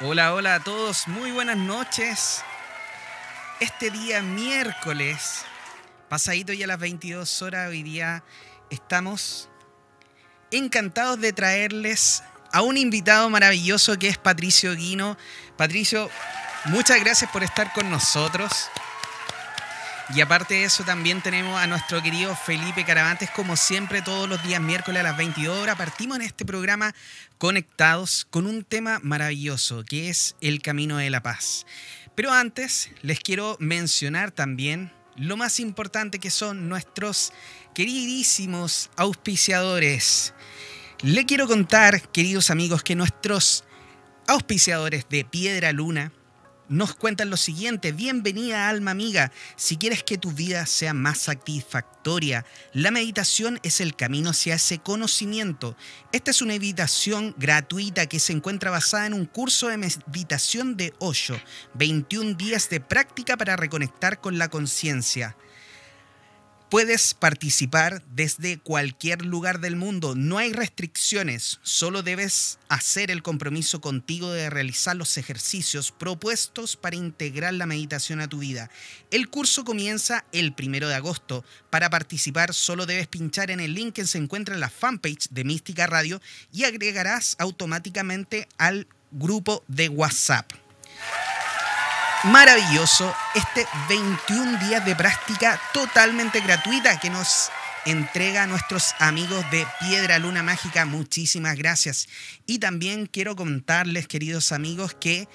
Hola, hola a todos, muy buenas noches. Este día miércoles, pasadito ya las 22 horas, hoy día estamos encantados de traerles a un invitado maravilloso que es Patricio Guino. Patricio, muchas gracias por estar con nosotros. Y aparte de eso, también tenemos a nuestro querido Felipe Caravantes, como siempre, todos los días miércoles a las 22 horas. Partimos en este programa conectados con un tema maravilloso, que es el camino de la paz. Pero antes, les quiero mencionar también lo más importante que son nuestros queridísimos auspiciadores. Le quiero contar, queridos amigos, que nuestros auspiciadores de Piedra Luna, nos cuentan lo siguiente, bienvenida alma amiga, si quieres que tu vida sea más satisfactoria, la meditación es el camino hacia ese conocimiento. Esta es una meditación gratuita que se encuentra basada en un curso de meditación de Osho, 21 días de práctica para reconectar con la conciencia. Puedes participar desde cualquier lugar del mundo, no hay restricciones, solo debes hacer el compromiso contigo de realizar los ejercicios propuestos para integrar la meditación a tu vida. El curso comienza el primero de agosto. Para participar solo debes pinchar en el link que se encuentra en la fanpage de Mística Radio y agregarás automáticamente al grupo de WhatsApp maravilloso este 21 días de práctica totalmente gratuita que nos entrega a nuestros amigos de Piedra Luna Mágica. Muchísimas gracias. Y también quiero contarles, queridos amigos, que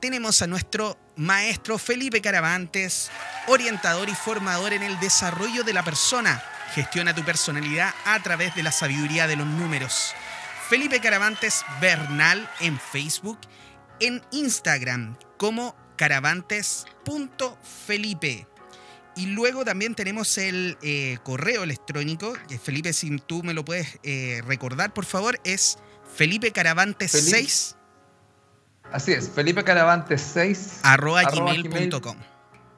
tenemos a nuestro maestro Felipe Caravantes, orientador y formador en el desarrollo de la persona. Gestiona tu personalidad a través de la sabiduría de los números. Felipe Caravantes Bernal en Facebook, en Instagram como caravantes.felipe. Y luego también tenemos el eh, correo electrónico, que Felipe, si tú me lo puedes eh, recordar, por favor, es Felipe Caravantes 6. Así es, Felipe Caravantes 6 arroba, gmail.com.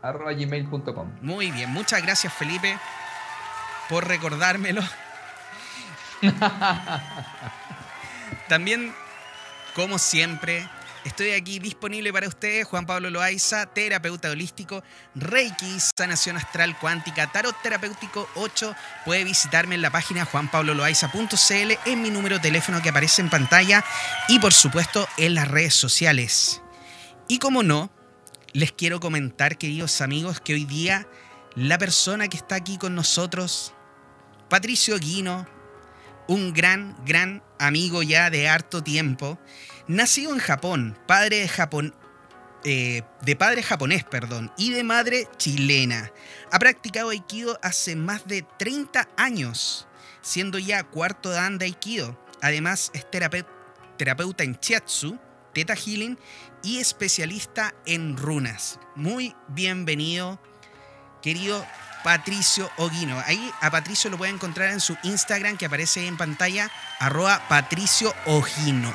Arroba gmail.com. Muy bien, muchas gracias Felipe por recordármelo. también, como siempre, Estoy aquí disponible para ustedes, Juan Pablo Loaiza, terapeuta holístico, Reiki, sanación astral cuántica, tarot terapéutico 8. Puede visitarme en la página juanpabloloaiza.cl, en mi número de teléfono que aparece en pantalla y por supuesto en las redes sociales. Y como no, les quiero comentar, queridos amigos, que hoy día la persona que está aquí con nosotros, Patricio Guino, un gran, gran amigo ya de harto tiempo, Nacido en Japón, padre de Japón, eh, padre japonés, perdón, y de madre chilena. Ha practicado Aikido hace más de 30 años, siendo ya cuarto dan de Aikido. Además, es terapeuta en Chiatsu, Teta Healing y especialista en runas. Muy bienvenido, querido Patricio Oguino. Ahí a Patricio lo puede encontrar en su Instagram que aparece en pantalla, arroba Patricio Ogino.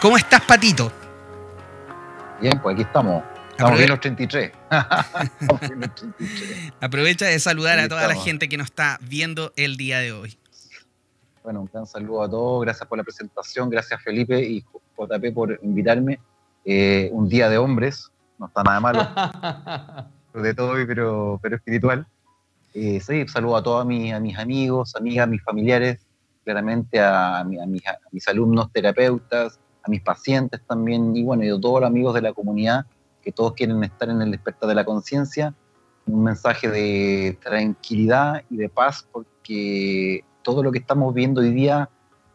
¿Cómo estás, Patito? Bien, pues aquí estamos. Estamos bien los 33. Aprovecha de saludar a toda la gente que nos está viendo el día de hoy. Bueno, un gran saludo a todos. Gracias por la presentación. Gracias, Felipe y JP, por invitarme. Eh, un día de hombres. No está nada malo. de todo, pero, pero espiritual. Eh, sí, saludo a todos mis, a mis amigos, amigas, mis familiares, claramente a, a mis alumnos terapeutas, a mis pacientes también, y bueno, y a todos los amigos de la comunidad que todos quieren estar en el despertar de la conciencia, un mensaje de tranquilidad y de paz, porque todo lo que estamos viendo hoy día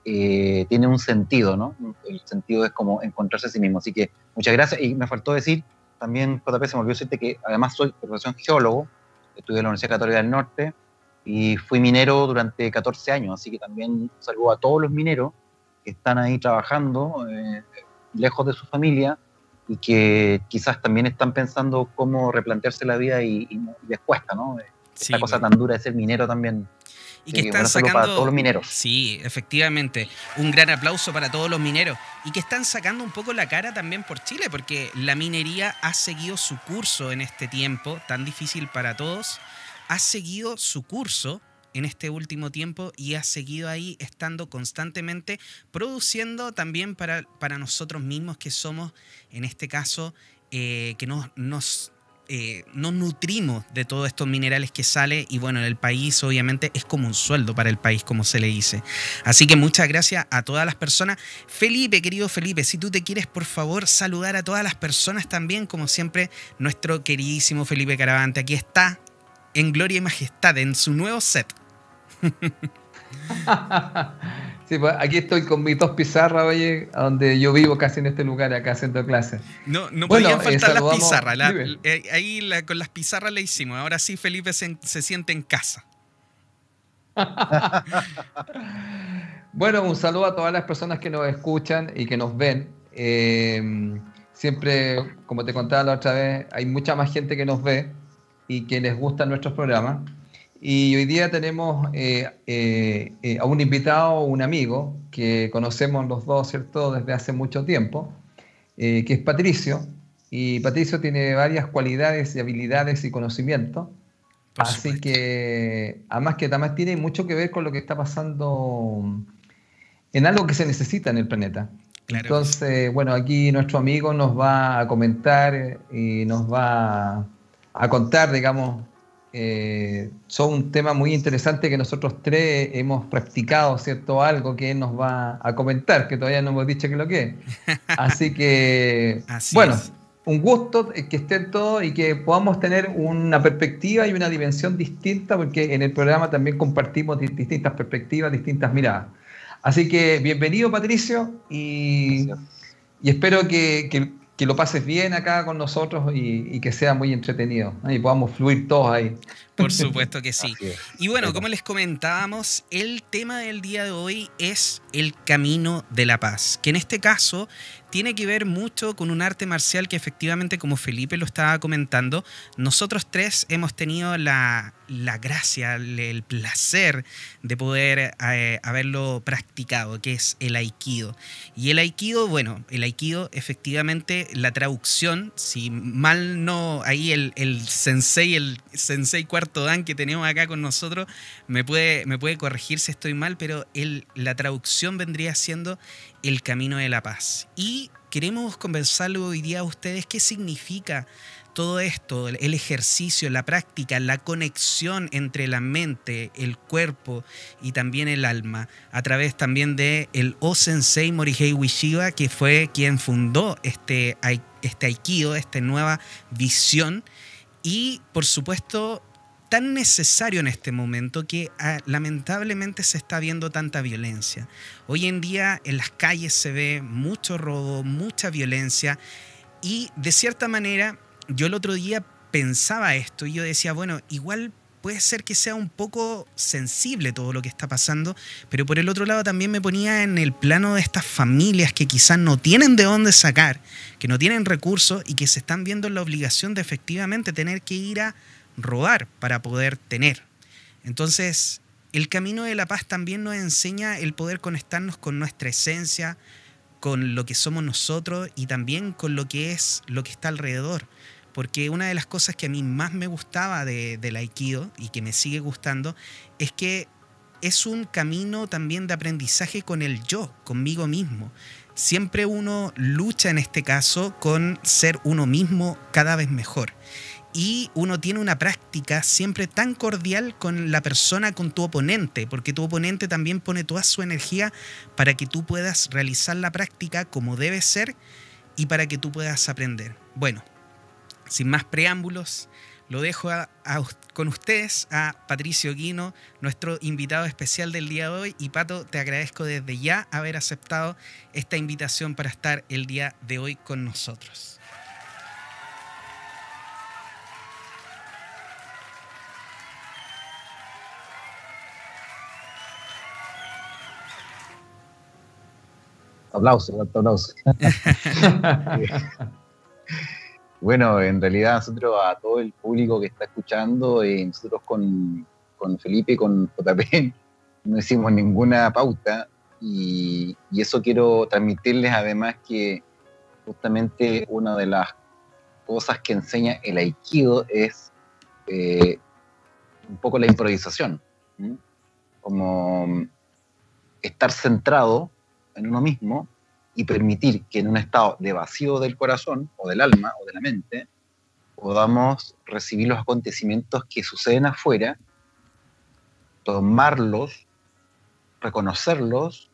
eh, tiene un sentido, ¿no? El sentido es como encontrarse a sí mismo. Así que muchas gracias. Y me faltó decir, también JP se me olvidó decirte que además soy profesión geólogo, estudié en la Universidad Católica del Norte y fui minero durante 14 años, así que también saludo a todos los mineros que están ahí trabajando eh, lejos de su familia y que quizás también están pensando cómo replantearse la vida y, les cuesta, ¿no? Esta cosa tan dura de ser minero también. Y que están sacando. Para todos los mineros. Sí, efectivamente. Un gran aplauso para todos los mineros. Y que están sacando un poco la cara también por Chile, porque la minería ha seguido su curso en este tiempo tan difícil para todos. Ha seguido su curso en este último tiempo y ha seguido ahí estando constantemente produciendo también para, para nosotros mismos que somos, en este caso, eh, que nos, nos eh, no nutrimos de todos estos minerales que sale y bueno, el país obviamente es como un sueldo para el país, como se le dice. Así que muchas gracias a todas las personas. Felipe, querido Felipe, si tú te quieres por favor saludar a todas las personas también, como siempre, nuestro queridísimo Felipe Caravante, aquí está en Gloria y Majestad, en su nuevo set. Sí, pues aquí estoy con mis dos pizarras, oye, donde yo vivo casi en este lugar, acá haciendo clases. No, no podían eh, faltar las pizarras. Eh, ahí con las pizarras le hicimos. Ahora sí, Felipe se, siente en casa. bueno, un saludo a todas las personas que nos escuchan y que nos ven. Eh, siempre, como te contaba la otra vez, hay mucha más gente que nos ve y que les gustan nuestros programas. Y hoy día tenemos eh, eh, eh, a un invitado, un amigo, que conocemos los dos, ¿cierto?, desde hace mucho tiempo, que es Patricio. Y Patricio tiene varias cualidades y habilidades y conocimientos. Así que, además que además tiene mucho que ver con lo que está pasando en algo que se necesita en el planeta. Entonces, bueno, aquí nuestro amigo nos va a comentar y nos va a contar, digamos, eh, son un tema muy interesante que nosotros tres hemos practicado, ¿cierto? Algo que él nos va a comentar, que todavía no hemos dicho que lo que es. Así que, bueno, un gusto que estén todos y que podamos tener una perspectiva y una dimensión distinta, porque en el programa también compartimos distintas perspectivas, distintas miradas. Así que bienvenido Patricio y, y espero que, que que lo pases bien acá con nosotros y, que sea muy entretenido y podamos fluir todos ahí. Por supuesto que sí. Y bueno, como les comentábamos, el tema del día de hoy es el camino de la paz, que en este caso tiene que ver mucho con un arte marcial que efectivamente, como Felipe lo estaba comentando, nosotros tres hemos tenido la, gracia, el placer de poder eh, haberlo practicado, que es el aikido. Y el aikido, bueno, el aikido efectivamente, la traducción, si mal no, ahí el, el sensei, el sensei cuarto dan que tenemos acá con nosotros, me puede, me puede corregir si estoy mal, pero el, la traducción vendría siendo el camino de la paz. Y queremos conversarle hoy día a ustedes qué significa todo esto, el ejercicio, la práctica, la conexión entre la mente, el cuerpo y también el alma, a través también de el O-Sensei Morihei Ueshiba, que fue quien fundó este, este Aikido, esta nueva visión, y por supuesto tan necesario en este momento que ah, lamentablemente se está viendo tanta violencia. Hoy en día en las calles se ve mucho robo, mucha violencia y de cierta manera yo el otro día pensaba esto y yo decía, bueno, igual puede ser que sea un poco sensible todo lo que está pasando, pero por el otro lado también me ponía en el plano de estas familias que quizás no tienen de dónde sacar, que no tienen recursos y que se están viendo en la obligación de efectivamente tener que ir a robar para poder tener. Entonces, el camino de la paz también nos enseña el poder conectarnos con nuestra esencia, con lo que somos nosotros y también con lo que es lo que está alrededor. Porque una de las cosas que a mí más me gustaba de, del aikido y que me sigue gustando es que es un camino también de aprendizaje con el yo, conmigo mismo. Siempre uno lucha en este caso con ser uno mismo cada vez mejor y uno tiene una práctica siempre tan cordial con la persona, con tu oponente, porque tu oponente también pone toda su energía para que tú puedas realizar la práctica como debe ser y para que tú puedas aprender. Bueno, sin más preámbulos, lo dejo con ustedes a Patricio Guino, nuestro invitado especial del día de hoy. Y Pato, te agradezco desde ya haber aceptado esta invitación para estar el día de hoy con nosotros. Aplausos, aplausos. bueno, en realidad nosotros a todo el público que está escuchando, eh, nosotros con, con Felipe y con JP no hicimos ninguna pauta y, eso quiero transmitirles además que justamente una de las cosas que enseña el aikido es eh, un poco la improvisación. como estar centrado en uno mismo y permitir que en un estado de vacío del corazón o del alma o de la mente podamos recibir los acontecimientos que suceden afuera, tomarlos, reconocerlos,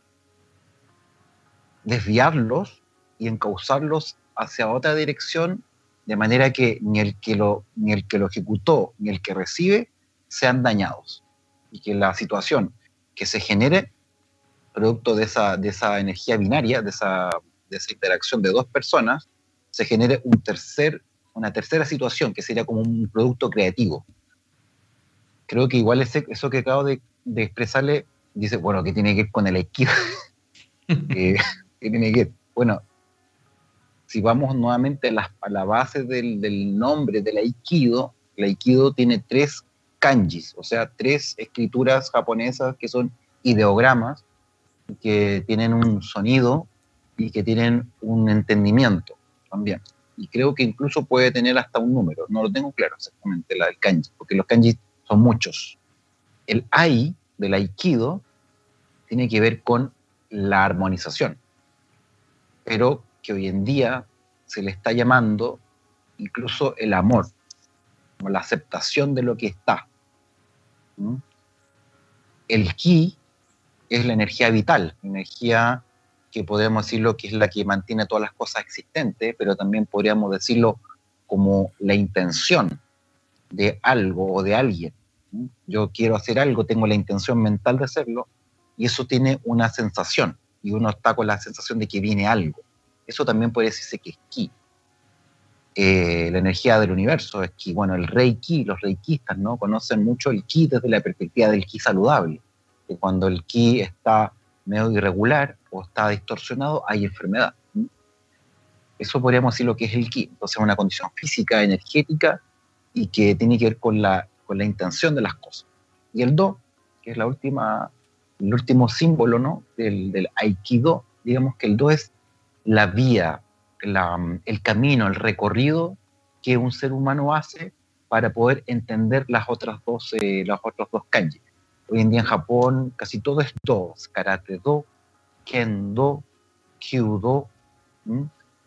desviarlos y encauzarlos hacia otra dirección de manera que ni el que lo, ni el que lo ejecutó ni el que recibe sean dañados. Y que la situación que se genere producto de esa, de esa energía binaria, de esa, de esa interacción de dos personas, se genere un tercer, una tercera situación que sería como un producto creativo. Creo que igual ese, eso que acabo de, de, expresarle, dice, bueno, que tiene que ver con el equipo. eh, tiene que Bueno, si vamos nuevamente a la, a la base del, del, nombre del Aikido, el Aikido tiene tres kanjis, o sea, tres escrituras japonesas que son ideogramas, que tienen un sonido y que tienen un entendimiento también. Y creo que incluso puede tener hasta un número, no lo tengo claro exactamente, la del kanji, porque los kanji son muchos. El ai del aikido tiene que ver con la armonización, pero que hoy en día se le está llamando incluso el amor, como la aceptación de lo que está. El ki es la energía vital, energía que podemos decirlo que es la que mantiene todas las cosas existentes, pero también podríamos decirlo como la intención de algo o de alguien. Yo quiero hacer algo, tengo la intención mental de hacerlo, y eso tiene una sensación, y uno está con la sensación de que viene algo. Eso también puede decirse que es ki. Eh, la energía del universo es ki. Bueno, el reiki, los reikistas, ¿no? Conocen mucho el ki desde la perspectiva del ki saludable que cuando el ki está medio irregular o está distorsionado, hay enfermedad. Eso podríamos decir lo que es el ki. Entonces es una condición física, energética y que tiene que ver con la, con la intención de las cosas. Y el do, que es la última, el último símbolo ¿no? del, del aikido, digamos que el do es la vía, la, el camino, el recorrido que un ser humano hace para poder entender las otras dos, eh, los otros dos kanji. Hoy en día en Japón casi todo es do, karate do, kendo, kyudo,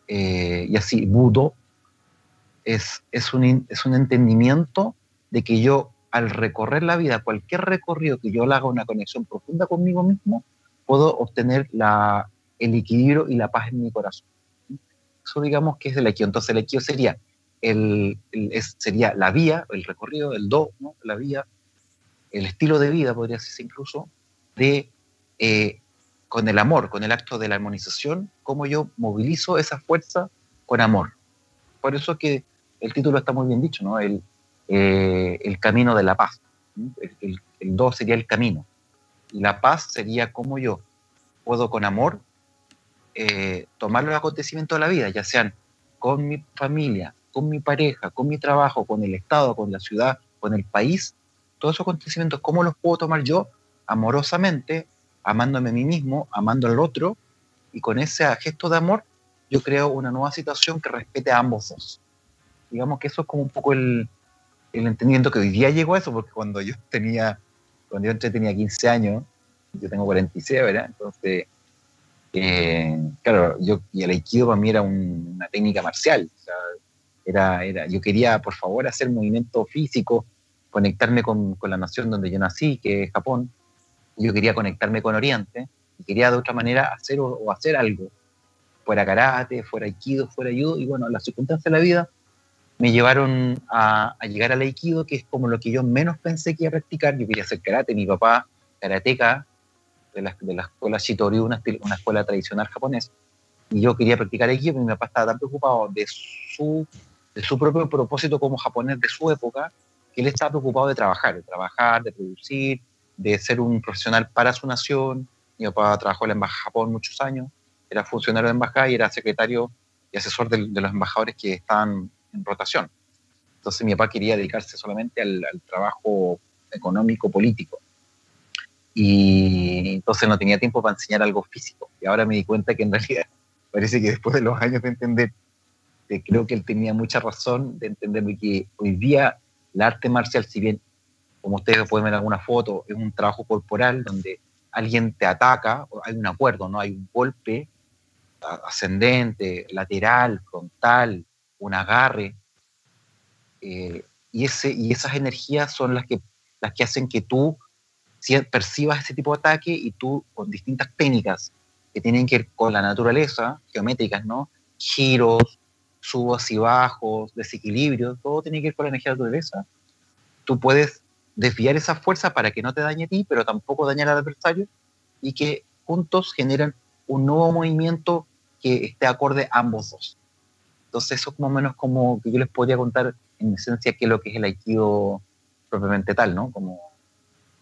eh, y así, budo. Es, es, un, es un entendimiento de que yo al recorrer la vida, cualquier recorrido que yo haga una conexión profunda conmigo mismo, puedo obtener la, el equilibrio y la paz en mi corazón. Eso digamos que es el equio. Entonces el equio sería, el, el es, sería la vía, el recorrido, el do, ¿no? la vía, el estilo de vida, podría decirse incluso, de eh, con el amor, con el acto de la armonización, cómo yo movilizo esa fuerza con amor. Por eso que el título está muy bien dicho, ¿no? El, eh, el camino de la paz. El, sería el camino. Y la paz sería cómo yo puedo con amor eh, tomar los acontecimientos de la vida, ya sean con mi familia, con mi pareja, con mi trabajo, con el Estado, con la ciudad, con el país, todos esos acontecimientos, ¿cómo los puedo tomar yo amorosamente, amándome a mí mismo, amando al otro? Y con ese gesto de amor, yo creo una nueva situación que respete a ambos dos. Digamos que eso es como un poco el, el entendimiento que hoy día llegó a eso, porque cuando yo tenía, cuando yo entré tenía 15 años, yo tengo 46, ¿verdad? Entonces, eh, claro, yo, y el aikido para mí era un, una técnica marcial. O sea, era, era, yo quería, por favor, hacer movimiento físico, conectarme con, con, la nación donde yo nací, que es Japón. Yo quería conectarme con Oriente y quería de otra manera hacer o, o hacer algo. Fuera karate, fuera aikido, fuera judo. Y bueno, las circunstancias de la vida me llevaron a, a, llegar al aikido, que es como lo que yo menos pensé que iba a practicar. Yo quería hacer karate, mi papá, karateca, de la, de la escuela Shitoryu, una, una escuela tradicional japonesa. Y yo quería practicar aikido, pero mi papá estaba tan preocupado de su, de su propio propósito como japonés de su época, él estaba preocupado de trabajar, de trabajar, de producir, de ser un profesional para su nación. Mi papá trabajó en la Embajada de Japón muchos años, era funcionario de embajada y era secretario y asesor de, de los embajadores que estaban en rotación. Entonces mi papá quería dedicarse solamente al, al trabajo económico, político. Y entonces no tenía tiempo para enseñar algo físico. Y ahora me di cuenta que en realidad parece que después de los años de entender, que creo que él tenía mucha razón de entender que hoy día el arte marcial, si bien como ustedes pueden ver en alguna foto, es un trabajo corporal donde alguien te ataca, hay un acuerdo, ¿no? Hay un golpe ascendente, lateral, frontal, un agarre. Eh, y, ese, y esas energías son las que, las que hacen que tú percibas ese tipo de ataque y tú con distintas técnicas que tienen que ver con la naturaleza, geométricas, ¿no? Giros, subos y bajos, desequilibrios, todo tiene que ver con la energía de la naturaleza. Tú puedes desviar esa fuerza para que no te dañe a ti, pero tampoco dañar al adversario y que juntos generan un nuevo movimiento que esté acorde a ambos dos. Entonces eso es más menos como que yo les podría contar en esencia qué es lo que es el aikido propiamente tal, ¿no? Como,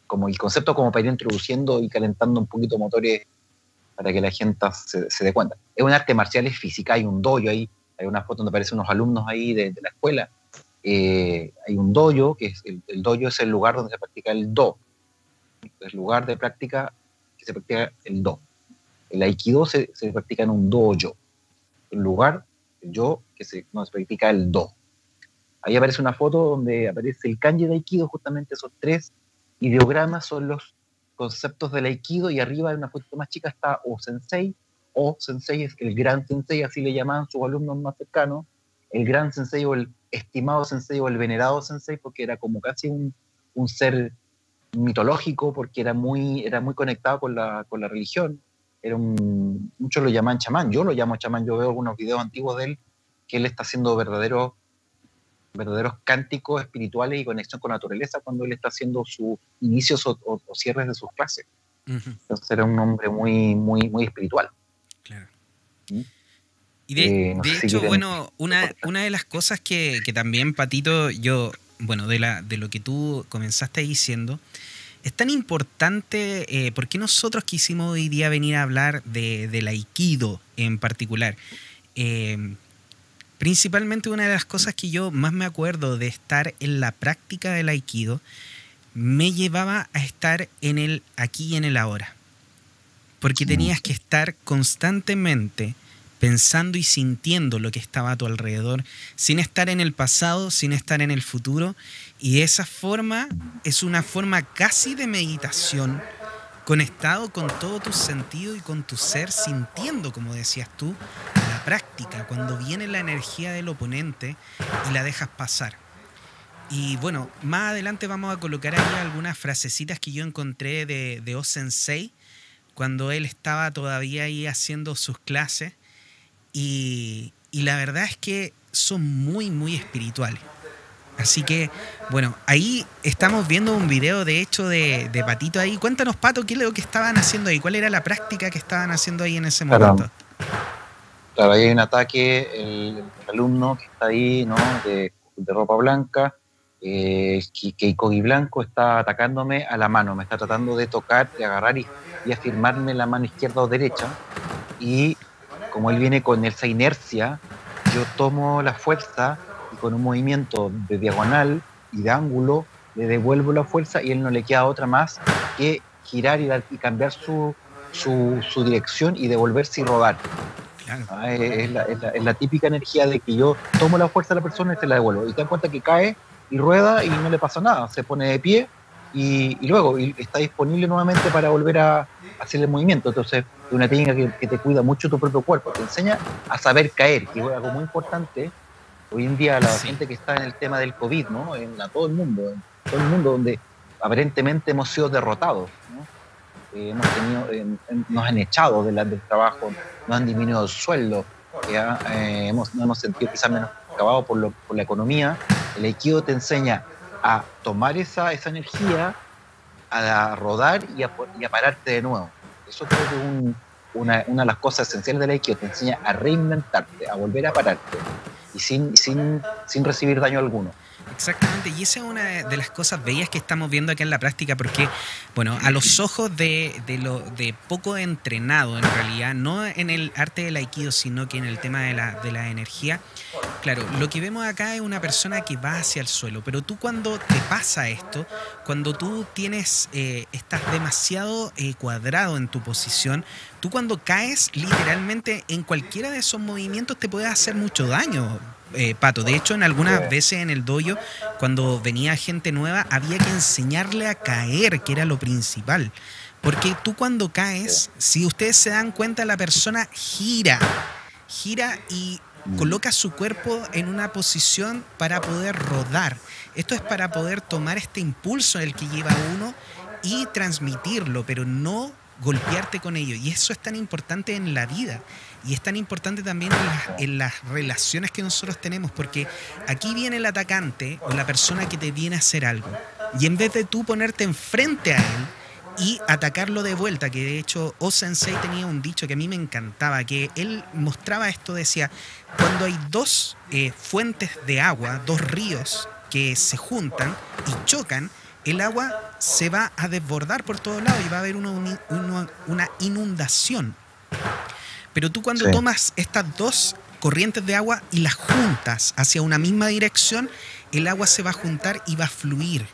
como el concepto como para ir introduciendo y calentando un poquito motores para que la gente se, dé cuenta. Es un arte marcial, es física, hay un dojo ahí, hay una foto donde aparecen unos alumnos ahí de, de la escuela, eh, hay un dojo, que es el, el, dojo es el lugar donde se practica el do, el lugar de práctica que se practica el do. El aikido se, se practica en un dojo, el lugar, el yo, que se, no, se practica el do. Ahí aparece una foto donde aparece el kanji de aikido, justamente esos tres ideogramas son los conceptos del aikido y arriba en una foto más chica está o sensei, o sensei es el gran sensei, así le llamaban sus alumnos más cercanos, el gran sensei o el estimado sensei o el venerado sensei, porque era como casi un, un ser mitológico, porque era muy, era muy conectado con la, con la religión. Era un, muchos lo llaman chamán, yo lo llamo chamán, yo veo algunos videos antiguos de él, que él está haciendo verdaderos verdaderos cánticos espirituales y conexión con la naturaleza cuando él está haciendo sus inicios o, o, o cierres de sus clases. Uh -huh. Entonces era un hombre muy, muy, muy espiritual. ¿Mm? Y de, eh, no de hecho, bueno, una, una de las cosas que, que, también, Patito, yo, bueno, de, la, de lo que tú comenzaste diciendo, es tan importante, eh, porque nosotros quisimos hoy día venir a hablar de, del aikido en particular. Eh, principalmente una de las cosas que yo más me acuerdo de estar en la práctica del aikido, me llevaba a estar en el aquí y en el ahora. Porque tenías que estar constantemente pensando y sintiendo lo que estaba a tu alrededor, sin estar en el pasado, sin estar en el futuro. Y esa forma es una forma casi de meditación, conectado con todo tu sentido y con tu ser, sintiendo, como decías tú, la práctica, cuando viene la energía del oponente y la dejas pasar. Y bueno, más adelante vamos a colocar ahí algunas frasecitas que yo encontré de, de O-Sensei, cuando él estaba todavía ahí haciendo sus clases y, y, la verdad es que son muy, muy espirituales. Así que, bueno, ahí estamos viendo un video de hecho de, de, Patito ahí. Cuéntanos, Pato, qué es lo que estaban haciendo ahí, cuál era la práctica que estaban haciendo ahí en ese momento. Claro, claro ahí hay un ataque, el, el, alumno que está ahí, ¿no? De, de ropa blanca, eh, Keikogi Blanco está atacándome a la mano, me está tratando de tocar, de agarrar y, y afirmarme la mano izquierda o derecha. Y como él viene con esa inercia, yo tomo la fuerza y con un movimiento de diagonal y de ángulo le devuelvo la fuerza y él no le queda otra más que girar y, dar, y cambiar su, su, su, dirección y devolverse y rodar. Claro. Ah, es, la, es, la, es, la, típica energía de que yo tomo la fuerza de la persona y te la devuelvo. Y te das cuenta que cae y rueda y no le pasa nada, se pone de pie y, y luego y está disponible nuevamente para volver a hacer el movimiento. Entonces, es una técnica que, que, te cuida mucho tu propio cuerpo, te enseña a saber caer, que es algo muy importante hoy en día la sí. gente que está en el tema del COVID, ¿no? En la, todo el mundo, en todo el mundo donde aparentemente hemos sido derrotados, ¿no? eh, hemos tenido, eh, nos han echado de la, del trabajo, nos han disminuido el sueldo, ya, eh, hemos, nos hemos sentido quizás menos acabados por, por la economía. El Aikido te enseña a tomar esa, esa energía, a rodar y a, y a pararte de nuevo. Eso creo que es un, una, una, de las cosas esenciales del Aikido, te enseña a reinventarte, a volver a pararte y sin, sin, sin recibir daño alguno. Exactamente, y esa es una de las cosas bellas que estamos viendo acá en la práctica, porque, bueno, a los ojos de, de, lo, de poco entrenado en realidad, no en el arte del aikido, sino que en el tema de la, de la energía, claro, lo que vemos acá es una persona que va hacia el suelo, pero tú cuando te pasa esto, cuando tú tienes, eh, estás demasiado eh, cuadrado en tu posición, tú cuando caes literalmente en cualquiera de esos movimientos te puede hacer mucho daño eh, Pato. De hecho, en algunas veces en el doyo, cuando venía gente nueva, había que enseñarle a caer, que era lo principal. Porque tú cuando caes, si ustedes se dan cuenta, la persona gira, gira y mm. coloca su cuerpo en una posición para poder rodar. Esto es para poder tomar este impulso en el que lleva uno y transmitirlo, pero no golpearte con ello. Y eso es tan importante en la vida. Y es tan importante también en las, relaciones que nosotros tenemos, porque aquí viene el atacante o la persona que te viene a hacer algo. Y en vez de tú ponerte enfrente a él y atacarlo de vuelta, que de hecho O Sensei tenía un dicho que a mí me encantaba, que él mostraba esto, decía, cuando hay dos eh, fuentes de agua, dos ríos que se juntan y chocan, el agua se va a desbordar por todos lados y va a haber una, una inundación. Pero tú cuando tomas estas dos corrientes de agua y las juntas hacia una misma dirección, el agua se va a juntar y va a fluir.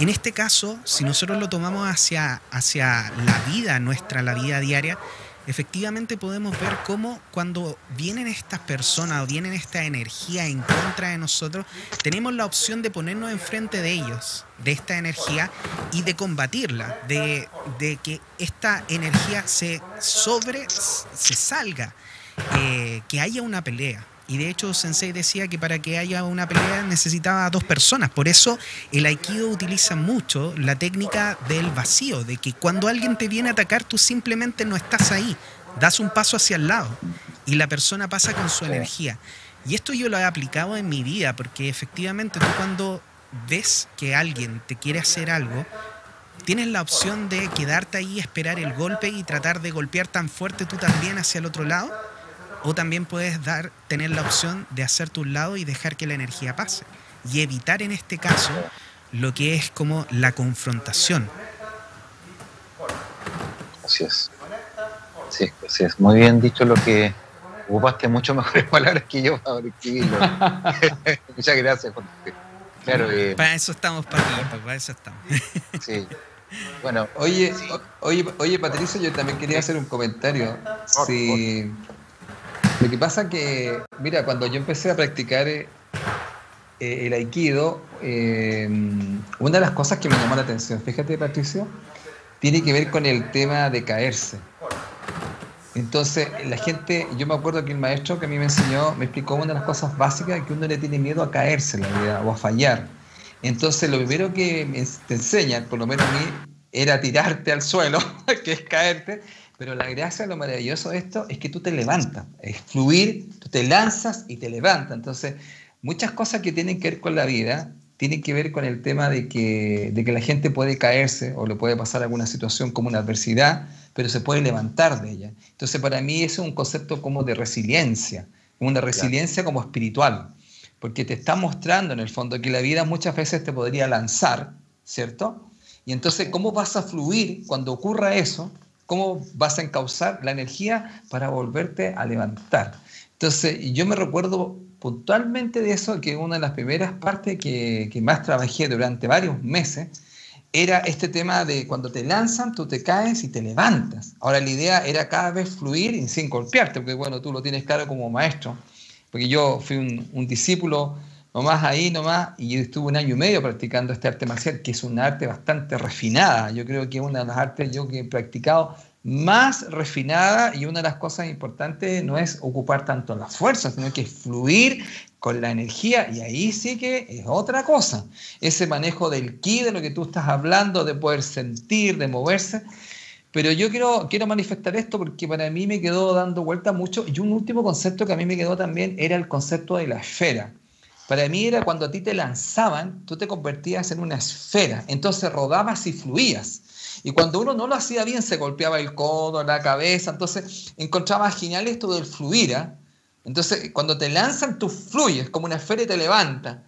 En este caso, si nosotros lo tomamos hacia, hacia la vida nuestra, la vida diaria, efectivamente podemos ver cómo cuando vienen estas personas o vienen esta energía en contra de nosotros, tenemos la opción de ponernos enfrente de ellos, de esta energía, y de combatirla, de, que esta energía se sobre, se salga, eh, que haya una pelea. Y de hecho Sensei decía que para que haya una pelea necesitaba dos personas. Por eso el aikido utiliza mucho la técnica del vacío, de que cuando alguien te viene a atacar tú simplemente no estás ahí, das un paso hacia el lado y la persona pasa con su energía. Y esto yo lo he aplicado en mi vida porque efectivamente tú cuando ves que alguien te quiere hacer algo, tienes la opción de quedarte ahí, esperar el golpe y tratar de golpear tan fuerte tú también hacia el otro lado o también puedes dar, tener la opción de hacer tu lado y dejar que la energía pase. Y evitar en este caso lo que es como la confrontación. Así es. Sí, así es. Muy bien dicho lo que ocupaste mucho mejores palabras que yo para escribirlo. Muchas gracias. Claro, eh, para eso estamos, Paquito, para eso estamos. sí. Bueno, oye, oye, oye, Patricio, yo también quería hacer un comentario. Si, lo que pasa que, mira, cuando yo empecé a practicar eh, el aikido, eh, una de las cosas que me llamó la atención, fíjate Patricio, tiene que ver con el tema de caerse. Entonces, la gente, yo me acuerdo que el maestro que a mí me enseñó, me explicó una de las cosas básicas que uno le tiene miedo a caerse en la vida o a fallar. Entonces, lo primero que te enseñan, por lo menos a mí, era tirarte al suelo, que es caerte, pero la gracia, lo maravilloso de esto es que tú te levantas, es fluir, tú te lanzas y te levantas. Entonces, muchas cosas que tienen que ver con la vida tienen que ver con el tema de que, de que la gente puede caerse o le puede pasar alguna situación como una adversidad, pero se puede levantar de ella. Entonces, para mí eso es un concepto como de resiliencia, una resiliencia como espiritual, porque te está mostrando en el fondo que la vida muchas veces te podría lanzar, ¿cierto? Y entonces, ¿cómo vas a fluir cuando ocurra eso? ¿Cómo vas a encauzar la energía para volverte a levantar? Entonces, yo me recuerdo puntualmente de eso, que una de las primeras partes que, más trabajé durante varios meses era este tema de cuando te lanzan, tú te caes y te levantas. Ahora la idea era cada vez fluir y sin golpearte, porque bueno, tú lo tienes claro como maestro, porque yo fui un discípulo nomás ahí, nomás, y yo estuve un año y medio practicando este arte marcial, que es un arte bastante refinada. Yo creo que es una de las artes yo que he practicado más refinada y una de las cosas importantes no es ocupar tanto la fuerza, sino que es fluir con la energía y ahí sí que es otra cosa. Ese manejo del ki, de lo que tú estás hablando, de poder sentir, de moverse. Pero yo quiero, quiero manifestar esto porque para mí me quedó dando vuelta mucho y un último concepto que a mí me quedó también era el concepto de la esfera. Para mí era cuando a ti te lanzaban, tú te convertías en una esfera, entonces rodabas y fluías. Y cuando uno no lo hacía bien, se golpeaba el codo, la cabeza, entonces encontraba genial esto del fluir. ¿ah? Entonces, cuando te lanzan, tú fluyes como una esfera y te levanta.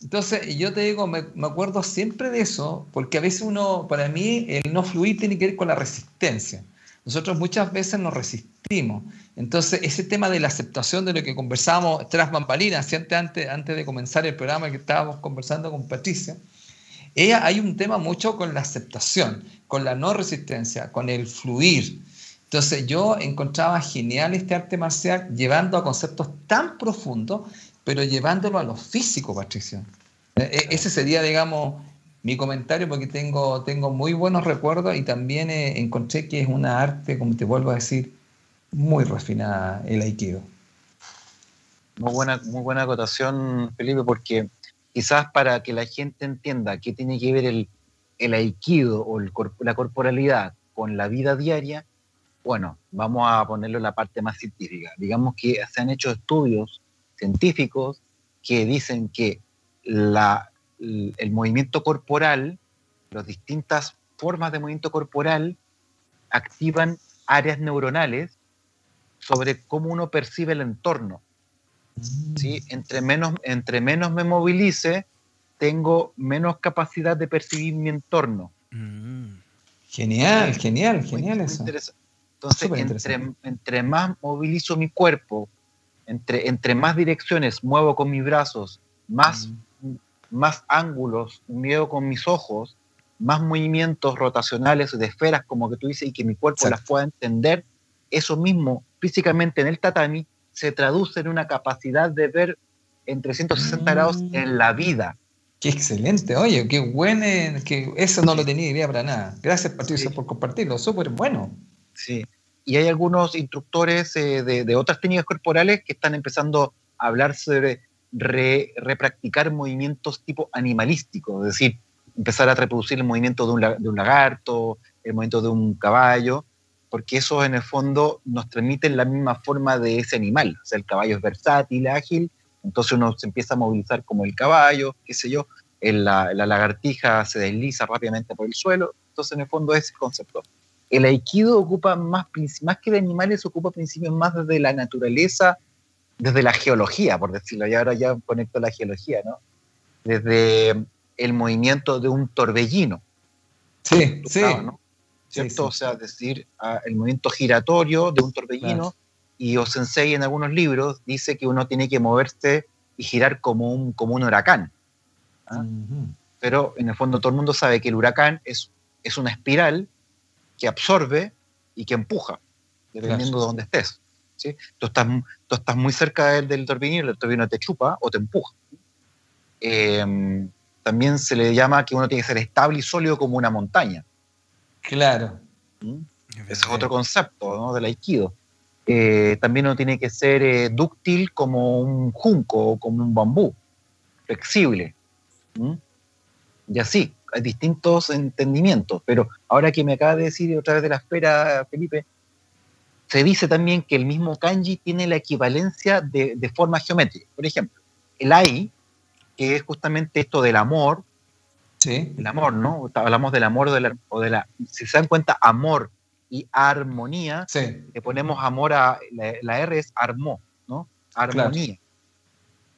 Entonces, yo te digo, me, me, acuerdo siempre de eso, porque a veces uno, para mí, el no fluir tiene que ver con la resistencia. Nosotros muchas veces nos resistimos. Entonces, ese tema de la aceptación de lo que conversábamos tras bambalinas, antes, antes de comenzar el programa que estábamos conversando con Patricia, ella, hay un tema mucho con la aceptación, con la no resistencia, con el fluir. Entonces yo encontraba genial este arte marcial llevando a conceptos tan profundos pero llevándolo a lo físico, Patricio. E, e, ese sería, digamos, mi comentario porque tengo, tengo muy buenos recuerdos y también eh, encontré que es una arte, como te vuelvo a decir, muy refinada el aikido. Muy buena, muy buena acotación, Felipe, porque quizás para que la gente entienda qué tiene que ver el, el aikido o la corporalidad con la vida diaria, bueno, vamos a ponerlo en la parte más científica. Digamos que se han hecho estudios científicos que dicen que la, el movimiento corporal, las distintas formas de movimiento corporal, activan áreas neuronales sobre cómo uno percibe el entorno. ¿sí? Entre, menos, entre menos me movilice, tengo menos capacidad de percibir mi entorno. Mm. Genial, genial, genial eso. Entonces, entre, entre, más movilizo mi cuerpo, entre, entre más direcciones muevo con mis brazos, más, mm. Más ángulos muevo con mis ojos, más movimientos rotacionales de esferas, como que tú dices, y que mi cuerpo las pueda entender, eso mismo físicamente en el tatami se traduce en una capacidad de ver en 360 grados mm. en la vida. Qué excelente, oye, qué bueno, que eso no lo tenía idea para nada. Gracias Patricia por compartirlo, súper bueno. Sí, y hay algunos instructores eh, de, otras técnicas corporales que están empezando a hablar sobre repracticar movimientos tipo animalísticos, es decir, empezar a reproducir el movimiento de un, de lagarto, el movimiento de un caballo, porque eso en el fondo nos transmite la misma forma de ese animal. O sea, el caballo es versátil, ágil, entonces uno se empieza a movilizar como el caballo, qué sé yo, la, la, lagartija se desliza rápidamente por el suelo, entonces en el fondo es ese concepto. El aikido ocupa más, más que de animales, ocupa principios más desde la naturaleza, desde la geología, por decirlo, y ahora ya conecto la geología, ¿no? Desde el movimiento de un torbellino. Sí, sí. ¿no? ¿cierto? O sea, decir, ah, el movimiento giratorio de un torbellino, y Osensei en algunos libros dice que uno tiene que moverse y girar como un, como un huracán. ¿ah? Pero en el fondo todo el mundo sabe que el huracán es, es una espiral que absorbe y que empuja, dependiendo de dónde estés. ¿Sí? Tú, estás, tú estás muy cerca del, del torbellino, el torbellino te chupa o te empuja. Em, también se le llama que uno tiene que ser estable y sólido como una montaña. Claro. ¿Mm? Ese es otro concepto ¿no? del aikido. Eh, también no tiene que ser eh, dúctil como un junco o como un bambú, flexible. ¿Mm? Y así, hay distintos entendimientos. Pero ahora que me acaba de decir otra vez de la esfera, Felipe, se dice también que el mismo kanji tiene la equivalencia de, de forma geométrica. Por ejemplo, el ai, que es justamente esto del amor, el amor, ¿no? Hablamos del amor o de, la, o de la, si se dan cuenta, amor y armonía, le ponemos amor a, la, R es armó, ¿no? Armonía.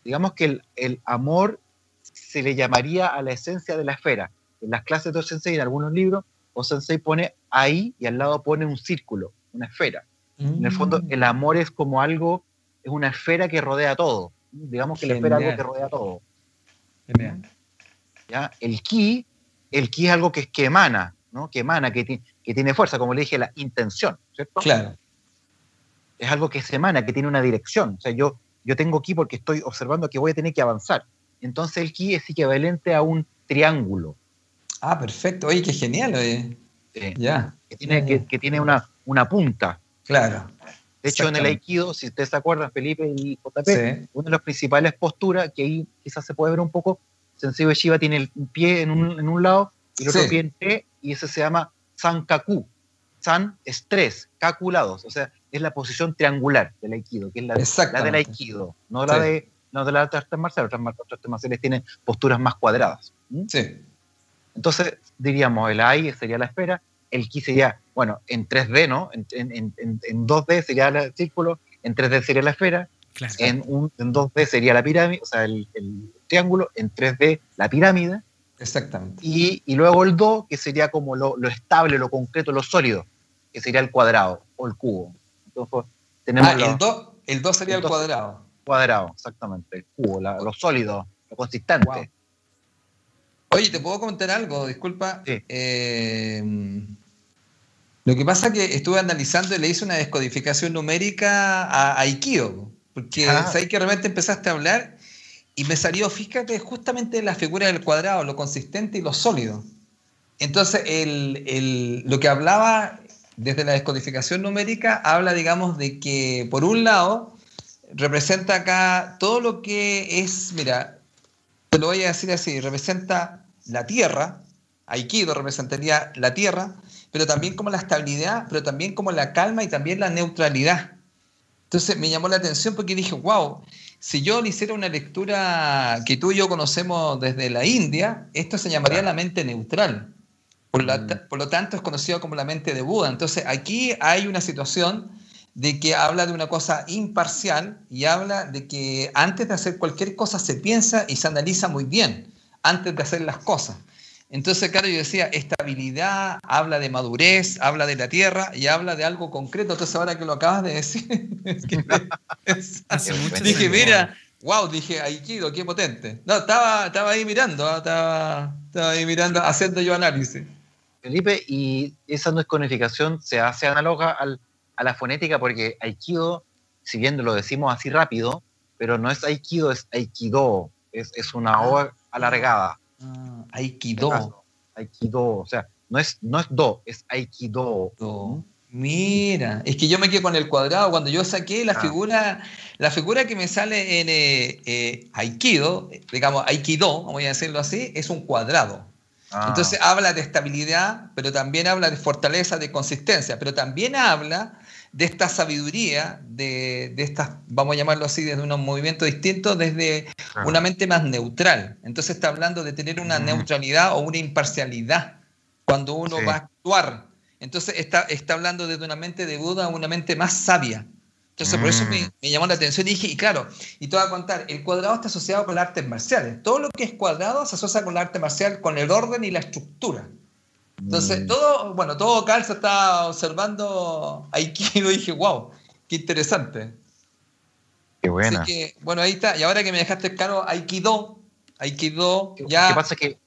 Digamos que el, amor se le llamaría a la esencia de la esfera. En las clases de Osensei, en algunos libros, Osensei pone ahí y al lado pone un círculo, una esfera. En el fondo, mm. el amor es como algo, es una esfera que rodea todo. Digamos que la esfera es algo que rodea todo. Genial. El ki, el ki es algo que, que emana, ¿no? que emana, que, que tiene fuerza, como le dije, la intención, ¿cierto? Claro. Es algo que se emana, que tiene una dirección. O sea, yo, yo tengo ki porque estoy observando que voy a tener que avanzar. Entonces el ki es equivalente a un triángulo. Ah, perfecto. Oye, qué genial. Ya. Que tiene, Que, tiene una, una punta. Claro. De hecho, en el Aikido, si ustedes se acuerdan, Felipe y JP, una de las principales posturas, que ahí quizás se puede ver un poco, Sensei Shiva tiene el pie en un, en un lado y el otro pie en T, y ese se llama Sankaku. San es tres, Kaku lados. O sea, es la posición triangular del Aikido, que es la, la del Aikido, no la de no de las artes marciales. Otras artes marciales tienen posturas más cuadradas. Sí. Entonces, diríamos, el AI sería la esfera, el Ki sería, bueno, en 3D, ¿no? En, en, en, en 2D sería el círculo, en 3D sería la esfera, en, un, en 2D sería la pirámide, o sea, el, el triángulo, en 3D la pirámide. Exactamente. Y, y luego el Do, que sería como lo, lo, estable, lo concreto, lo sólido, que sería el cuadrado o el cubo. Entonces, tenemos ah, el, do, el Do sería el, cuadrado. Cuadrado, exactamente, el cubo, la, lo sólido, lo consistente. Oye, ¿te puedo comentar algo? Disculpa. Eh, lo que pasa es que estuve analizando y le hice una descodificación numérica a Aikio. Porque ah. ahí que realmente empezaste a hablar y me salió, fíjate, justamente la figura del cuadrado, lo consistente y lo sólido. Entonces, lo que hablaba desde la descodificación numérica, habla, digamos, de que, por un lado, representa acá todo lo que es, mira, te lo voy a decir así, representa la tierra, Aikido representaría la tierra, pero también como la estabilidad, pero también como la calma y también la neutralidad. Entonces me llamó la atención porque dije, wow, si yo le hiciera una lectura que tú y yo conocemos desde la India, esto se llamaría la mente neutral. Por, mm. por, lo tanto, es conocido como la mente de Buda. Entonces, aquí hay una situación de que habla de una cosa imparcial y habla de que antes de hacer cualquier cosa se piensa y se analiza muy bien, antes de hacer las cosas. Entonces, claro, yo decía, estabilidad, habla de madurez, habla de la tierra y habla de algo concreto. Entonces, ahora que lo acabas de decir, dije, mira, wow, dije, Aikido, qué potente. No, estaba, estaba ahí mirando, ¿ah? estaba, estaba ahí mirando, haciendo yo análisis. Felipe, y esa no es conificación se hace análoga al, a la fonética porque Aikido, si bien lo decimos así rápido, pero no es Aikido, es Aikido, es, es una O ah. alargada. Ah, aikido. Aikido, o sea, no es, no es do, es Aikido. Mira, es que yo me quedé con el cuadrado. Cuando yo saqué la ah. figura, la figura que me sale en eh, eh, Aikido, digamos Aikido, voy a decirlo así, es un cuadrado. Ah. Entonces habla de estabilidad, pero también habla de fortaleza, de consistencia, pero también habla de esta sabiduría, de, de estas, vamos a llamarlo así, desde unos movimientos distintos, desde una mente más neutral. Entonces está hablando de tener una neutralidad o una imparcialidad cuando uno va a actuar. Entonces está, está hablando desde una mente de Buda a una mente más sabia. Entonces, por eso me, mm. me, llamó la atención y dije, y claro, y te voy a contar, el cuadrado está asociado con las artes marciales. Todo lo que es cuadrado se asocia con la arte marcial, con el orden y la estructura. Entonces, mm. todo, bueno, todo calza está observando Aikido y dije, wow, qué interesante. Qué buena. Así que, bueno, ahí está. Y ahora que me dejaste claro, Aikido, Aikido, ya. Lo que pasa es que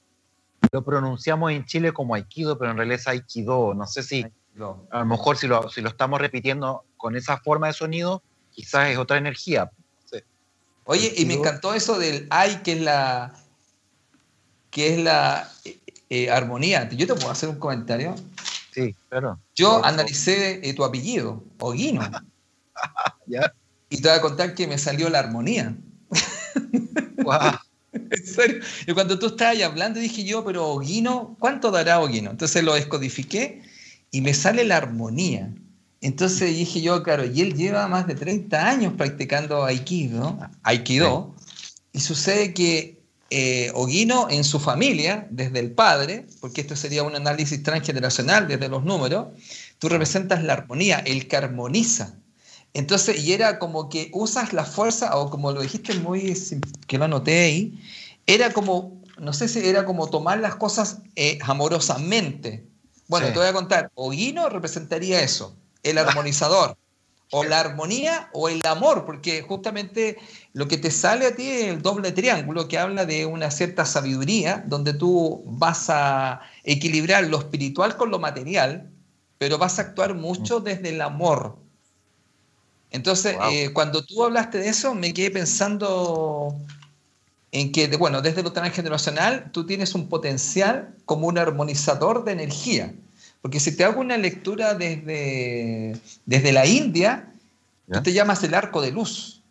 lo pronunciamos en Chile como Aikido, pero en realidad es Aikido. No sé si, a lo mejor si lo, si lo estamos repitiendo con esa forma de sonido, quizás es otra energía. Oye, y me encantó eso del Ai, que es la, que es la eh, armonía. ¿Yo te puedo hacer un comentario? Sí, claro. Yo analicé eh, tu apellido, Oguino. ¿Ya? Y te voy a contar que me salió la armonía. Wow. en serio. Y cuando tú estabas hablando, dije yo, pero Oguino, ¿cuánto dará Oguino? Entonces lo descodifiqué y me sale la armonía. Entonces dije yo, claro, y él lleva más de 30 años practicando Aikido, Aikido, y sucede que eh, Oguino en su familia, desde el padre, porque esto sería un análisis transgeneracional desde los números, tú representas la armonía, el que armoniza. Entonces, y era como que usas la fuerza, o como lo dijiste muy, que lo anoté ahí, era como, no sé si era como tomar las cosas eh, amorosamente. Bueno, te voy a contar, Oguino representaría eso, el armonizador o la armonía o el amor, porque justamente lo que te sale a ti es el doble triángulo que habla de una cierta sabiduría, donde tú vas a equilibrar lo espiritual con lo material, pero vas a actuar mucho desde el amor. Entonces, eh, cuando tú hablaste de eso, me quedé pensando en que, bueno, desde lo transgeneracional, tú tienes un potencial como un armonizador de energía. Porque si te hago una lectura desde, desde la India, tú te llamas el arco de luz.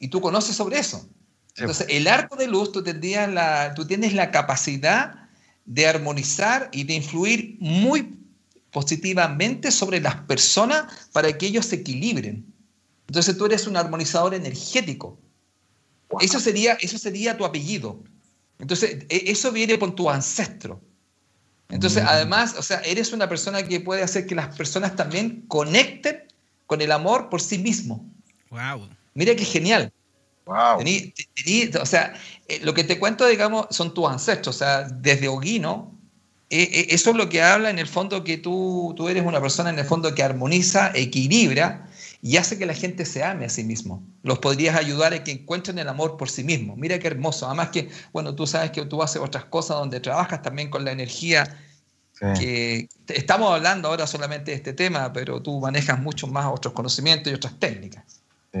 Y tú conoces sobre eso. Entonces, el arco de luz, tú, la, tú tienes la capacidad de armonizar y de influir muy positivamente sobre las personas para que ellos se equilibren. Entonces tú eres un armonizador energético. Eso sería, eso sería tu apellido. Entonces, e, eso viene con tu ancestro. Entonces, mm. además, o sea, eres una persona que puede hacer que las personas también conecten con el amor por sí mismo. Wow. Mira qué genial. Wow. o sea, eh, lo que te cuento, digamos, son tus ancestros. O sea, desde Oguino, eh, eh, eso es lo que habla en el fondo que tú, tú eres una persona en el fondo que armoniza, equilibra y hace que la gente se ame a sí mismo. Los podrías ayudar a que encuentren el amor por sí mismo. Mira qué hermoso. Además que, bueno, tú sabes que tú haces otras cosas donde trabajas también con la energía que estamos hablando ahora solamente de este tema, pero tú manejas mucho más otros conocimientos y otras técnicas. Sí.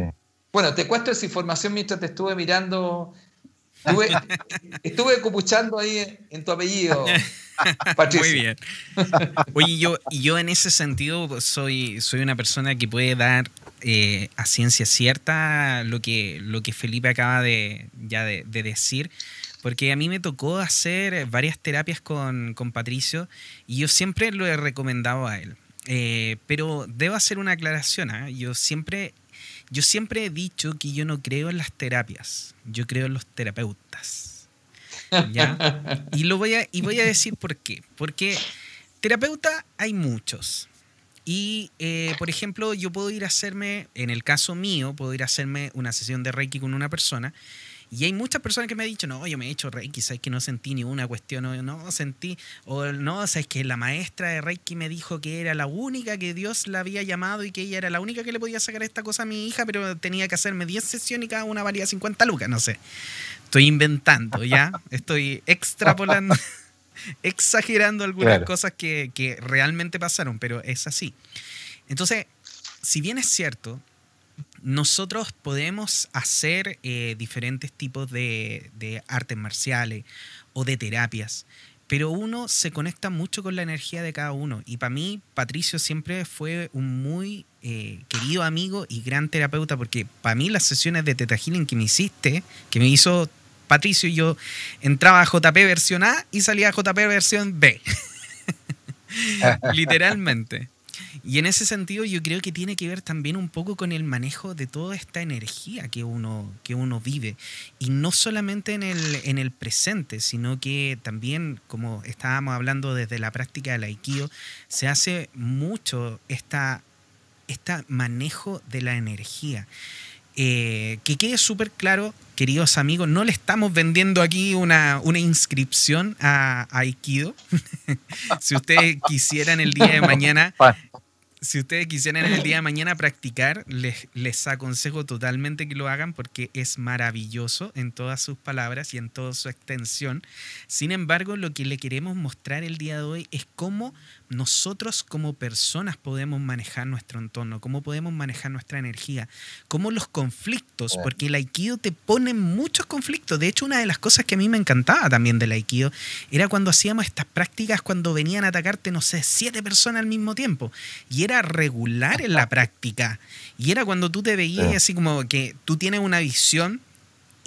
Bueno, te cuento esa información mientras te estuve mirando. Estuve, estuve cupuchando ahí en tu apellido. Muy bien. Oye, yo, yo en ese sentido soy, soy una persona que puede dar eh, a ciencia cierta lo que, lo que Felipe acaba de, ya de, decir. Porque a mí me tocó hacer varias terapias con, Patricio y yo siempre lo he recomendado a él. Eh, pero debo hacer una aclaración. ¿ah? Yo siempre yo siempre he dicho que yo no creo en las terapias, yo creo en los terapeutas. Y, lo voy a, y voy a decir por qué. Porque terapeuta hay muchos. Y, eh, por ejemplo, yo puedo ir a hacerme, en el caso mío, puedo ir a hacerme una sesión de Reiki con una persona y hay muchas personas que me han dicho, no, yo me he hecho Reiki, sabes que no sentí ni una cuestión, no, no sentí, o no, sabes que la maestra de Reiki me dijo que era la única que Dios la había llamado y que ella era la única que le podía sacar esta cosa a mi hija, pero tenía que hacerme 10 sesiones y cada una valía 50 lucas, no sé. Estoy inventando, ¿ya? Estoy extrapolando, exagerando algunas cosas que, que realmente pasaron, pero es así. Entonces, si bien es cierto, nosotros podemos hacer eh, diferentes tipos de, artes marciales o de terapias, pero uno se conecta mucho con la energía de cada uno. Y para mí, Patricio siempre fue un muy eh, querido amigo y gran terapeuta, porque para mí las sesiones de Teta Healing que me hiciste, que me hizo Patricio, yo entraba a JP versión A y salía a JP versión B. Literalmente. Y en ese sentido yo creo que tiene que ver también un poco con el manejo de toda esta energía que uno, que uno vive. Y no solamente en el, en el presente, sino que también, como estábamos hablando desde la práctica del Aikido, se hace mucho esta, este manejo de la energía. Eh, que quede súper claro, queridos amigos, no le estamos vendiendo aquí una, una inscripción a, a Aikido. si ustedes quisieran el día de mañana si ustedes quisieran el día de mañana practicar, les, les, aconsejo totalmente que lo hagan porque es maravilloso en todas sus palabras y en toda su extensión. Sin embargo, lo que le queremos mostrar el día de hoy es cómo nosotros como personas podemos manejar nuestro entorno, cómo podemos manejar nuestra energía, cómo los conflictos, porque el aikido te pone muchos conflictos. De hecho, una de las cosas que a mí me encantaba también del aikido era cuando hacíamos estas prácticas cuando venían a atacarte, no sé, siete personas al mismo tiempo. Y era regular en la práctica. Y era cuando tú te veías así como que tú tienes una visión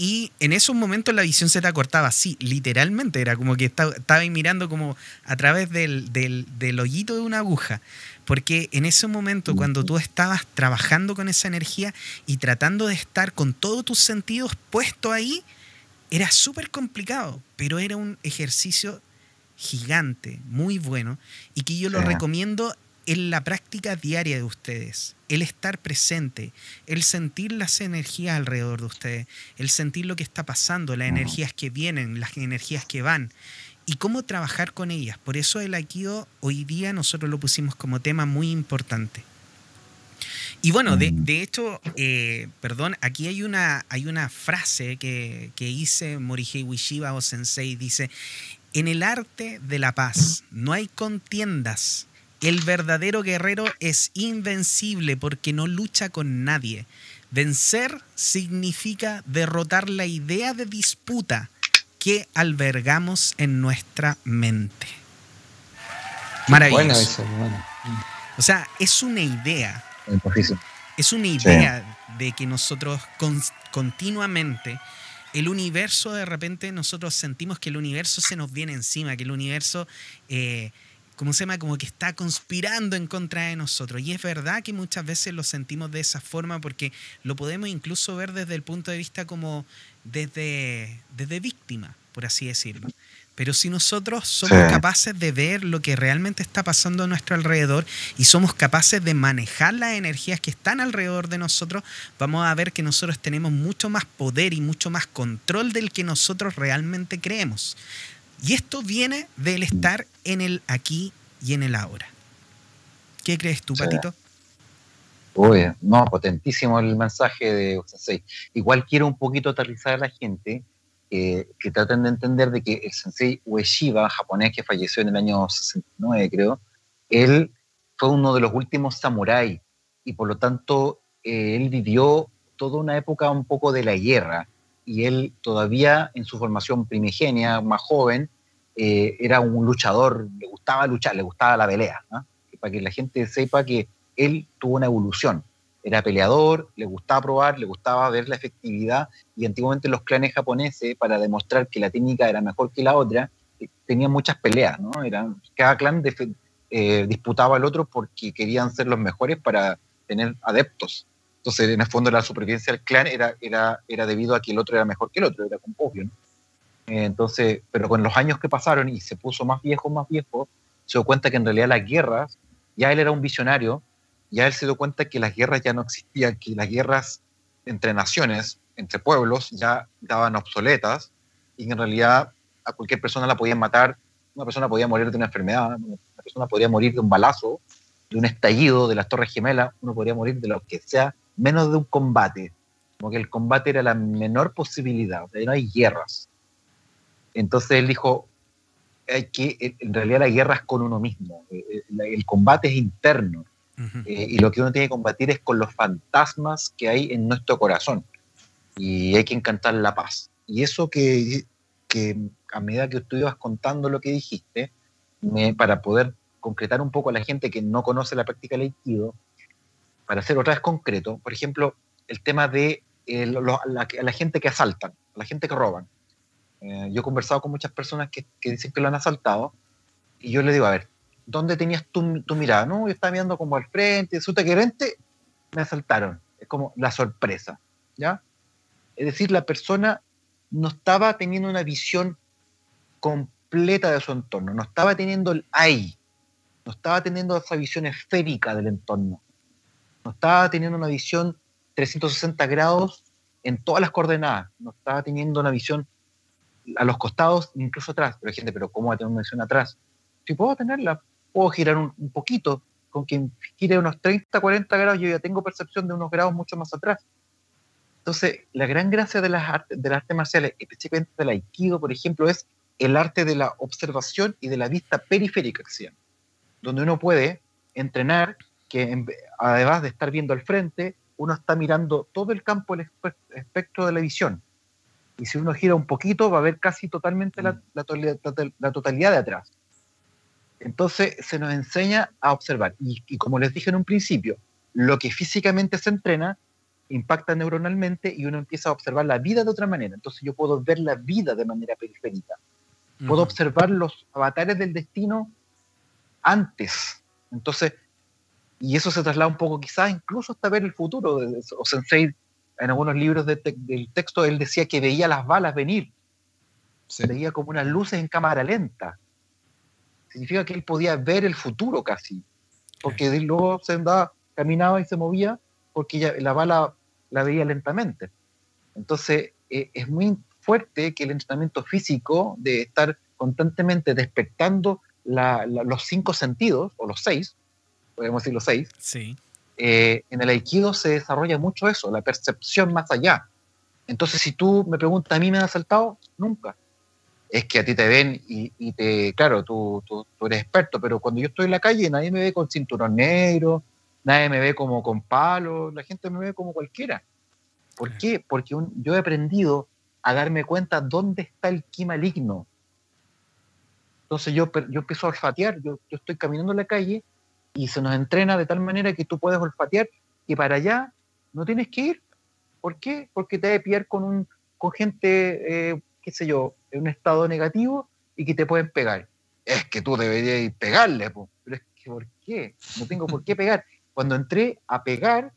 y en esos momentos la visión se te acortaba así, literalmente, era como que estaba, mirando como a través del, del, hoyito de una aguja. Porque en ese momento, cuando tú estabas trabajando con esa energía y tratando de estar con todos tus sentidos puestos ahí, era súper complicado, pero era un ejercicio gigante, muy bueno, y que yo lo recomiendo en la práctica diaria de ustedes, el estar presente, el sentir las energías alrededor de ustedes, el sentir lo que está pasando, las energías que vienen, las energías que van y cómo trabajar con ellas. Por eso el Aikido hoy día nosotros lo pusimos como tema muy importante. Y bueno, de, hecho, eh, perdón, aquí hay una, hay una frase que, que hice Morihei Ueshiba o Sensei, dice, en el arte de la paz no hay contiendas, el verdadero guerrero es invencible porque no lucha con nadie. Vencer significa derrotar la idea de disputa que albergamos en nuestra mente. Maravilloso. O sea, es una idea. Es una idea de que nosotros continuamente el universo de repente nosotros sentimos que el universo se nos viene encima, que el universo eh, como se llama? Como que está conspirando en contra de nosotros. Y es verdad que muchas veces lo sentimos de esa forma porque lo podemos incluso ver desde el punto de vista como desde, desde víctima, por así decirlo. Pero si nosotros somos capaces de ver lo que realmente está pasando a nuestro alrededor y somos capaces de manejar las energías que están alrededor de nosotros, vamos a ver que nosotros tenemos mucho más poder y mucho más control del que nosotros realmente creemos. Y esto viene del estar en el aquí y en el ahora. ¿Qué crees tú, Patito? Uy, no, potentísimo el mensaje de Sensei. Igual quiero un poquito aterrizar a la gente eh, que traten de entender de que el Sensei Ueshiba, japonés que falleció en el año 69, creo, él fue uno de los últimos samuráis y por lo tanto eh, él vivió toda una época un poco de la guerra y él todavía en su formación primigenia, más joven, eh, era un luchador, le gustaba luchar, le gustaba la pelea, para que la gente sepa que él tuvo una evolución. Era peleador, le gustaba probar, le gustaba ver la efectividad y antiguamente los clanes japoneses, para demostrar que la técnica era mejor que la otra, eh, tenían muchas peleas, ¿no? cada clan eh, disputaba al otro porque querían ser los mejores para tener adeptos. Entonces, en el fondo, la supervivencia del clan era, era, era debido a que el otro era mejor que el otro, era como obvio, ¿no? Entonces, pero con los años que pasaron y se puso más viejo, más viejo, se dio cuenta que en realidad las guerras, ya él era un visionario, ya él se dio cuenta que las guerras ya no existían, que las guerras entre naciones, entre pueblos, ya estaban obsoletas y que en realidad a cualquier persona la podían matar, una persona podía morir de una enfermedad, una persona podía morir de un balazo, de un estallido de las Torres Gemelas, uno podría morir de lo que sea, menos de un combate. Como que el combate era la menor posibilidad, o sea, no hay guerras. Entonces él dijo, hay que, en realidad la guerra es con uno mismo, eh, eh, el combate es interno, eh, y lo que uno tiene que combatir es con los fantasmas que hay en nuestro corazón, y hay que encantar la paz. Y eso que, que a medida que tú ibas contando lo que dijiste, para poder concretar un poco a la gente que no conoce la práctica del Aikido, para ser otra vez concreto, por ejemplo, el tema de la, gente que asaltan, la gente que roban. Eh, yo he conversado con muchas personas que, dicen que lo han asaltado y yo le digo, a ver, ¿dónde tenías tu, tu mirada? No, yo estaba viendo como al frente, su que me asaltaron. Es como la sorpresa, ¿ya? Es decir, la persona no estaba teniendo una visión completa de su entorno, no estaba teniendo el ahí, no estaba teniendo esa visión esférica del entorno, no estaba teniendo una visión 360 grados en todas las coordenadas, no estaba teniendo una visión a los costados, incluso atrás. Pero hay gente, pero ¿cómo va a tener una visión atrás? Si puedo tenerla, puedo girar un, poquito, con quien gire unos 30, 40 grados, yo ya tengo percepción de unos grados mucho más atrás. Entonces, la gran gracia de las, artes, de las artes marciales, específicamente del aikido, por ejemplo, es el arte de la observación y de la vista periférica, que donde uno puede entrenar que además de estar viendo al frente, uno está mirando todo el campo, el espectro de la visión y si uno gira un poquito va a ver casi totalmente la, mm. totalidad de atrás. Entonces se nos enseña a observar. Y, como les dije en un principio, lo que físicamente se entrena impacta neuronalmente y uno empieza a observar la vida de otra manera. Entonces yo puedo ver la vida de manera periférica. Puedo observar los avatares del destino antes. Entonces, y eso se traslada un poco quizás incluso hasta ver el futuro. O Sensei en algunos libros del texto él decía que veía las balas venir. Se veía como unas luces en cámara lenta. Significa que él podía ver el futuro casi. Porque luego se andaba, caminaba y se movía porque la bala la veía lentamente. Entonces e, es muy fuerte que el entrenamiento físico de estar constantemente despertando los cinco sentidos, o los seis, podemos decir los seis, sí. Eh, en el aikido se desarrolla mucho eso, la percepción más allá. Entonces, si tú me preguntas, ¿a mí me han asaltado? Nunca. Es que a ti te ven y, te, claro, tú, tú, eres experto, pero cuando yo estoy en la calle nadie me ve con cinturón negro, nadie me ve como con palos, la gente me ve como cualquiera. ¿Por qué? Porque yo he aprendido a darme cuenta dónde está el ki maligno. Entonces yo, yo empiezo a olfatear, yo, yo estoy caminando en la calle y se nos entrena de tal manera que tú puedes olfatear y para allá no tienes que ir. ¿Por qué? Porque te debe pillar con, un, con gente, eh, qué sé yo, en un estado negativo y que te pueden pegar. Es que tú deberías pegarle, pero es que ¿por qué? No tengo por qué pegar. Cuando entré a pegar,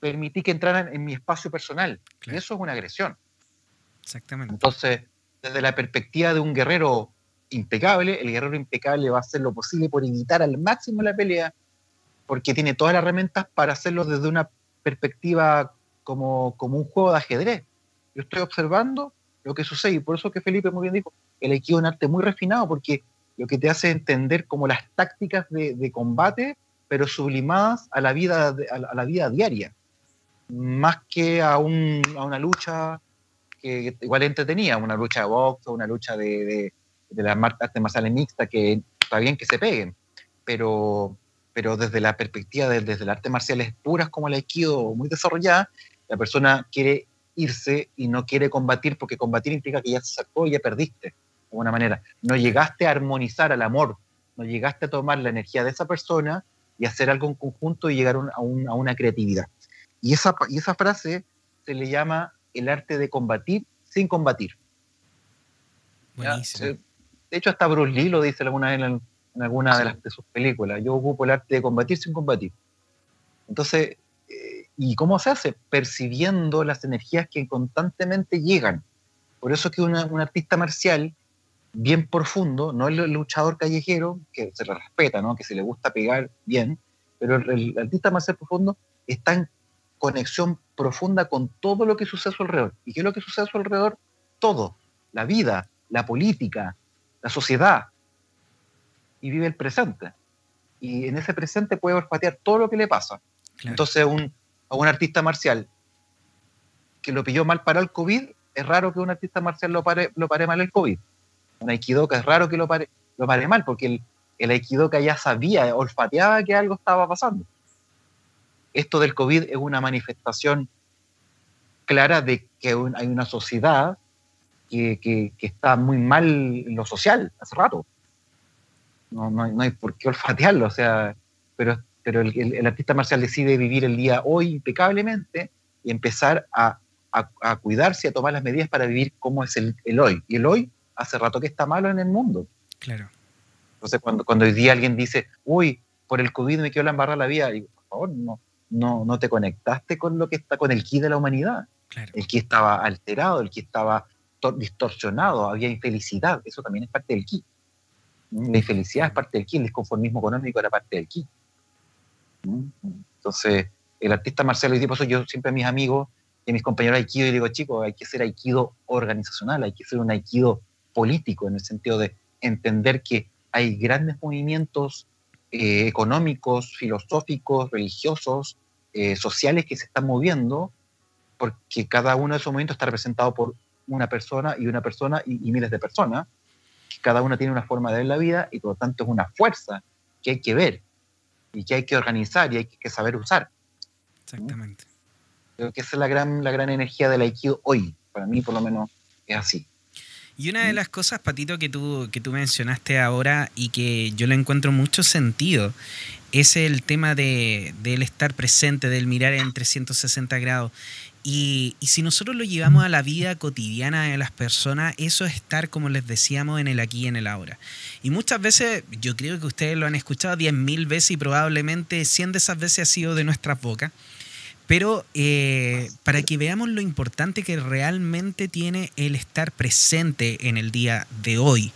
permití que entraran en mi espacio personal. Y eso es una agresión. Exactamente. Entonces, desde la perspectiva de un guerrero impecable, el guerrero impecable va a hacer lo posible por evitar al máximo la pelea, porque tiene todas las herramientas para hacerlo desde una perspectiva como, como un juego de ajedrez. Yo estoy observando lo que sucede, y por eso que Felipe muy bien dijo, el equipo es un arte muy refinado, porque lo que te hace entender como las tácticas de, combate, pero sublimadas a la vida, a la, vida diaria, más que a, un, a una lucha que igual entretenía, una lucha de box una lucha de las artes marciales mixtas, que está bien que se peguen, pero, pero desde la perspectiva de, desde las artes marciales puras como el Aikido, muy desarrollada, La persona quiere irse y no quiere combatir porque combatir implica que ya se sacó y ya perdiste, de alguna manera. No llegaste a armonizar al amor, no llegaste a tomar la energía de esa persona y hacer algo en conjunto y llegar a, una creatividad. Y esa, y esa frase se le llama el arte de combatir sin combatir. Buenísimo. De hecho, hasta Bruce Lee lo dice alguna vez en, alguna de, las, de sus películas. Yo ocupo el arte de combatir sin combatir. Entonces, eh, ¿y cómo se hace? Percibiendo las energías que constantemente llegan. Por eso que un artista marcial bien profundo, no el luchador callejero, que se le respeta, ¿no? que se le gusta pegar bien, pero el, artista marcial profundo está en conexión profunda con todo lo que sucede a su alrededor. ¿Y qué es lo que sucede a su alrededor? Todo. La vida, la política, la sociedad. Y vive el presente. Y en ese presente puede olfatear todo lo que le pasa. Entonces, un, a un artista marcial que lo pilló mal para el COVID, es raro que un artista marcial lo pare, lo pare mal el COVID. Un aikidoka es raro que lo pare, lo pare mal, porque el, el aikidoka ya sabía, olfateaba que algo estaba pasando. Esto del COVID es una manifestación clara de que hay una sociedad que, que, está muy mal en lo social hace rato. No, no, no, hay por qué olfatearlo, o sea, pero, pero el, el, artista marcial decide vivir el día hoy impecablemente y empezar a, a, a, cuidarse, a tomar las medidas para vivir como es el, el hoy. Y el hoy hace rato que está malo en el mundo. Claro. Entonces, cuando, cuando hoy día alguien dice, uy, por el COVID me quedó la embarrada la vida, digo, por favor, no, no, no te conectaste con lo que está, con el ki de la humanidad. El ki estaba alterado, el ki estaba distorsionado, había infelicidad, eso también es parte del ki. La infelicidad es parte del ki, el desconformismo económico era parte del ki. Entonces, el artista Marcelo, y por eso yo siempre a mis amigos y a mis compañeros de Aikido, y digo, chicos, hay que ser Aikido organizacional, hay que ser un Aikido político, en el sentido de entender que hay grandes movimientos eh, económicos, filosóficos, religiosos, eh, sociales que se están moviendo, porque cada uno de esos movimientos está representado por una persona y una persona y, miles de personas. Cada una tiene una forma de ver la vida y por lo tanto es una fuerza que hay que ver y que hay que organizar y hay que saber usar. Exactamente. Creo que esa es la gran, la gran energía del Aikido hoy. Para mí, por lo menos, es así. Y una de las cosas, Patito, que tú, que tú mencionaste ahora y que yo le encuentro mucho sentido, es el tema de, del estar presente, del mirar en 360 grados. Y, y, si nosotros lo llevamos a la vida cotidiana de las personas, eso es estar, como les decíamos, en el aquí y en el ahora. Y muchas veces, yo creo que ustedes lo han escuchado 10.000 veces y probablemente 100 de esas veces ha sido de nuestras bocas. Pero eh, para que veamos lo importante que realmente tiene el estar presente en el día de hoy.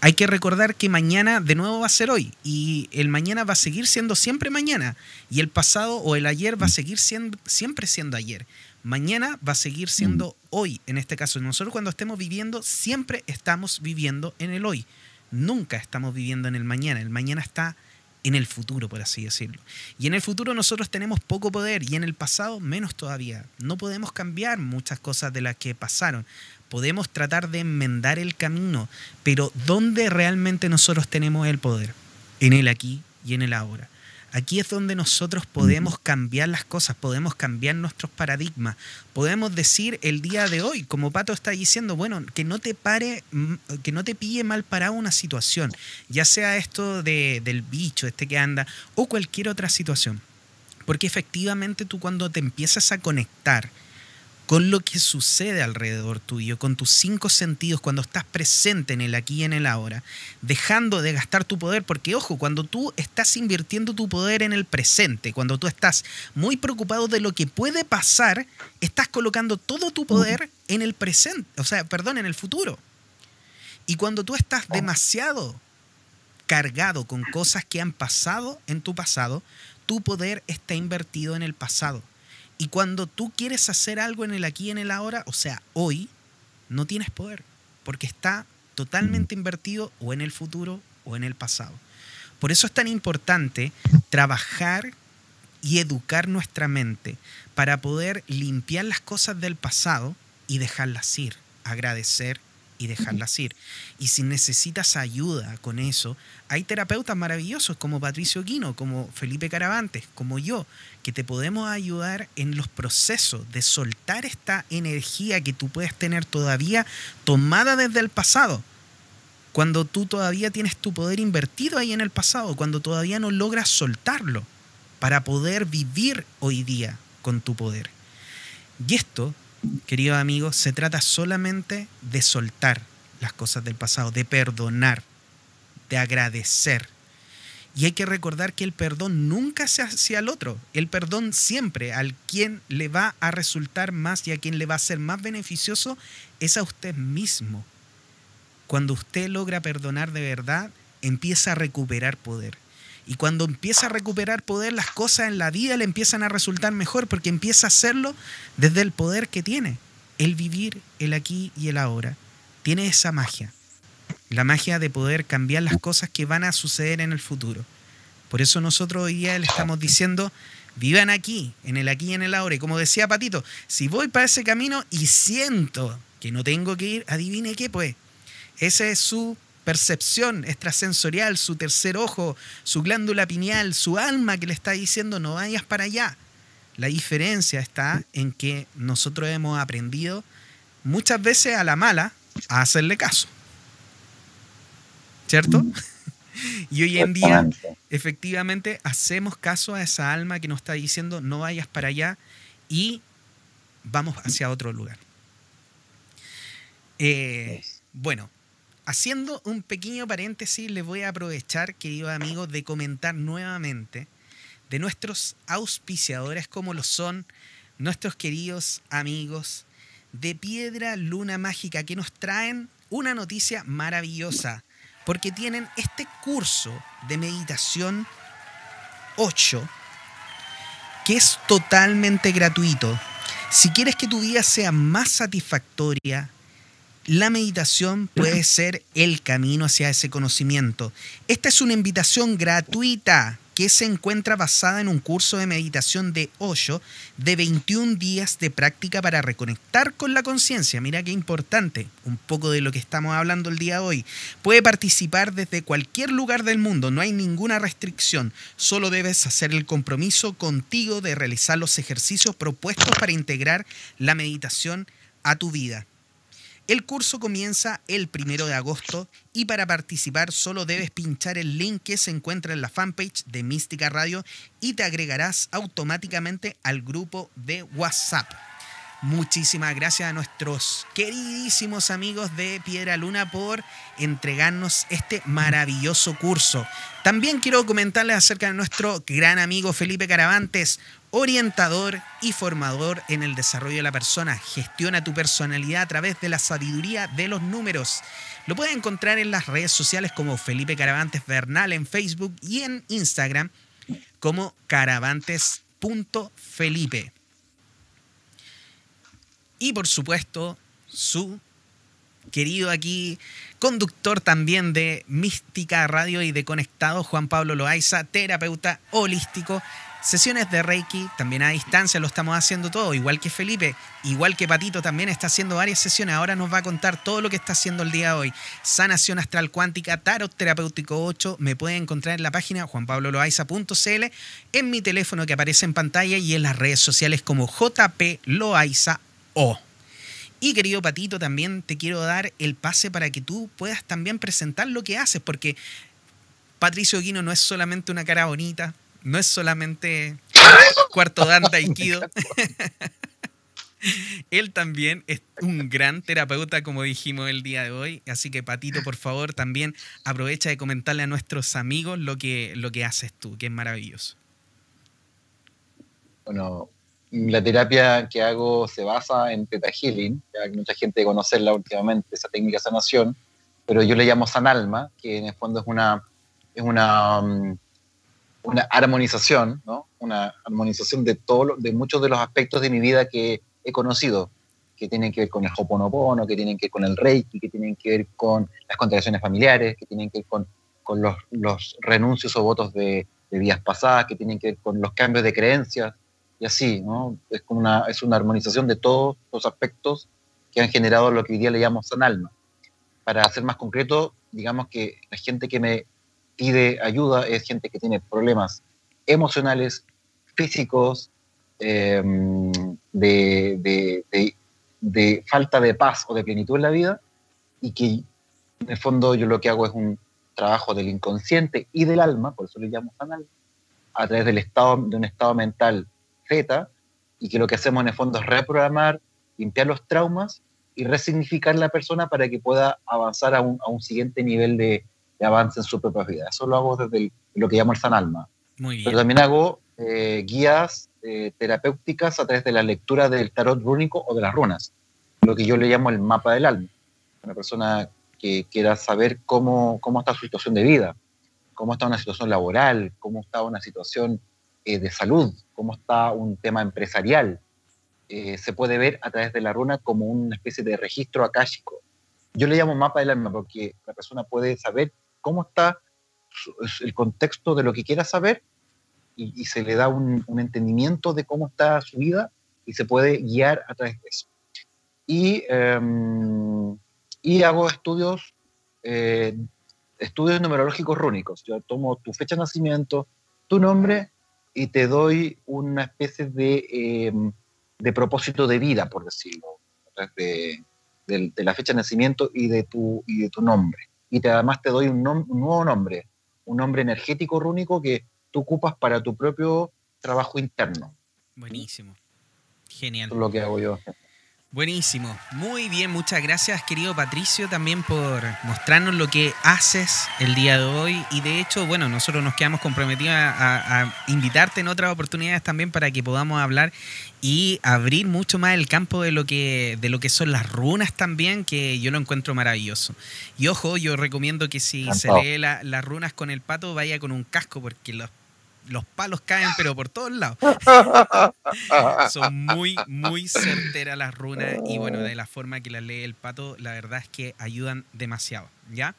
Hay que recordar que mañana de nuevo va a ser hoy y el mañana va a seguir siendo siempre mañana y el pasado o el ayer va a seguir siendo, siempre siendo ayer. Mañana va a seguir siendo hoy. En este caso, nosotros cuando estemos viviendo, siempre estamos viviendo en el hoy. Nunca estamos viviendo en el mañana. El mañana está en el futuro, por así decirlo. Y en el futuro nosotros tenemos poco poder y en el pasado menos todavía. No podemos cambiar muchas cosas de las que pasaron. Podemos tratar de enmendar el camino, pero ¿dónde realmente nosotros tenemos el poder? En el aquí y en el ahora. Aquí es donde nosotros podemos cambiar las cosas, podemos cambiar nuestros paradigmas, podemos decir el día de hoy, como Pato está diciendo, bueno, que no te pare, mm, que no te pille mal parado una situación, ya sea esto de, del bicho, este que anda, o cualquier otra situación. Porque efectivamente tú cuando te empiezas a conectar, con lo que sucede alrededor tuyo, con tus cinco sentidos, cuando estás presente en el aquí y en el ahora, dejando de gastar tu poder, porque ojo, cuando tú estás invirtiendo tu poder en el presente, cuando tú estás muy preocupado de lo que puede pasar, estás colocando todo tu poder en el presente, o sea, perdón, en el futuro. Y cuando tú estás demasiado cargado con cosas que han pasado en tu pasado, tu poder está invertido en el pasado. Y cuando tú quieres hacer algo en el aquí y en el ahora, o sea, hoy, no tienes poder, porque está totalmente invertido o en el futuro o en el pasado. Por eso es tan importante trabajar y educar nuestra mente para poder limpiar las cosas del pasado y dejarlas ir, agradecer y dejarlas ir. Y si necesitas ayuda con eso, hay terapeutas maravillosos como Patricio Quino, como Felipe Caravantes, como yo, que te podemos ayudar en los procesos de soltar esta energía que tú puedes tener todavía tomada desde el pasado. Cuando tú todavía tienes tu poder invertido ahí en el pasado, cuando todavía no logras soltarlo para poder vivir hoy día con tu poder. Y esto queridos amigos, se trata solamente de soltar las cosas del pasado, de perdonar, de agradecer. Y hay que recordar que el perdón nunca se hacia el otro. El perdón siempre al quien le va a resultar más y a quien le va a ser más beneficioso es a usted mismo. Cuando usted logra perdonar de verdad, empieza a recuperar poder. Y cuando empieza a recuperar poder, las cosas en la vida le empiezan a resultar mejor porque empieza a hacerlo desde el poder que tiene. El vivir, el aquí y el ahora. Tiene esa magia. La magia de poder cambiar las cosas que van a suceder en el futuro. Por eso nosotros hoy día le estamos diciendo, vivan aquí, en el aquí y en el ahora. Y como decía Patito, si voy para ese camino y siento que no tengo que ir, adivine qué, pues. Ese es su percepción extrasensorial, su tercer ojo, su glándula pineal, su alma que le está diciendo no vayas para allá. La diferencia está en que nosotros hemos aprendido muchas veces a la mala a hacerle caso. ¿Cierto? Y hoy en día, efectivamente, hacemos caso a esa alma que nos está diciendo no vayas para allá y vamos hacia otro lugar. Eh, bueno, Haciendo un pequeño paréntesis, les voy a aprovechar, queridos amigos, de comentar nuevamente de nuestros auspiciadores como lo son nuestros queridos amigos de Piedra Luna Mágica que nos traen una noticia maravillosa porque tienen este curso de meditación 8 que es totalmente gratuito. Si quieres que tu vida sea más satisfactoria, la meditación puede ser el camino hacia ese conocimiento. Esta es una invitación gratuita que se encuentra basada en un curso de meditación de Osho de 21 días de práctica para reconectar con la conciencia. Mira qué importante, un poco de lo que estamos hablando el día de hoy. Puede participar desde cualquier lugar del mundo, no hay ninguna restricción, solo debes hacer el compromiso contigo de realizar los ejercicios propuestos para integrar la meditación a tu vida. El curso comienza el primero de agosto y para participar solo debes pinchar el link que se encuentra en la fanpage de Mística Radio y te agregarás automáticamente al grupo de WhatsApp. Muchísimas gracias a nuestros queridísimos amigos de Piedra Luna por entregarnos este maravilloso curso. También quiero comentarles acerca de nuestro gran amigo Felipe Caravantes, orientador y formador en el desarrollo de la persona. Gestiona tu personalidad a través de la sabiduría de los números. Lo puedes encontrar en las redes sociales como Felipe Caravantes Bernal en Facebook y en Instagram como caravantes.felipe. Y por supuesto, su querido aquí conductor también de Mística Radio y de Conectado, Juan Pablo Loaiza, terapeuta holístico Sesiones de Reiki también a distancia lo estamos haciendo todo, igual que Felipe, igual que Patito también está haciendo varias sesiones. Ahora nos va a contar todo lo que está haciendo el día de hoy. Sanación astral cuántica, tarot terapéutico 8. Me pueden encontrar en la página juanpabloloaiza.cl, en mi teléfono que aparece en pantalla y en las redes sociales como JP Loaiza Y querido Patito, también te quiero dar el pase para que tú puedas también presentar lo que haces, porque Patricio Guino no es solamente una cara bonita, no es solamente cuarto danta y Kido. Él también es un gran terapeuta, como dijimos el día de hoy. Así que, Patito, por favor, también aprovecha de comentarle a nuestros amigos lo que, lo que haces tú, que es maravilloso. Bueno, la terapia que hago se basa en Theta Healing. Ya mucha gente conocerla últimamente, esa técnica de sanación, pero yo le llamo Sanalma, que en el fondo es una, es una mm, una armonización, ¿no? Una armonización de, todo, de muchos de los aspectos de mi vida que he conocido, que tienen que ver con el Hoponopono, que tienen que ver con el Reiki, que tienen que ver con las contracciones familiares, que tienen que ver con, con los, los, renuncios o votos de, de, vidas pasadas, que tienen que ver con los cambios de creencias, y así, ¿no? Es, como una, es una armonización de todos los aspectos que han generado lo que hoy día le llamamos San Alma. para ser más concreto, digamos que la gente que me pide ayuda es gente que tiene problemas emocionales, físicos, em, de, de, falta de paz o de plenitud en la vida, y que en el fondo yo lo que hago es un trabajo del inconsciente y del alma, por eso le llamo canal, a través del estado, de un estado mental y que lo que hacemos en el fondo es reprogramar, limpiar los traumas y resignificar la persona para que pueda avanzar a un, a un siguiente nivel de, de, avance en su propia vida. Eso lo hago desde lo que llamo el San Alma. Muy bien. Pero también hago eh, guías eh, terapéuticas a través de la lectura del tarot rúnico o de las runas, lo que yo le llamo el mapa del alma. Una persona que quiera saber cómo, cómo está su situación de vida, cómo está una situación laboral, cómo está una situación eh, de salud, cómo está un tema empresarial, eh, se puede ver a través de la runa como una especie de registro akáshico. Yo le llamo mapa del alma porque la persona puede saber cómo está el contexto de lo que quiera saber y, se le da un, entendimiento de cómo está su vida y se puede guiar a través de eso. Y, um, y hago estudios, eh, estudios numerológicos rúnicos. Yo tomo tu fecha de nacimiento, tu nombre y te doy una especie de... Eh, de propósito de vida, por decirlo, de, de, de, la fecha de nacimiento y de tu, y de tu nombre. Y te, además te doy un, nom un, nuevo nombre, un nombre energético rúnico que tú ocupas para tu propio trabajo interno. Buenísimo. Genial. Eso es lo que hago yo. Buenísimo, muy bien, muchas gracias querido Patricio también por mostrarnos lo que haces el día de hoy. Y de hecho, bueno, nosotros nos quedamos comprometidos a, a, invitarte en otras oportunidades también para que podamos hablar y abrir mucho más el campo de lo que, de lo que son las runas también, que yo lo encuentro maravilloso. Y ojo, yo recomiendo que si se lee la, las runas con el pato, vaya con un casco porque los los palos caen, pero por todos lados. Son muy, muy certeras las runas y bueno, de la forma que las lee el pato, la verdad es que ayudan demasiado, ¿ya?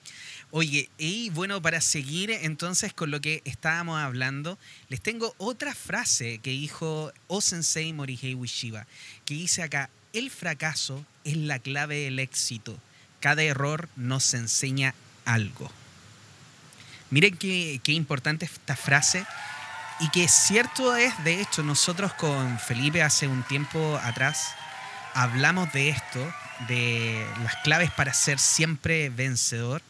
Oye, y bueno, para seguir entonces con lo que estábamos hablando, les tengo otra frase que dijo O-Sensei Morihei Ueshiba, que dice acá, el fracaso es la clave del éxito. Cada error nos enseña algo. Miren qué, qué importante esta frase y que cierto es, de hecho, nosotros con Felipe hace un tiempo atrás hablamos de esto, de las claves para ser siempre vencedor.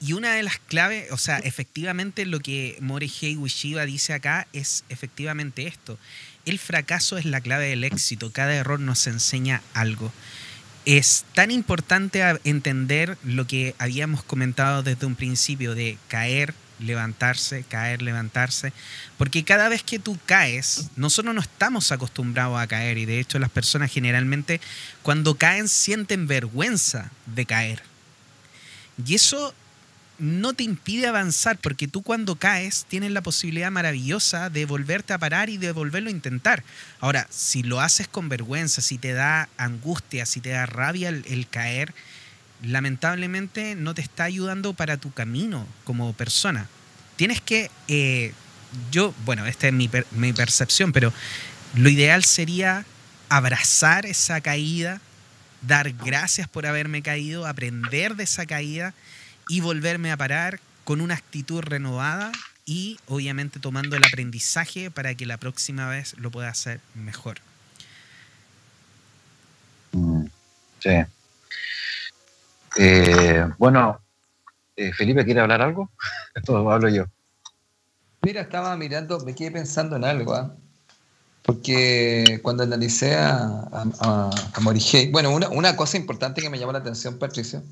Y una de las claves, o sea, efectivamente lo que Morihei Ueshiba dice acá es efectivamente esto. El fracaso es la clave del éxito, cada error nos enseña algo. Es tan importante entender lo que habíamos comentado desde un principio de caer, levantarse, caer, levantarse, porque cada vez que tú caes, nosotros no estamos acostumbrados a caer y de hecho las personas generalmente cuando caen sienten vergüenza de caer. Y eso no te impide avanzar porque tú cuando caes tienes la posibilidad maravillosa de volverte a parar y de volverlo a intentar. Ahora, si lo haces con vergüenza, si te da angustia, si te da rabia el, el caer, lamentablemente no te está ayudando para tu camino como persona. Tienes que, eh, yo, bueno, esta es mi, mi percepción, pero lo ideal sería abrazar esa caída, dar gracias por haberme caído, aprender de esa caída y volverme a parar con una actitud renovada y obviamente tomando el aprendizaje para que la próxima vez lo pueda hacer mejor. Sí. Eh, bueno, eh, Felipe, ¿quiere hablar algo? Hablo yo. Mira, estaba mirando, me quedé pensando en algo, ¿eh? porque cuando analicé a, a, bueno, una, una, cosa importante que me llamó la atención, Patricio,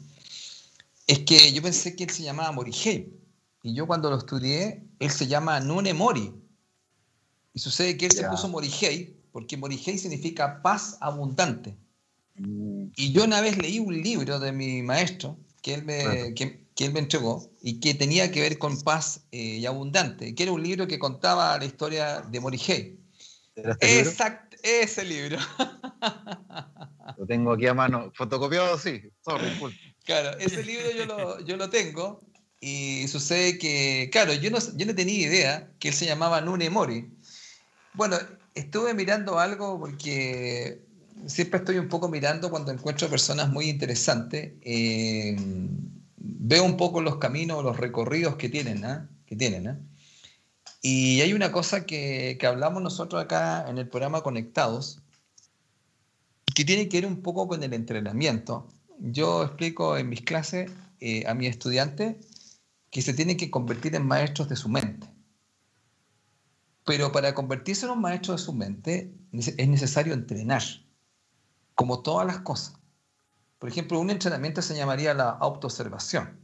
es que yo pensé que él se llamaba Morihei, y yo cuando lo estudié, él se llama Nune Mori, y sucede que él yeah. se puso Morihei, porque Morihei significa paz abundante. Y yo una vez leí un libro de mi maestro que él me, claro. que, que, él me entregó y que tenía que ver con paz eh, y abundante, que era un libro que contaba la historia de Morihei. Este Exacto, ese libro. Lo tengo aquí a mano, fotocopiado, sí. Sorry, cool. Claro, ese libro yo lo, yo lo tengo y sucede que, claro, yo no, yo no tenía idea que él se llamaba Nune Mori. Bueno, estuve mirando algo porque siempre estoy un poco mirando cuando encuentro personas muy interesantes. Eh, veo un poco los caminos, los recorridos que tienen, ¿ah? que tienen. ¿ah? Y hay una cosa que, que, hablamos nosotros acá en el programa Conectados, que tiene que ver un poco con el entrenamiento. Yo explico en mis clases eh, a mis estudiantes que se tienen que convertir en maestros de su mente. Pero para convertirse en un maestro de su mente es necesario entrenar, como todas las cosas. Por ejemplo, un entrenamiento se llamaría la autoobservación.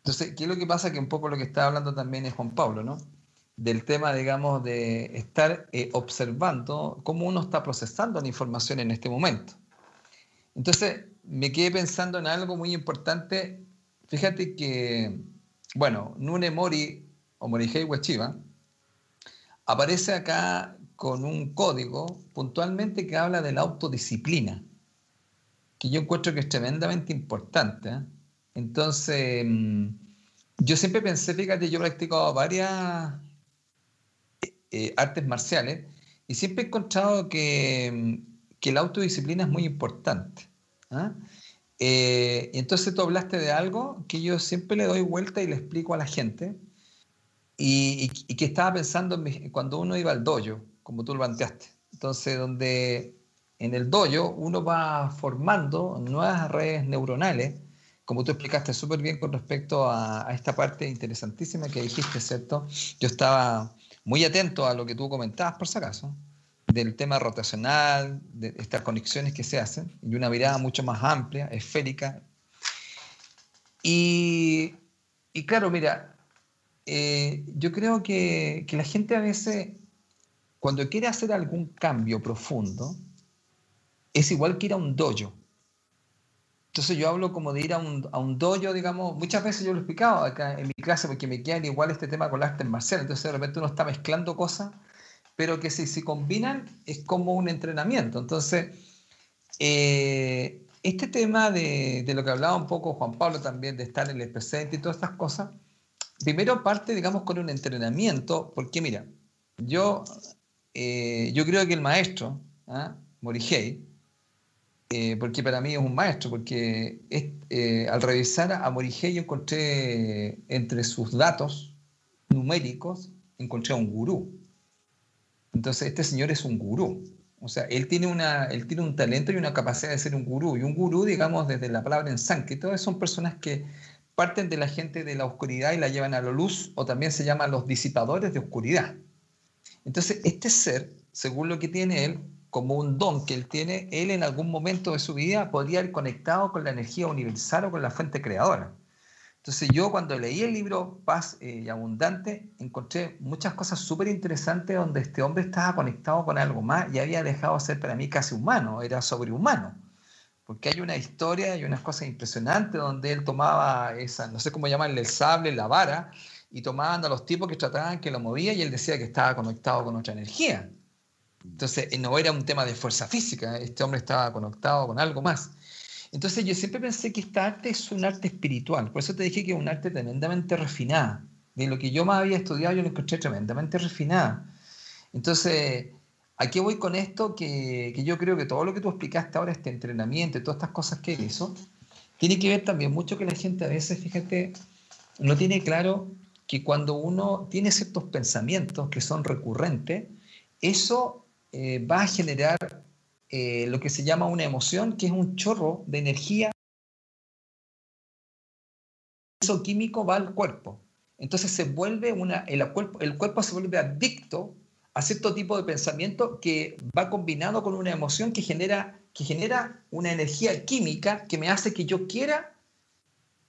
Entonces, ¿qué es lo que pasa? Que un poco lo que está hablando también es Juan Pablo, ¿no? Del tema, digamos, de estar eh, observando cómo uno está procesando la información en este momento. Entonces, me quedé pensando en algo muy importante. Fíjate que, bueno, Nune Mori o Morihei Wachiba aparece acá con un código puntualmente que habla de la autodisciplina, que yo encuentro que es tremendamente importante. ¿eh? Entonces, mm, yo siempre pensé, fíjate, yo he practicado varias eh, eh, artes marciales y siempre he encontrado que, mm, que la autodisciplina es muy importante. ¿ah? Eh, entonces tú hablaste de algo que yo siempre le doy vuelta y le explico a la gente y, que estaba pensando cuando uno iba al dojo, como tú lo planteaste. Entonces, donde en el dojo uno va formando nuevas redes neuronales, como tú explicaste súper bien con respecto a, a, esta parte interesantísima que dijiste, ¿cierto? Yo estaba muy atento a lo que tú comentabas, por si acaso del tema rotacional, de estas conexiones que se hacen, y una mirada mucho más amplia, esférica. Y, y claro, mira, eh, yo creo que, que, la gente a veces, cuando quiere hacer algún cambio profundo, es igual que ir a un dojo. Entonces yo hablo como de ir a un, a un dojo, digamos, muchas veces yo lo he explicado acá en mi clase porque me queda igual este tema con las artes marciales, entonces de repente uno está mezclando cosas pero que si se combinan es como un entrenamiento. Entonces, eh, este tema de, de, lo que hablaba un poco Juan Pablo también, de estar en el presente y todas estas cosas, primero parte, digamos, con un entrenamiento, porque mira, yo, eh, yo creo que el maestro, ¿ah? Morihei, eh, porque para mí es un maestro, porque es, al revisar a Morihei yo encontré entre sus datos numéricos, encontré a un gurú. Entonces, este señor es un gurú. O sea, él tiene, una, él tiene un talento y una capacidad de ser un gurú. Y un gurú, digamos, desde la palabra en sánscrito, son personas que parten de la gente de la oscuridad y la llevan a la luz, o también se llaman los disipadores de oscuridad. Entonces, este ser, según lo que tiene él, como un don que él tiene, él en algún momento de su vida podría ir conectado con la energía universal o con la fuente creadora. Entonces yo cuando leí el libro Paz eh, y Abundante encontré muchas cosas súper interesantes donde este hombre estaba conectado con algo más y había dejado de ser para mí casi humano, era sobrehumano. Porque hay una historia y unas cosas impresionantes donde él tomaba esa, no sé cómo llamarle, el sable, la vara, y tomaban a los tipos que trataban que lo movía y él decía que estaba conectado con otra energía. Entonces eh, no era un tema de fuerza física, este hombre estaba conectado con algo más. Entonces yo siempre pensé que esta arte es un arte espiritual, por eso te dije que es un arte tremendamente refinada. De lo que yo más había estudiado yo lo encontré tremendamente refinada. Entonces, ¿a qué voy con esto? Que, que yo creo que todo lo que tú explicaste ahora, este entrenamiento y todas estas cosas que hizo, tiene que ver también mucho que la gente a veces, fíjate, no tiene claro que cuando uno tiene ciertos pensamientos que son recurrentes, eso eh, va a generar eh, lo que se llama una emoción, que es un chorro de energía. Eso químico va al cuerpo. Entonces se vuelve una, el cuerpo, el cuerpo se vuelve adicto a cierto tipo de pensamiento que va combinado con una emoción que genera, que genera una energía química que me hace que yo quiera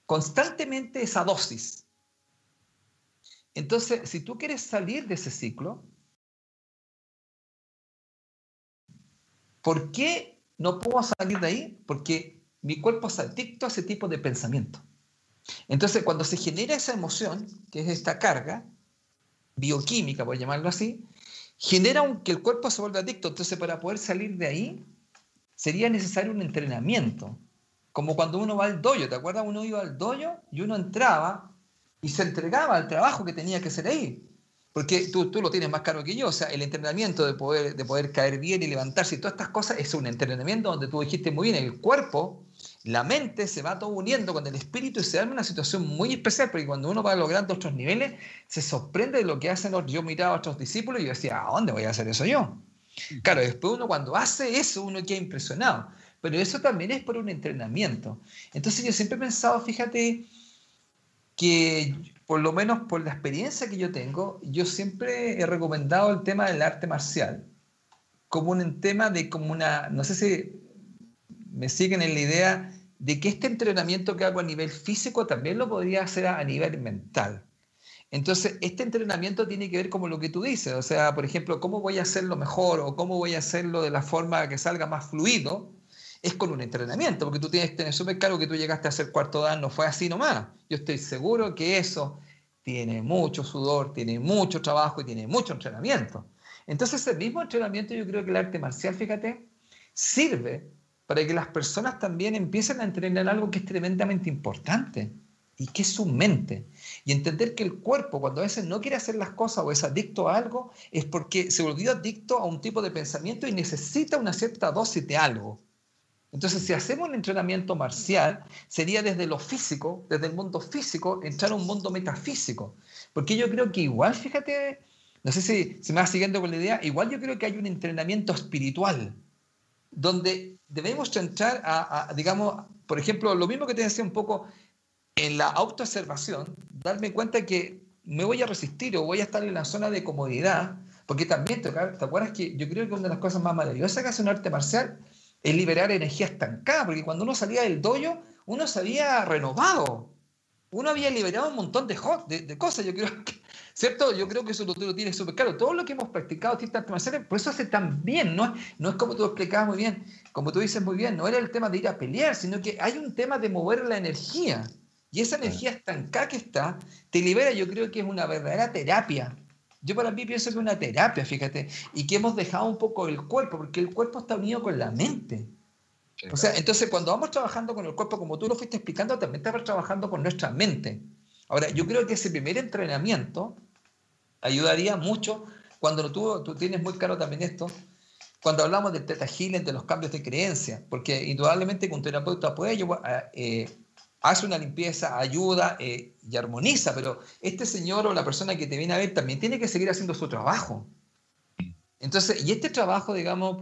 constantemente esa dosis. Entonces, si tú quieres salir de ese ciclo, ¿Por qué no puedo salir de ahí? Porque mi cuerpo es adicto a ese tipo de pensamiento. Entonces, cuando se genera esa emoción, que es esta carga bioquímica, por llamarlo así, genera que el cuerpo se vuelva adicto. Entonces, para poder salir de ahí, sería necesario un entrenamiento. Como cuando uno va al dojo, ¿te acuerdas? Uno iba al dojo y uno entraba y se entregaba al trabajo que tenía que hacer ahí. Porque tú, tú lo tienes más caro que yo, o sea, el entrenamiento de poder, de poder caer bien y levantarse y todas estas cosas es un entrenamiento donde tú dijiste muy bien, el cuerpo, la mente se va todo uniendo con el espíritu y se da una situación muy especial, porque cuando uno va logrando otros niveles, se sorprende de lo que hacen los, yo miraba a otros discípulos y yo decía, ¿a dónde voy a hacer eso yo? Claro, después uno cuando hace eso, uno queda impresionado, pero eso también es por un entrenamiento. Entonces yo siempre he pensado, fíjate, que por lo menos por la experiencia que yo tengo, yo siempre he recomendado el tema del arte marcial como un tema de como una, no sé si me siguen en la idea de que este entrenamiento que hago a nivel físico también lo podría hacer a, nivel mental. Entonces, este entrenamiento tiene que ver como lo que tú dices, o sea, por ejemplo, cómo voy a hacerlo mejor o cómo voy a hacerlo de la forma que salga más fluido, es con un entrenamiento, porque tú tienes que tener súper claro que tú llegaste a hacer cuarto dan, no fue así nomás. Yo estoy seguro que eso tiene mucho sudor, tiene mucho trabajo y tiene mucho entrenamiento. Entonces, ese mismo entrenamiento, yo creo que el arte marcial, fíjate, sirve para que las personas también empiecen a entrenar algo que es tremendamente importante y que es su mente. Y entender que el cuerpo, cuando a veces no quiere hacer las cosas o es adicto a algo, es porque se volvió adicto a un tipo de pensamiento y necesita una cierta dosis de algo. Entonces, si hacemos un entrenamiento marcial, sería desde lo físico, desde el mundo físico, entrar a un mundo metafísico. Porque yo creo que igual, fíjate, no sé si, si me vas siguiendo con la idea, igual yo creo que hay un entrenamiento espiritual, donde debemos entrar a, digamos, por ejemplo, lo mismo que te decía un poco en la autoobservación, darme cuenta que me voy a resistir o voy a estar en la zona de comodidad, porque también, ¿te, ¿te acuerdas que yo creo que una de las cosas más maravillosas que hace un arte marcial es liberar energía estancada, porque cuando uno salía del dojo, uno se había renovado, uno había liberado un montón de, de, cosas, yo creo que, ¿cierto? Yo creo que eso lo, lo tienes súper claro. Todo lo que hemos practicado artes marciales, por eso hace tan bien, ¿no? no es como tú explicabas muy bien, como tú dices muy bien, no era el tema de ir a pelear, sino que hay un tema de mover la energía. Y esa energía estancada que está, te libera, yo creo que es una verdadera terapia yo para mí pienso que es una terapia, fíjate, y que hemos dejado un poco el cuerpo, porque el cuerpo está unido con la mente. o sea, entonces cuando vamos trabajando con el cuerpo, como tú lo fuiste explicando, también estamos trabajando con nuestra mente. Ahora, yo creo que ese primer entrenamiento ayudaría mucho cuando tú, tú tienes muy claro también esto, cuando hablamos del teta healing, de los cambios de creencia, porque indudablemente un terapeuta puede eh, hace una limpieza, ayuda eh, y armoniza, pero este señor o la persona que te viene a ver también tiene que seguir haciendo su trabajo. Entonces, y este trabajo, digamos,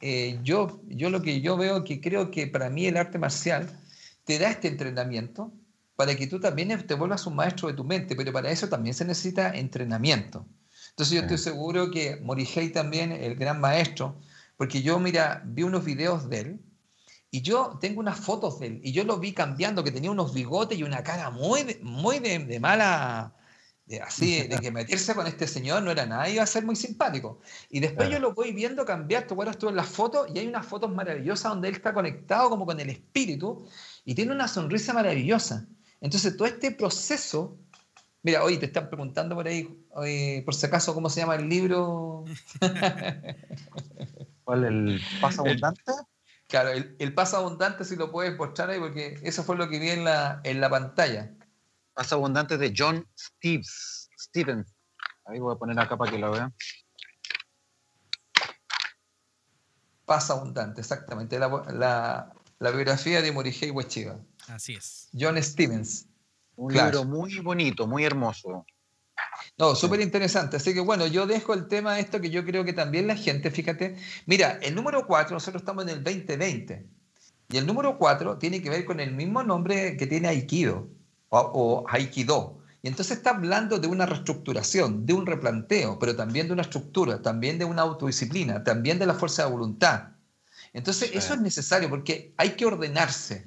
eh, yo, yo lo que yo veo que creo que para mí el arte marcial te da este entrenamiento para que tú también te vuelvas un maestro de tu mente, pero para eso también se necesita entrenamiento. Entonces yo estoy seguro que Morihei también, el gran maestro, porque yo, mira, vi unos videos de él, y yo tengo unas fotos de él, y yo lo vi cambiando, que tenía unos bigotes y una cara muy, de, muy de, mala, de, así, de que meterse con este señor no era nada, iba a ser muy simpático. Y después yo lo voy viendo cambiar, tú acuerdas tú en las fotos, y hay unas fotos maravillosas donde él está conectado como con el espíritu, y tiene una sonrisa maravillosa. Entonces todo este proceso, mira, hoy te están preguntando por ahí, por si acaso, ¿cómo se llama el libro? ¿Cuál? ¿El paso abundante? Claro, el, paso abundante si lo puedes mostrar ahí porque eso fue lo que vi en la, en la pantalla. Paso abundante de John Stevens. Stevens. Ahí voy a poner acá para que lo vean. Paso abundante, exactamente. La, biografía de Morihei Ueshiba. Así es. John Stevens. Un libro muy bonito, muy hermoso. No, súper interesante. Así que bueno, yo dejo el tema de esto que yo creo que también la gente, fíjate, mira, el número 4, nosotros estamos en el 2020, y el número 4 tiene que ver con el mismo nombre que tiene Aikido o, Aikido. Y entonces está hablando de una reestructuración, de un replanteo, pero también de una estructura, también de una autodisciplina, también de la fuerza de voluntad. Entonces eso es necesario porque hay que ordenarse.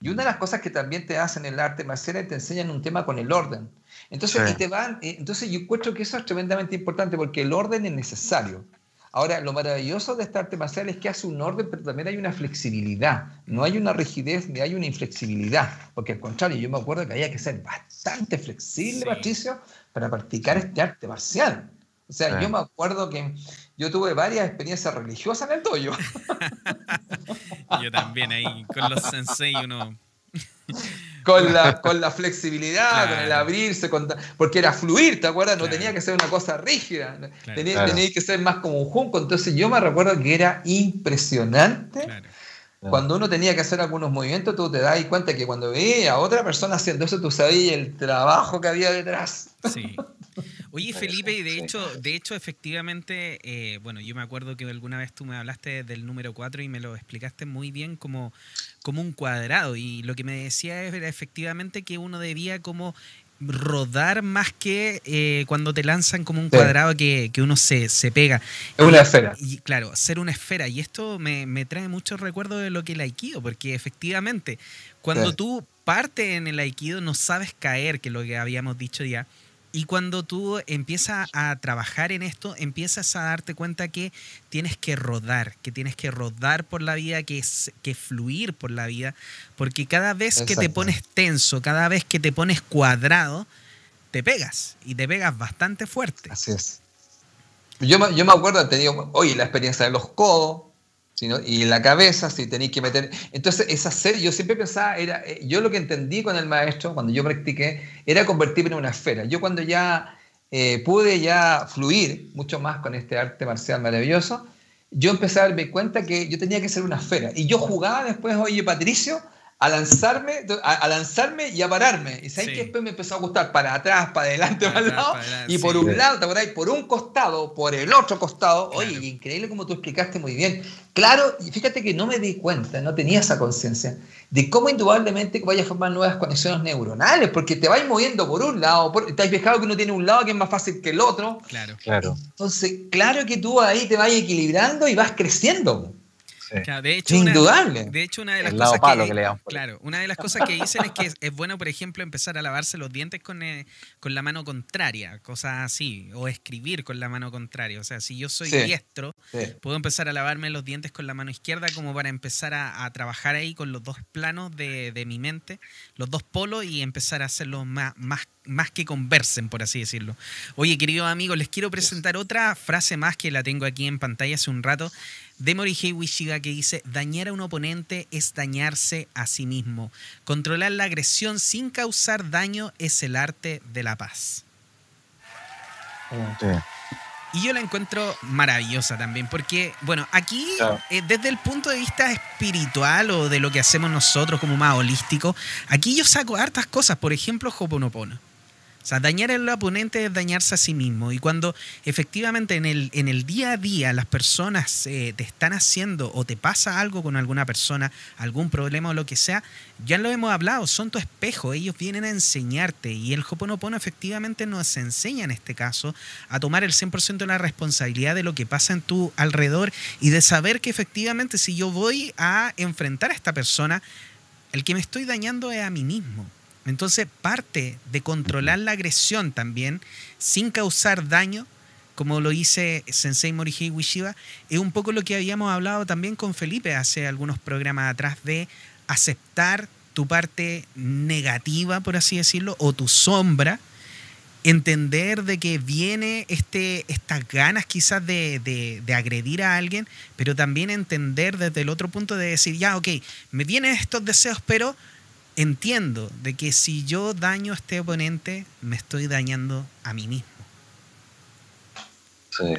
Y una de las cosas que también te hacen en el arte marcial te enseñan un tema con el orden. Entonces, y te van, eh, entonces yo encuentro que eso es tremendamente importante porque el orden es necesario. Ahora, lo maravilloso de este arte marcial es que hace un orden, pero también hay una flexibilidad. No hay una rigidez ni hay una inflexibilidad. Porque al contrario, yo me acuerdo que había que ser bastante flexible, Patricio, para practicar este arte marcial. O sea, yo me acuerdo que yo tuve varias experiencias religiosas en el dojo. yo también ahí con los sensei uno con, la, con la flexibilidad, con el abrirse, porque era fluir, ¿te acuerdas? No tenía que ser una cosa rígida, tenía, que ser más como un junco. Entonces yo me recuerdo que era impresionante. Cuando uno tenía que hacer algunos movimientos, tú te das cuenta que cuando veía a otra persona haciendo eso, tú sabías el trabajo que había detrás. Sí. Oye, Felipe, y de hecho, de hecho, efectivamente, eh, bueno, yo me acuerdo que alguna vez tú me hablaste del número 4 y me lo explicaste muy bien como, como un cuadrado. Y lo que me decía era efectivamente que uno debía como rodar más que eh, cuando te lanzan como un cuadrado que, uno se, pega. Es una esfera. Y claro, ser una esfera. Y esto me, trae muchos recuerdos de lo que el aikido, porque efectivamente, cuando tú partes en el aikido no sabes caer, que es lo que habíamos dicho ya, y cuando tú empiezas a trabajar en esto, empiezas a darte cuenta que tienes que rodar, que tienes que rodar por la vida, que, es, que fluir por la vida, porque cada vez que te pones tenso, cada vez que te pones cuadrado, te pegas y te pegas bastante fuerte. Así es. Yo me, yo me acuerdo, he tenido, oye, la experiencia de los codos, y la cabeza, si tenéis que meter. Entonces, esa serie, yo siempre pensaba, era, eh, yo lo que entendí con el maestro, cuando yo practiqué, era convertirme en una esfera. Yo cuando ya eh, pude ya fluir mucho más con este arte marcial maravilloso, yo empecé a darme cuenta que yo tenía que ser una esfera. Y yo jugaba después, oye, Patricio, a lanzarme, a, lanzarme y a pararme. Y sabes que después me empezó a gustar para atrás, para adelante, para, el lado. y por un lado, ¿te Por un costado, por el otro costado. Oye, increíble como tú explicaste muy bien. Claro, y fíjate que no me di cuenta, no tenía esa conciencia de cómo indudablemente vaya a formar nuevas conexiones neuronales, porque te vais moviendo por un lado, te has fijado que uno tiene un lado que es más fácil que el otro. Claro. claro. Entonces, claro que tú ahí te vas equilibrando y vas creciendo de hecho, Indudable. de hecho, una de las cosas que, claro, una de las cosas que dicen es que es, bueno, por ejemplo, empezar a lavarse los dientes con, eh, con la mano contraria, cosas así, o escribir con la mano contraria. O sea, si yo soy diestro, puedo empezar a lavarme los dientes con la mano izquierda como para empezar a, trabajar ahí con los dos planos de, de, mi mente, los dos polos y empezar a hacerlo más, más más que conversen, por así decirlo. Oye, queridos amigos, les quiero presentar otra frase más que la tengo aquí en pantalla hace un rato, de Morihei Wishiga que dice, dañar a un oponente es dañarse a sí mismo. Controlar la agresión sin causar daño es el arte de la paz. Y yo la encuentro maravillosa también, porque, bueno, aquí, eh, desde el punto de vista espiritual o de lo que hacemos nosotros como más holístico, aquí yo saco hartas cosas, por ejemplo, Hoponopono. O sea, dañar al oponente es dañarse a sí mismo. Y cuando efectivamente en el, en el día a día las personas eh, te están haciendo o te pasa algo con alguna persona, algún problema o lo que sea, ya lo hemos hablado, son tu espejo, ellos vienen a enseñarte. Y el Hoponopono efectivamente nos enseña en este caso a tomar el 100% de la responsabilidad de lo que pasa en tu alrededor y de saber que efectivamente si yo voy a enfrentar a esta persona, el que me estoy dañando es a mí mismo. Entonces, parte de controlar la agresión también, sin causar daño, como lo dice Sensei Morihei Wishiba, es un poco lo que habíamos hablado también con Felipe hace algunos programas atrás de aceptar tu parte negativa, por así decirlo, o tu sombra, entender de que viene este, estas ganas quizás de, de, agredir a alguien, pero también entender desde el otro punto de decir, ya, ok, me vienen estos deseos, pero entiendo de que si yo daño a este oponente, me estoy dañando a mí mismo. Sí.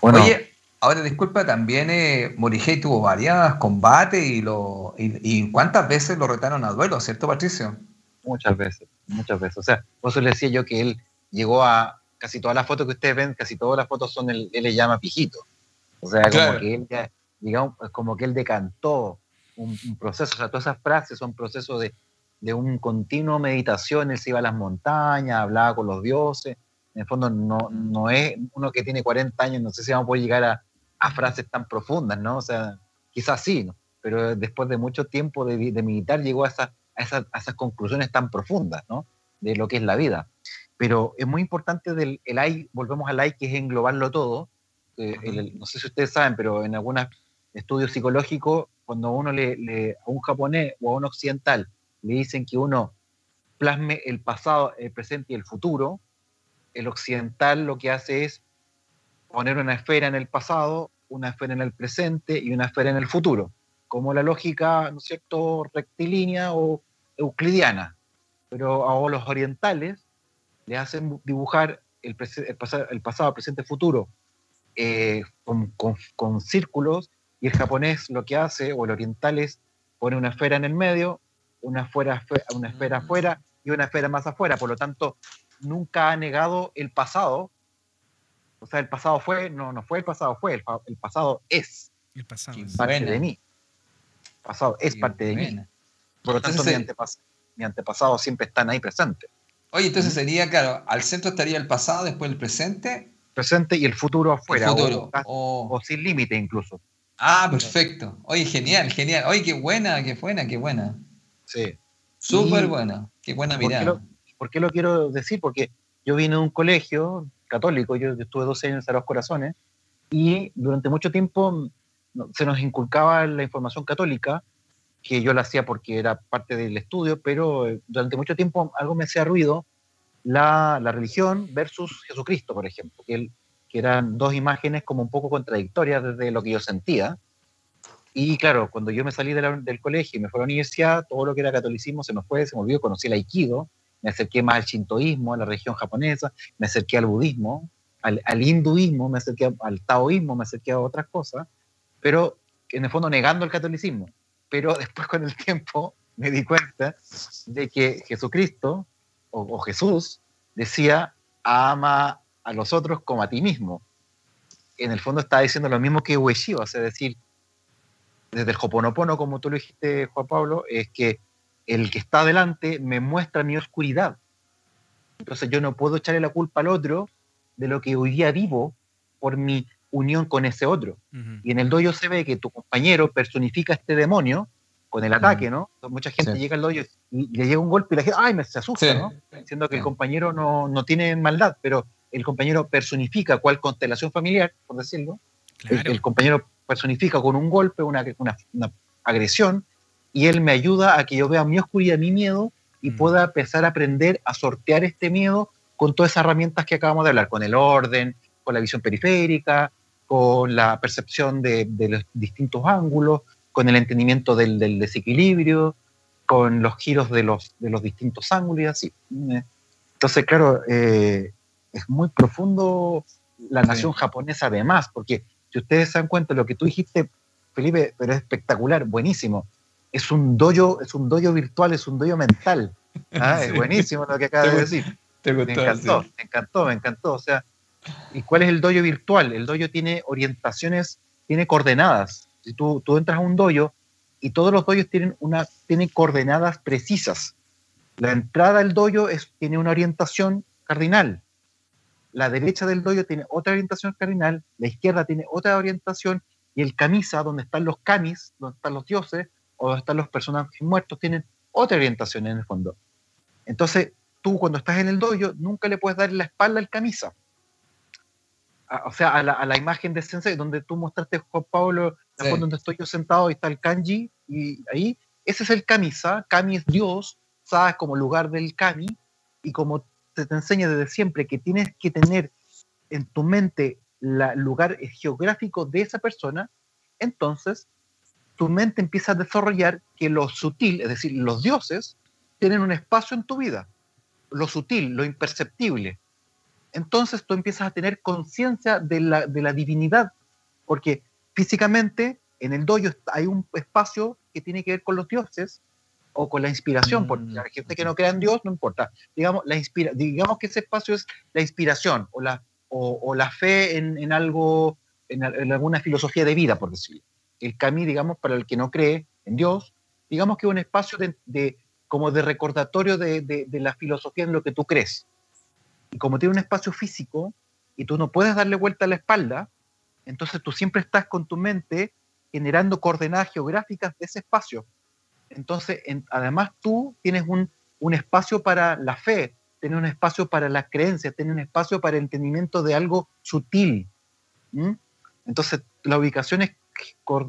Bueno, Oye, ahora disculpa, también eh, Morihei tuvo varias combates y, lo, y, cuántas veces lo retaron a duelo, ¿cierto, Patricio? Muchas veces, muchas veces. O sea, por eso le decía yo que él llegó a casi todas las fotos que ustedes ven, casi todas las fotos son, él, él le llama pijito. O sea, como que él ya, digamos, como que él decantó un, proceso, o sea, todas esas frases son procesos de, de un continuo meditación, él se iba a las montañas, hablaba con los dioses, en el fondo no, no es uno que tiene 40 años, no sé si vamos a poder llegar a, a frases tan profundas, ¿no? O sea, quizás sí, ¿no? Pero después de mucho tiempo de, de meditar llegó a, esa, a, esas, a, esas, conclusiones tan profundas, ¿no? De lo que es la vida. Pero es muy importante del el AI, volvemos al AI, que es englobarlo todo. No sé si ustedes saben, pero en algunos estudios psicológicos cuando uno le, a un japonés o a un occidental le dicen que uno plasme el pasado, el presente y el futuro, el occidental lo que hace es poner una esfera en el pasado, una esfera en el presente y una esfera en el futuro, como la lógica, ¿no es cierto?, rectilínea o, euclidiana, pero a los orientales le hacen dibujar el, pasado, presente, futuro eh, con, círculos y el japonés lo que hace, o el oriental es pone una esfera en el medio, una, una esfera mm. afuera y una esfera más afuera. Por lo tanto, nunca ha negado el pasado. O sea, el pasado fue, no, no fue el pasado, fue el, pasado es. El pasado es. parte de mí. El pasado es parte de mí. Por lo tanto, mi, antepasado, siempre están ahí presentes. Oye, entonces sería, claro, al centro estaría el pasado, después el presente. Presente y el futuro afuera. O, sin límite incluso. Ah, perfecto. Oye, genial, genial. Oye, qué buena, qué buena, qué buena. Sí. Súper buena. Qué buena mirada. ¿Por qué, lo, quiero decir? Porque yo vine de un colegio católico, yo estuve 12 años en los Corazones, y durante mucho tiempo se nos inculcaba la información católica, que yo la hacía porque era parte del estudio, pero eh, durante mucho tiempo algo me hacía ruido la, la religión versus Jesucristo, por ejemplo, que, que eran dos imágenes como un poco contradictorias desde lo que yo sentía. Y claro, cuando yo me salí del colegio y me fui a la universidad, todo lo que era catolicismo se me fue, se me olvidó, conocí el aikido, me acerqué más al shintoísmo, a la región japonesa, me acerqué al budismo, al, al hinduismo, me acerqué al taoísmo, me acerqué a otras cosas, pero en el fondo negando el catolicismo pero después con el tiempo me di cuenta de que Jesucristo o, Jesús decía, ama a los otros como a ti mismo. En el fondo está diciendo lo mismo que Ueshiba, es decir, desde el Hoponopono, como tú lo dijiste, Juan Pablo, es que el que está adelante me muestra mi oscuridad. Entonces yo no puedo echarle la culpa al otro de lo que hoy día vivo por mi unión con ese otro. Y en el doyo se ve que tu compañero personifica este demonio con el ataque, ¿no? mucha gente llega al doyo y le llega un golpe y la gente, ¡ay! Me se asusta, ¿no? Siendo que el compañero no, no, tiene maldad, pero el compañero personifica cuál constelación familiar, por decirlo. El, compañero personifica con un golpe, una, una, una, agresión, y él me ayuda a que yo vea mi oscuridad, mi miedo, y mm. pueda empezar a aprender a sortear este miedo con todas esas herramientas que acabamos de hablar, con el orden, con la visión periférica, con la percepción de, los distintos ángulos, con el entendimiento del, desequilibrio, con los giros de los, de los distintos ángulos y así. Entonces, claro, eh, es muy profundo la nación japonesa además, porque si ustedes se dan cuenta, lo que tú dijiste, Felipe, pero es espectacular, buenísimo. Es un doyo, es un doyo virtual, es un doyo mental. ¿ah? Es buenísimo lo que acabas de decir. me encantó, me encantó, me encantó. O sea, ¿Y cuál es el dojo virtual? El dojo tiene orientaciones, tiene coordenadas. Si tú, tú entras a un dojo y todos los dojos tienen, una, tienen coordenadas precisas. La entrada al dojo es, tiene una orientación cardinal. La derecha del dojo tiene otra orientación cardinal, la izquierda tiene otra orientación y el camisa, donde están los kamis, donde están los dioses o donde están los personajes muertos, tienen otra orientación en el fondo. Entonces, tú cuando estás en el dojo nunca le puedes dar la espalda al camisa o sea, a la, imagen de Sensei, donde tú mostraste, Juan Pablo, la foto donde estoy yo sentado y está el kanji, y ahí, ese es el Kamisa, Kami es Dios, sabes como lugar del Kami, y como se te enseña desde siempre que tienes que tener en tu mente el lugar geográfico de esa persona, entonces tu mente empieza a desarrollar que lo sutil, es decir, los dioses, tienen un espacio en tu vida, lo sutil, lo imperceptible, entonces tú empiezas a tener conciencia de la, de la divinidad, porque físicamente en el doyo hay un espacio que tiene que ver con los dioses o con la inspiración, porque la gente que no crea en Dios no importa. Digamos, la inspira, digamos que ese espacio es la inspiración o la, o, la fe en, en algo, en, alguna filosofía de vida, por decirlo. El camino, digamos, para el que no cree en Dios, digamos que es un espacio de, de como de recordatorio de, de, de, la filosofía en lo que tú crees. Y como tiene un espacio físico y tú no puedes darle vuelta a la espalda, entonces tú siempre estás con tu mente generando coordenadas geográficas de ese espacio. Entonces, además tú tienes un, un, espacio para la fe, tienes un espacio para las creencias, tienes un espacio para el entendimiento de algo sutil. Entonces, las ubicaciones,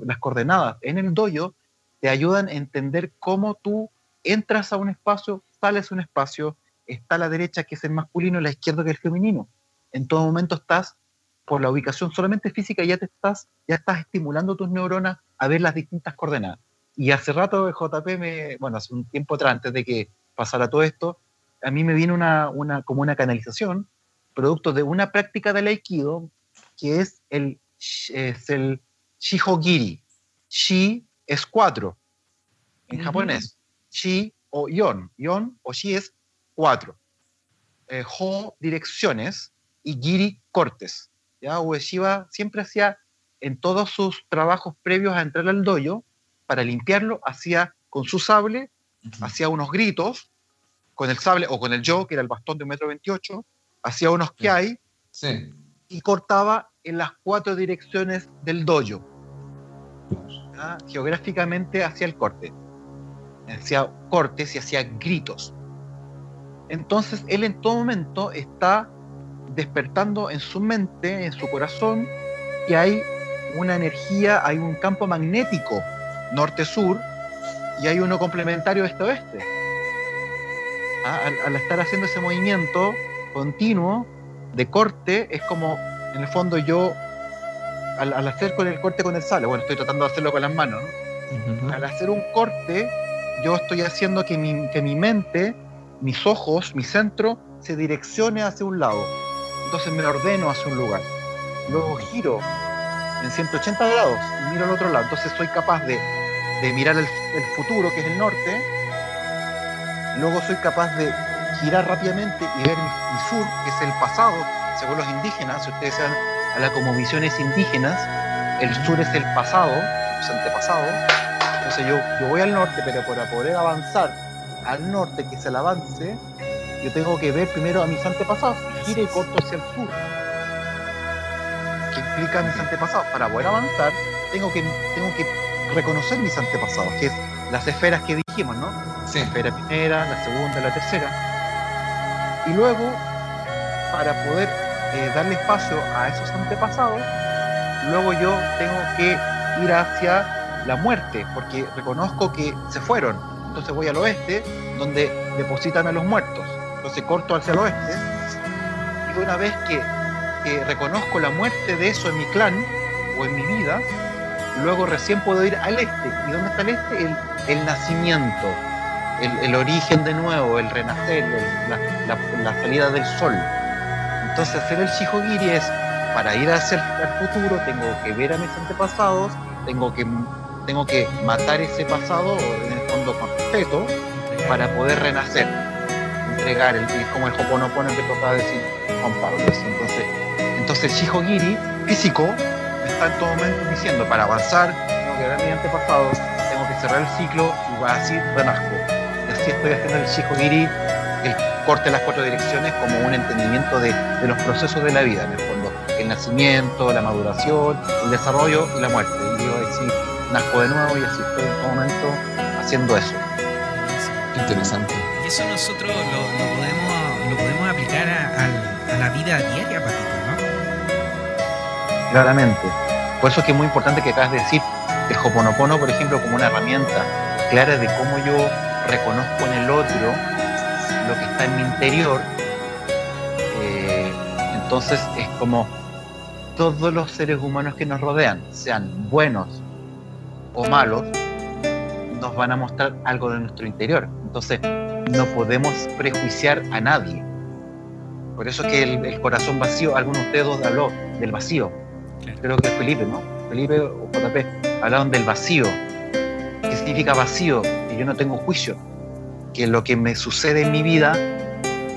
las coordenadas en el doyo te ayudan a entender cómo tú entras a un espacio, sales a un espacio, está a la derecha que es el masculino y la izquierda que es el femenino. En todo momento estás, por la ubicación solamente física, ya te estás, ya estás estimulando tus neuronas a ver las distintas coordenadas. Y hace rato JP, me, bueno, hace un tiempo atrás, antes de que pasara todo esto, a mí me vino una, una, como una canalización, producto de una práctica del Aikido, que es el, es el Shihogiri. Shi es cuatro en japonés. Shi o yon. Yon o shi es cuatro. Eh, ho, direcciones, y giri, cortes. ¿ya? Ueshiba siempre hacía, en todos sus trabajos previos a entrar al dojo, para limpiarlo, hacía con su sable, hacía unos gritos, con el sable o con el yo, que era el bastón de un metro veintiocho, hacía unos que hay y cortaba en las cuatro direcciones del dojo. Geográficamente hacía el corte. Hacía cortes y hacía gritos. Entonces él en todo momento está despertando en su mente, en su corazón, que hay una energía, hay un campo magnético norte-sur y hay uno complementario este-oeste. Ah, al, estar haciendo ese movimiento continuo de corte, es como, en el fondo, yo, al, hacer con el corte con el sable, bueno, estoy tratando de hacerlo con las manos, al hacer un corte, yo estoy haciendo que mi, que mi mente, mis ojos, mi centro, se direccione hacia un lado entonces me ordeno hacia un lugar. Luego giro en 180 grados y miro al otro lado. Entonces soy capaz de, mirar el, futuro, que es el norte. Luego soy capaz de girar rápidamente y ver mi, sur, que es el pasado, según los indígenas. Si ustedes sean a la como visiones indígenas, el sur es el pasado, los antepasados. Entonces yo, yo voy al norte, pero para poder avanzar al norte, que es el avance, yo tengo que ver primero a mis antepasados, gire y corto hacia el sur. ¿Qué implica mis antepasados? Para poder avanzar, tengo que, tengo que reconocer mis antepasados, que es las esferas que dijimos, ¿no? La esfera primera, la segunda, la tercera. Y luego, para poder eh, darle espacio a esos antepasados, luego yo tengo que ir hacia la muerte, porque reconozco que se fueron. Entonces voy al oeste, donde depositan a los muertos entonces corto hacia el oeste, y una vez que, reconozco la muerte de eso en mi clan o en mi vida, luego recién puedo ir al este. ¿Y dónde está el este? El, nacimiento, el, origen de nuevo, el renacer, la, salida del sol. Entonces hacer el Shihogiri es, para ir hacia el futuro, tengo que ver a mis antepasados, tengo que, tengo que matar ese pasado, en el fondo con respeto, para poder renacer entregar, el, como el Hoponopono que tocaba decir Juan Pablo. Entonces, entonces el Shihogiri físico me está en todo momento diciendo, para avanzar, tengo que ver mi antepasado, tengo que cerrar el ciclo y va así renazco. Y así estoy haciendo el Shihogiri, el corte de las cuatro direcciones, como un entendimiento de, de los procesos de la vida, en el fondo. El nacimiento, la maduración, el desarrollo y la muerte. Y digo, así nazco de nuevo y así estoy en todo momento haciendo eso. Interesante. Y eso nosotros lo, podemos, lo podemos aplicar a, la vida diaria, Patito. Claramente. Por eso es que es muy importante que acabas de decir el Hoponopono, por ejemplo, como una herramienta clara de cómo yo reconozco en el otro lo que está en mi interior. Eh, entonces es como todos los seres humanos que nos rodean, sean buenos o malos, nos van a mostrar algo de nuestro interior. Entonces, no podemos prejuiciar a nadie. Por eso es que el, corazón vacío, algunos de ustedes habló del vacío. Creo que es Felipe, ¿no? Felipe o JP hablaron del vacío. ¿Qué significa vacío? Que yo no tengo juicio. Que lo que me sucede en mi vida,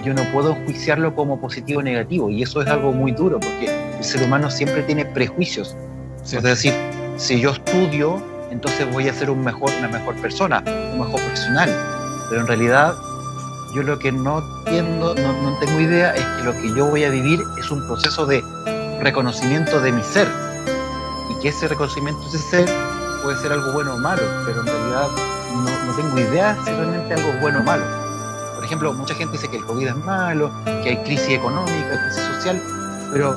yo no puedo juiciarlo como positivo o negativo. Y eso es algo muy duro, porque el ser humano siempre tiene prejuicios. Es decir, si yo estudio, entonces voy a ser un mejor, una mejor persona, un mejor profesional. Pero en realidad yo lo que no entiendo, no, tengo idea, es que lo que yo voy a vivir es un proceso de reconocimiento de mi ser. Y que ese reconocimiento de ser puede ser algo bueno o malo, pero en realidad no, tengo idea si realmente algo es bueno o malo. Por ejemplo, mucha gente dice que el COVID es malo, que hay crisis económica, crisis social, pero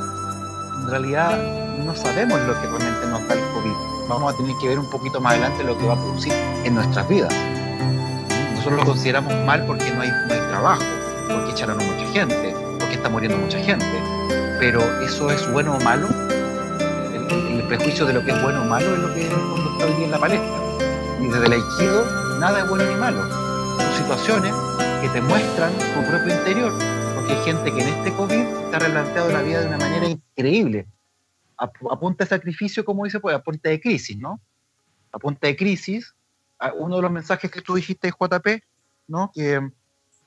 en realidad no sabemos lo que realmente nos da el COVID. Vamos a tener que ver un poquito más adelante lo que va a producir en nuestras vidas nosotros lo consideramos mal porque no hay, no hay trabajo, porque echaron a mucha gente, porque está muriendo mucha gente. Pero eso es bueno o malo. El, prejuicio de lo que es bueno o malo es lo que está hoy día en la palestra. Y desde el aikido, nada es bueno ni malo. Son situaciones que te muestran tu propio interior. Porque hay gente que en este COVID se ha replanteado la vida de una manera increíble. A, a sacrificio, como dice, pues a de crisis, ¿no? A de crisis, uno de los mensajes que tú dijiste, JP, ¿no? Que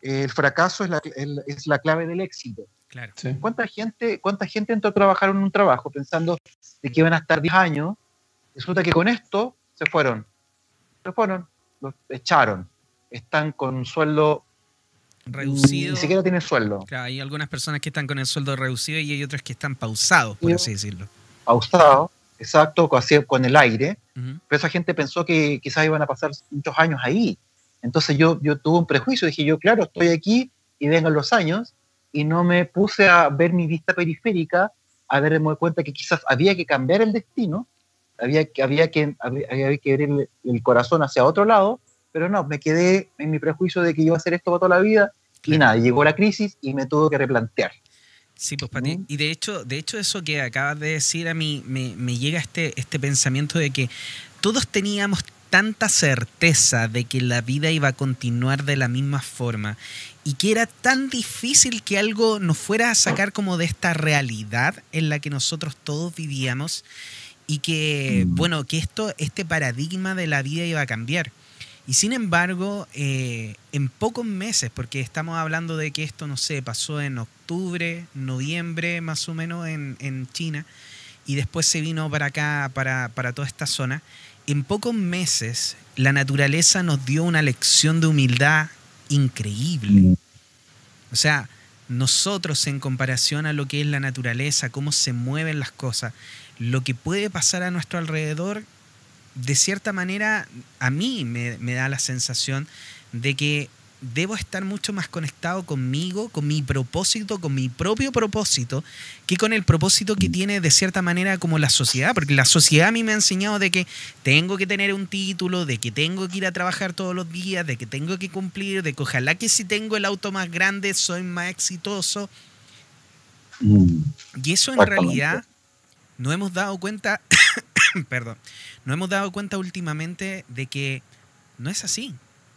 eh, el fracaso es la, el- es la clave del éxito. Claro. Sí. ¿Cuánta gente, ¿Cuánta gente entró a trabajar en un trabajo pensando de que iban a estar 10 años? Resulta que con esto se fueron. Se fueron, los echaron. Están con un sueldo. Reducido. Ni siquiera tienen sueldo. Claro, hay algunas personas que están con el sueldo reducido y hay otras que están pausados, por Yo- así decirlo. Pausado, exacto, con- el aire. Ujú. Pero esa gente pensó que quizás iban a pasar muchos años ahí. Entonces yo, yo tuve un prejuicio. Dije yo, claro, estoy aquí y vengan los años. Y no me puse a ver mi vista periférica, a darme cuenta que quizás había que cambiar el destino, había que, había que, había, había que abrir el, el corazón hacia otro lado, pero no, me quedé en mi prejuicio de que iba a hacer esto para toda la vida. Y Claro. nada, llegó la crisis y me tuve que replantear. Sí, pues Pati. ¿no? Y de hecho, de hecho, eso que acabas de decir a mí me, me llega este, este pensamiento de que todos teníamos tanta certeza de que la vida iba a continuar de la misma forma y que era tan difícil que algo nos fuera a sacar como de esta realidad en la que nosotros todos vivíamos y que, Mm. bueno, que esto, este paradigma de la vida iba a cambiar. Y sin embargo, eh, en pocos meses, porque estamos hablando de que esto, no sé, pasó en octubre, noviembre más o menos en, en China, y después se vino para acá, para, para toda esta zona, en pocos meses la naturaleza nos dio una lección de humildad increíble. O sea, nosotros en comparación a lo que es la naturaleza, cómo se mueven las cosas, lo que puede pasar a nuestro alrededor, de cierta manera a mí me, me da la sensación de que debo estar mucho más conectado conmigo, con mi propósito, con mi propio propósito, que con el propósito que tiene de cierta manera como la sociedad, porque la sociedad a mí me ha enseñado de que tengo que tener un título, de que tengo que ir a trabajar todos los días, de que tengo que cumplir, de que ojalá que si tengo el auto más grande soy más exitoso. Y eso en realidad no hemos dado cuenta, perdón, no hemos dado cuenta últimamente de que no es así,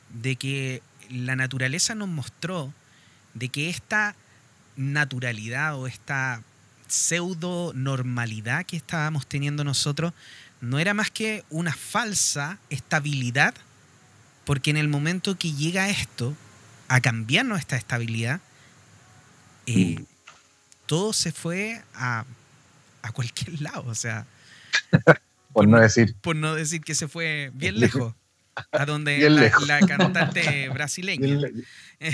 de que la naturaleza nos mostró de que esta naturalidad o esta pseudo normalidad que estábamos teniendo nosotros no era más que una falsa estabilidad, porque en el momento que llega esto a cambiarnos esta estabilidad, eh, todo se fue a, a cualquier lado, o sea, Por no decir. por no decir que se fue bien lejos, a donde la, cantante brasileña.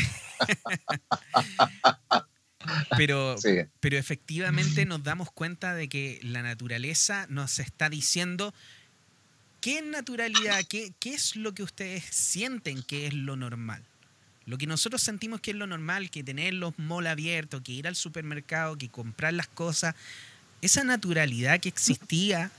Pero, Sí. pero efectivamente nos damos cuenta de que la naturaleza nos está diciendo qué naturalidad, qué, qué es lo que ustedes sienten que es lo normal. Lo que nosotros sentimos que es lo normal, que tener los malls abiertos, que ir al supermercado, que comprar las cosas, esa naturalidad que existía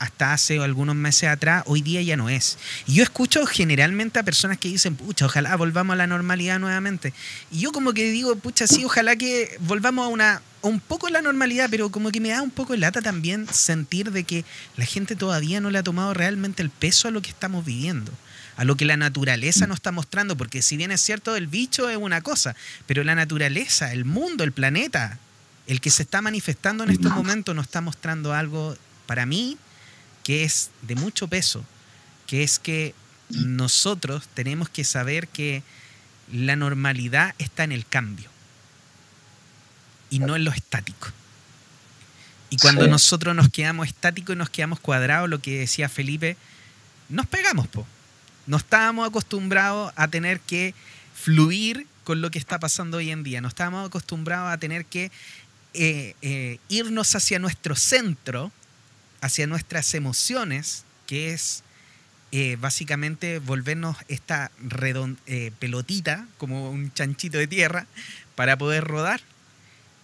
hasta hace algunos meses atrás, hoy día ya no es. Y yo escucho generalmente a personas que dicen, pucha, ojalá volvamos a la normalidad nuevamente. Y yo como que digo, pucha, sí, ojalá que volvamos a una a un poco la normalidad, pero como que me da un poco de lata también sentir de que la gente todavía no le ha tomado realmente el peso a lo que estamos viviendo, a lo que la naturaleza nos está mostrando, porque si bien es cierto, el bicho es una cosa, pero la naturaleza, el mundo, el planeta, el que se está manifestando en estos momentos nos está mostrando algo, para mí, que es de mucho peso, que es que nosotros tenemos que saber que la normalidad está en el cambio y no en lo estático. Y cuando Sí. nosotros nos quedamos estáticos y nos quedamos cuadrados, lo que decía Felipe, nos pegamos, po. No estábamos acostumbrados a tener que fluir con lo que está pasando hoy en día. No estábamos acostumbrados a tener que eh, eh, irnos hacia nuestro centro, hacia nuestras emociones, que es eh, básicamente volvernos esta redon- eh, pelotita, como un chanchito de tierra, para poder rodar.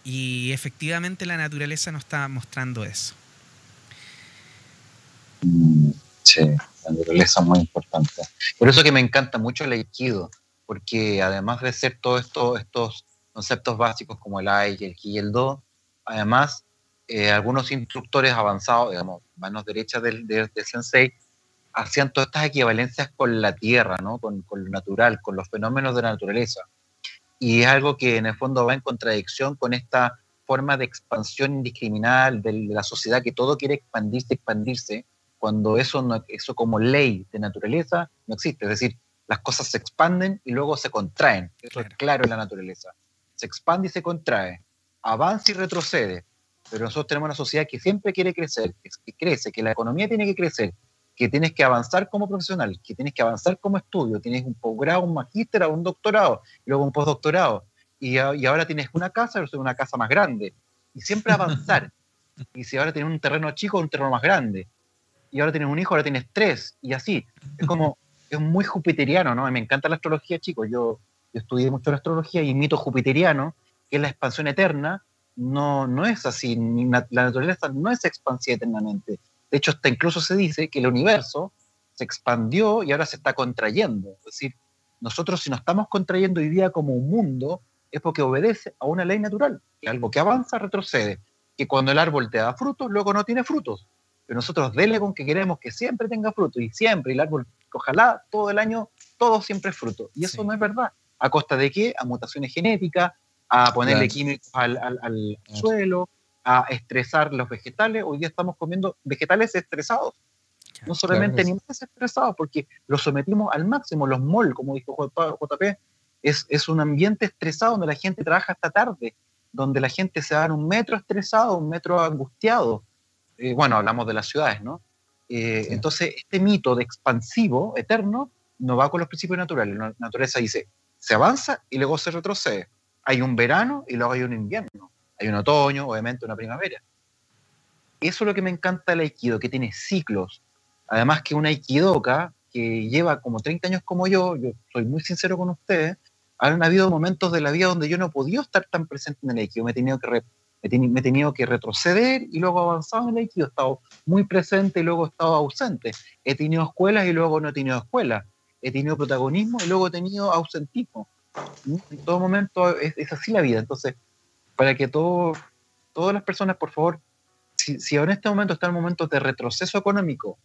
Y efectivamente la naturaleza nos está mostrando eso. Sí, la naturaleza es muy importante. Por eso que me encanta mucho el aikido, porque además de ser todos estos conceptos básicos como el ai, el ki y el do, además eh, algunos instructores avanzados, digamos, manos derechas del, del- del sensei, hacían todas estas equivalencias con la tierra, ¿no? con, con lo natural, con los fenómenos de la naturaleza. Y es algo que en el fondo va en contradicción con esta forma de expansión indiscriminada de la sociedad que todo quiere expandirse, expandirse, cuando eso, no, eso como ley de naturaleza no existe. Es decir, las cosas se expanden y luego se contraen. Eso es claro en la naturaleza. Se expande y se contrae, avanza y retrocede. Pero nosotros tenemos una sociedad que siempre quiere crecer, que crece, que la economía tiene que crecer, que tienes que avanzar como profesional, que tienes que avanzar como estudio, tienes un posgrado, un magíster un doctorado, y luego un postdoctorado, y, y ahora tienes una casa, pero una casa más grande, y siempre avanzar. y si ahora tienes un terreno chico, un terreno más grande, y ahora tienes un hijo, ahora tienes tres, y así. Es como, es muy jupiteriano, ¿no? Me encanta la astrología, chicos. Yo, yo estudié mucho la astrología y mito jupiteriano, que es la expansión eterna, no, no es así. La naturaleza no es expansiva eternamente. De hecho, hasta incluso se dice que el universo se expandió y ahora se está contrayendo. Es decir, nosotros si nos estamos contrayendo hoy día como un mundo, es porque obedece a una ley natural, que algo que avanza retrocede, que cuando el árbol te da frutos, luego no tiene frutos. Pero nosotros dele con que queremos que siempre tenga fruto y siempre, y el árbol, ojalá todo el año, todo siempre es fruto. Y eso no es verdad. ¿A costa de qué? A mutaciones genéticas, a ponerle químicos al, al suelo, a estresar los vegetales. Hoy día estamos comiendo vegetales estresados. No solamente animales estresados, porque los sometimos al máximo. Los MOL, como dijo JP, es, es un ambiente estresado donde la gente trabaja hasta tarde, donde la gente se va en un metro estresado, un metro angustiado. Eh, bueno, hablamos de las ciudades, ¿no? Eh, entonces, este mito de expansivo, eterno, no va con los principios naturales. La naturaleza dice, se avanza y luego se retrocede. Hay un verano y luego hay un invierno. Hay un otoño, obviamente una primavera. Eso es lo que me encanta del Aikido, que tiene ciclos. Además que una Aikidoka que lleva como 30 años como yo, yo soy muy sincero con ustedes, han habido momentos de la vida donde yo no podido estar tan presente en el Aikido, me he tenido que, me he tenido que retroceder y luego avanzar en el Aikido, he estado muy presente y luego he estado ausente, he tenido escuelas y luego no he tenido escuelas, he tenido protagonismo y luego he tenido ausentismo. En todo momento es, así la vida, entonces para que todo, todas las personas, por favor, si, si en este momento está el momento de retroceso económico,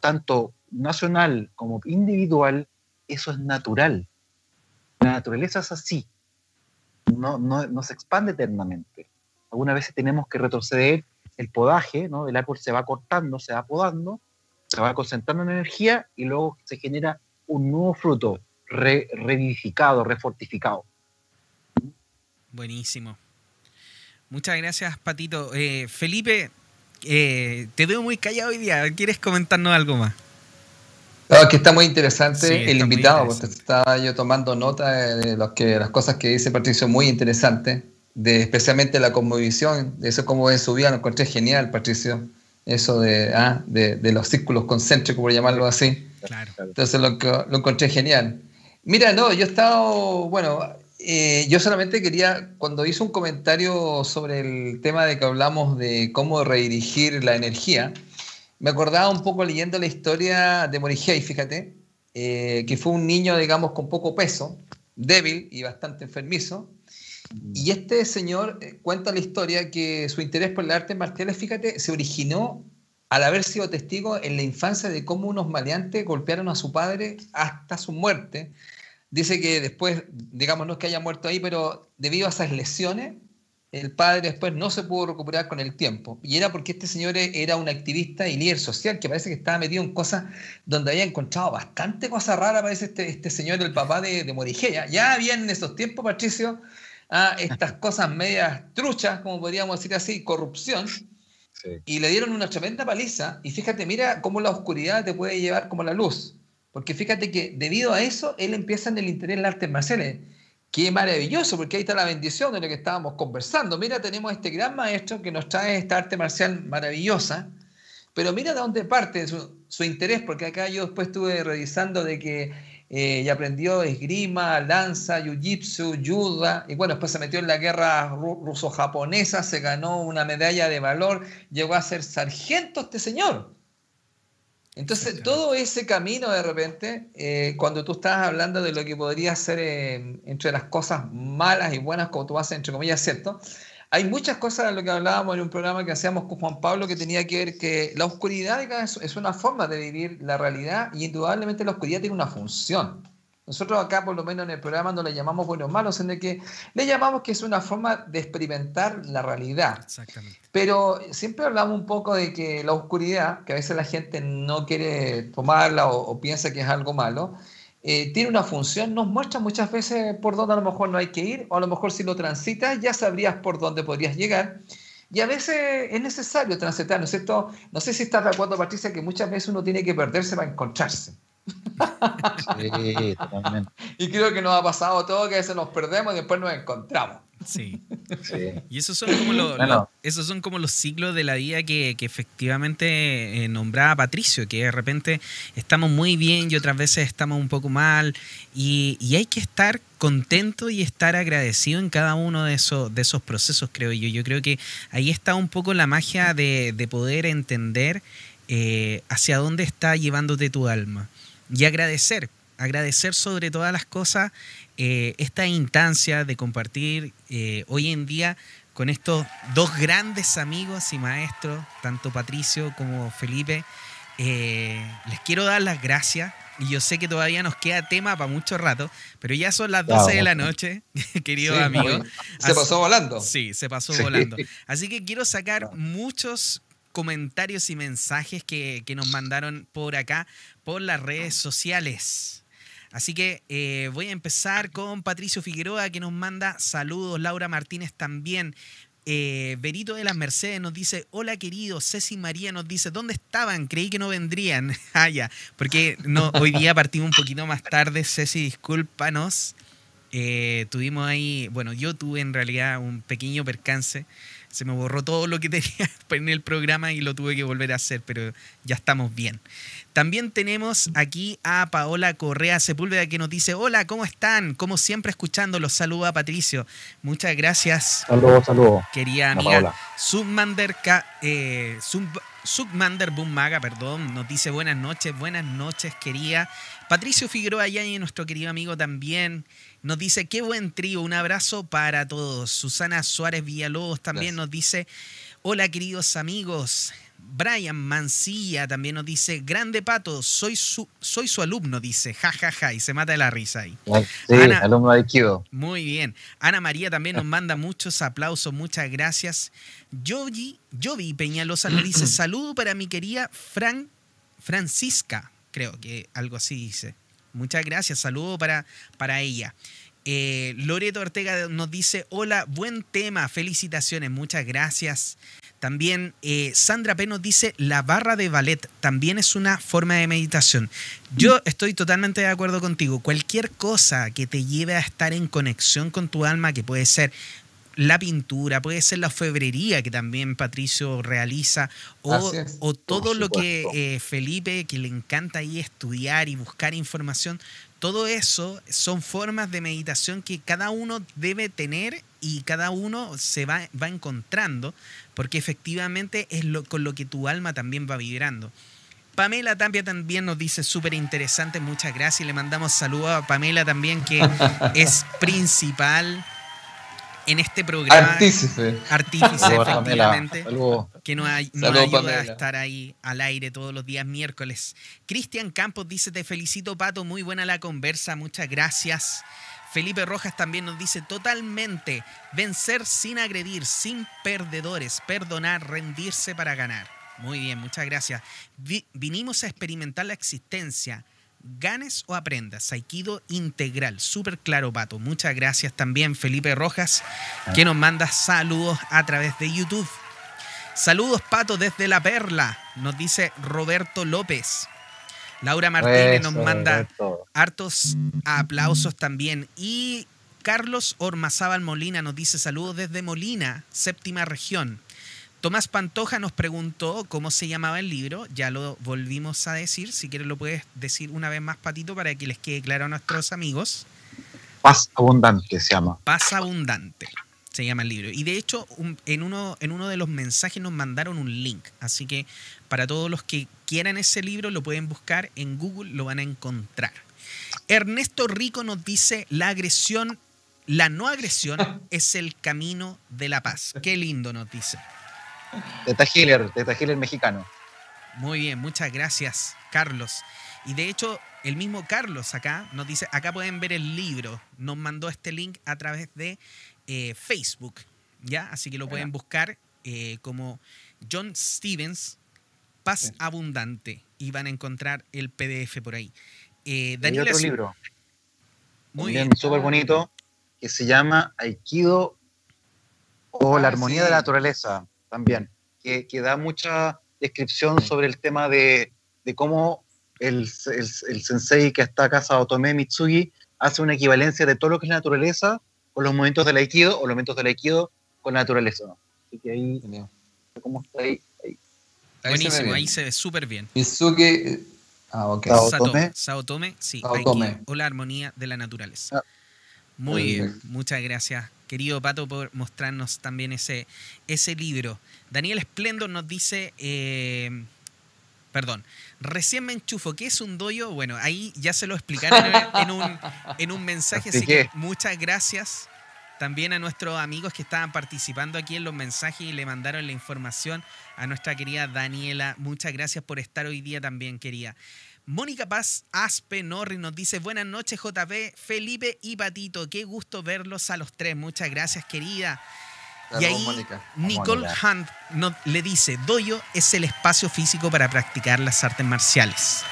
tanto nacional como individual, eso es natural. La naturaleza es así. No, no, no se expande eternamente. Algunas veces tenemos que retroceder el podaje, ¿no? El árbol se va cortando, se va podando, se va concentrando en energía y luego se genera un nuevo fruto revivificado, refortificado. Buenísimo. Muchas gracias, Patito. Eh, Felipe, eh, te veo muy callado hoy día. ¿Quieres comentarnos algo más? No, que está muy interesante el invitado, porque estaba yo tomando nota de que, las cosas que dice Patricio, muy interesante, de especialmente la conmovisión, de eso como en su vida, lo encontré genial, Patricio, eso de, ah, de, de, los círculos concéntricos, por llamarlo así. Claro. Entonces lo, lo encontré genial. Mira, no, yo he estado, bueno, eh, yo solamente quería, cuando hizo un comentario sobre el tema de que hablamos de cómo redirigir la energía, me acordaba un poco leyendo la historia de Morihei, fíjate, eh, que fue un niño, digamos, con poco peso, débil y bastante enfermizo. Y este señor eh, cuenta la historia que su interés por el arte marciales, fíjate, se originó al haber sido testigo en la infancia de cómo unos maleantes golpearon a su padre hasta su muerte Dice que después, digamos, no es que haya muerto ahí, pero debido a esas lesiones, el padre después no se pudo recuperar con el tiempo. Y era porque este señor era un activista y líder social que parece que estaba metido en cosas donde había encontrado bastante cosas raras, parece este, este señor, el papá de, de Morigella. Ya había en esos tiempos, Patricio, a estas cosas medias truchas, como podríamos decir así, corrupción. Y le dieron una tremenda paliza. Y fíjate, mira cómo la oscuridad te puede llevar como la luz. Porque fíjate que debido a eso, él empieza en el interés en las artes marciales. Qué maravilloso, porque ahí está la bendición de lo que estábamos conversando. Mira, tenemos este gran maestro que nos trae esta arte marcial maravillosa, pero mira de dónde parte su, interés, porque acá yo después estuve revisando de que eh, aprendió esgrima, lanza, jiu-jitsu, judo, y bueno, después se metió en la guerra ruso-japonesa, se ganó una medalla de valor, llegó a ser sargento este señor. Entonces, todo ese camino de repente, eh, cuando tú estás hablando de lo que podría ser eh, entre las cosas malas y buenas, como tú haces, entre comillas, ¿cierto? hay muchas cosas de lo que hablábamos en un programa que hacíamos con Juan Pablo que tenía que ver que la oscuridad es una forma de vivir la realidad y indudablemente la oscuridad tiene una función. Nosotros acá, por lo menos en el programa, no le llamamos buenos malos, el que le llamamos que es una forma de experimentar la realidad. Exactamente. Pero siempre hablamos un poco de que la oscuridad, que a veces la gente no quiere tomarla o, piensa que es algo malo, eh, tiene una función, nos muestra muchas veces por dónde a lo mejor no hay que ir, o a lo mejor si lo transitas ya sabrías por dónde podrías llegar. Y a veces es necesario transitar, ¿no es cierto? No sé si estás de acuerdo, Patricia, que muchas veces uno tiene que perderse para encontrarse. Sí, totalmente. Y creo que nos ha pasado todo que a veces nos perdemos y después nos encontramos. Sí. Y esos son, como los, esos son como los ciclos de la vida que, efectivamente eh, nombraba Patricio, que de repente estamos muy bien y otras veces estamos un poco mal. Y, hay que estar contento y estar agradecido en cada uno de esos, de esos procesos, creo yo. Yo creo que ahí está un poco la magia de, poder entender eh, hacia dónde está llevándote tu alma y agradecer, agradecer sobre todas las cosas eh, esta instancia de compartir eh, hoy en día con estos dos grandes amigos y maestros, tanto Patricio como Felipe. Eh, les quiero dar las gracias. Y yo sé que todavía nos queda tema para mucho rato, pero ya son las 12 de la noche, queridos amigos. Se pasó volando. Sí, se pasó volando. Así que quiero sacar muchos comentarios y mensajes que, nos mandaron por acá, por las redes sociales. Así que eh, voy a empezar con Patricio Figueroa que nos manda saludos, Laura Martínez también. Eh, Berito de las Mercedes nos dice, hola querido, Ceci María nos dice, ¿dónde estaban? Creí que no vendrían. ah, ya, porque no, hoy día partimos un poquito más tarde, Ceci, discúlpanos. Eh, tuvimos ahí, bueno, yo tuve en realidad un pequeño percance se me borró todo lo que tenía en el programa y lo tuve que volver a hacer, pero ya estamos bien. También tenemos aquí a Paola Correa Sepúlveda que nos dice, hola, ¿cómo están? Como siempre escuchando, los saluda Patricio. Muchas gracias. Saludos, saludos. Querida amiga. Submander, eh, Submander Maga, perdón, nos dice buenas noches, buenas noches, querida. Patricio Figueroa y nuestro querido amigo también. Nos dice, qué buen trío, un abrazo para todos. Susana Suárez Villalobos también nos dice, hola queridos amigos. Brian Mancilla también nos dice, grande pato, soy su, soy su alumno, dice, jajaja, ja, ja, y se mata de la risa ahí. Sí, alumno de Kido. Muy bien. Ana María también nos manda muchos aplausos, muchas gracias. Yogi, Yovi Peñalosa nos dice, saludo para mi querida Fran, Francisca, creo que algo así dice. Muchas gracias, saludo para, para ella. Eh, Loreto Ortega nos dice, hola, buen tema, felicitaciones, muchas gracias. También eh, Sandra P nos dice, la barra de ballet también es una forma de meditación. Yo estoy totalmente de acuerdo contigo. Cualquier cosa que te lleve a estar en conexión con tu alma, que puede ser la pintura, puede ser la febrería que también Patricio realiza, o, todo lo que eh, Felipe, que le encanta ahí estudiar y buscar información, todo eso son formas de meditación que cada uno debe tener y cada uno se va, va encontrando, porque efectivamente es lo, con lo que tu alma también va vibrando. Pamela Tapia también nos dice súper interesante, muchas gracias. y Le mandamos saludos a Pamela también, que es principal en este programa. Artífice. Artífice, efectivamente. Que nos, ayuda a estar ahí al aire todos los días miércoles. Cristian Campos dice: Te felicito, Pato. Muy buena la conversa. Muchas gracias. Felipe Rojas también nos dice totalmente vencer sin agredir, sin perdedores, perdonar, rendirse para ganar. Muy bien, muchas gracias. vinimos a experimentar la existencia ganes o aprendas. Aikido integral. Súper claro, Pato. Muchas gracias también, Felipe Rojas, que nos manda saludos a través de YouTube. Saludos, Pato, desde La Perla, nos dice Roberto López. Laura Martínez nos manda hartos aplausos también. Y Carlos Ormazábal Molina nos dice saludos desde Molina, séptima región. Tomás Pantoja nos preguntó cómo se llamaba el libro, ya lo volvimos a decir, si quieres lo puedes decir una vez más, Patito, para que les quede claro a nuestros amigos. Paz Abundante se llama. Paz Abundante se llama el libro. Y de hecho, en, uno, en uno de los mensajes nos mandaron un link, así que para todos los que quieran ese libro lo pueden buscar en Google, lo van a encontrar. Ernesto Rico nos dice, la agresión la no agresión es el camino de la paz. Qué lindo nos dice. Teta Healer, Teta Healer mexicano. Muy bien, muchas gracias, Carlos. Y de hecho, el mismo Carlos acá nos dice, acá pueden ver el libro. Nos mandó este link a través de eh, Facebook, ¿ya? Así que lo pueden buscar eh, como John Stevens, Paz Abundante, y van a encontrar el PDF por ahí. Eh, Daniel, otro libro. Muy bien. Súper bonito, que se llama Aikido o la ah, armonía de la naturaleza, también, que, da mucha descripción sobre el tema de, cómo el, sensei que está acá, Tome Mitsugi, hace una equivalencia de todo lo que es la naturaleza con los momentos del Aikido o los momentos del Aikido con la naturaleza. Así que ahí, ¿cómo está ahí? Buenísimo, ahí se ve súper bien. Mitsugi, ah, ok. Saotome, sí, o la armonía de la naturaleza. Ah. Muy bien, muchas gracias, querido Pato, por mostrarnos también ese, ese libro. Daniel Esplendor nos dice, eh, perdón, recién me enchufo, ¿qué es un doyo? Bueno, ahí ya se lo explicaron en un, en un mensaje, así que muchas gracias también a nuestros amigos que estaban participando aquí en los mensajes y le mandaron la información a nuestra querida Daniela. Muchas gracias por estar hoy día también, querida. Mónica Paz Aspe Norri nos dice buenas noches JP, Felipe y Patito, qué gusto verlos a los tres, muchas gracias querida. y ahí Nicole Hunt le dice, Doyo es el espacio físico para practicar las artes marciales.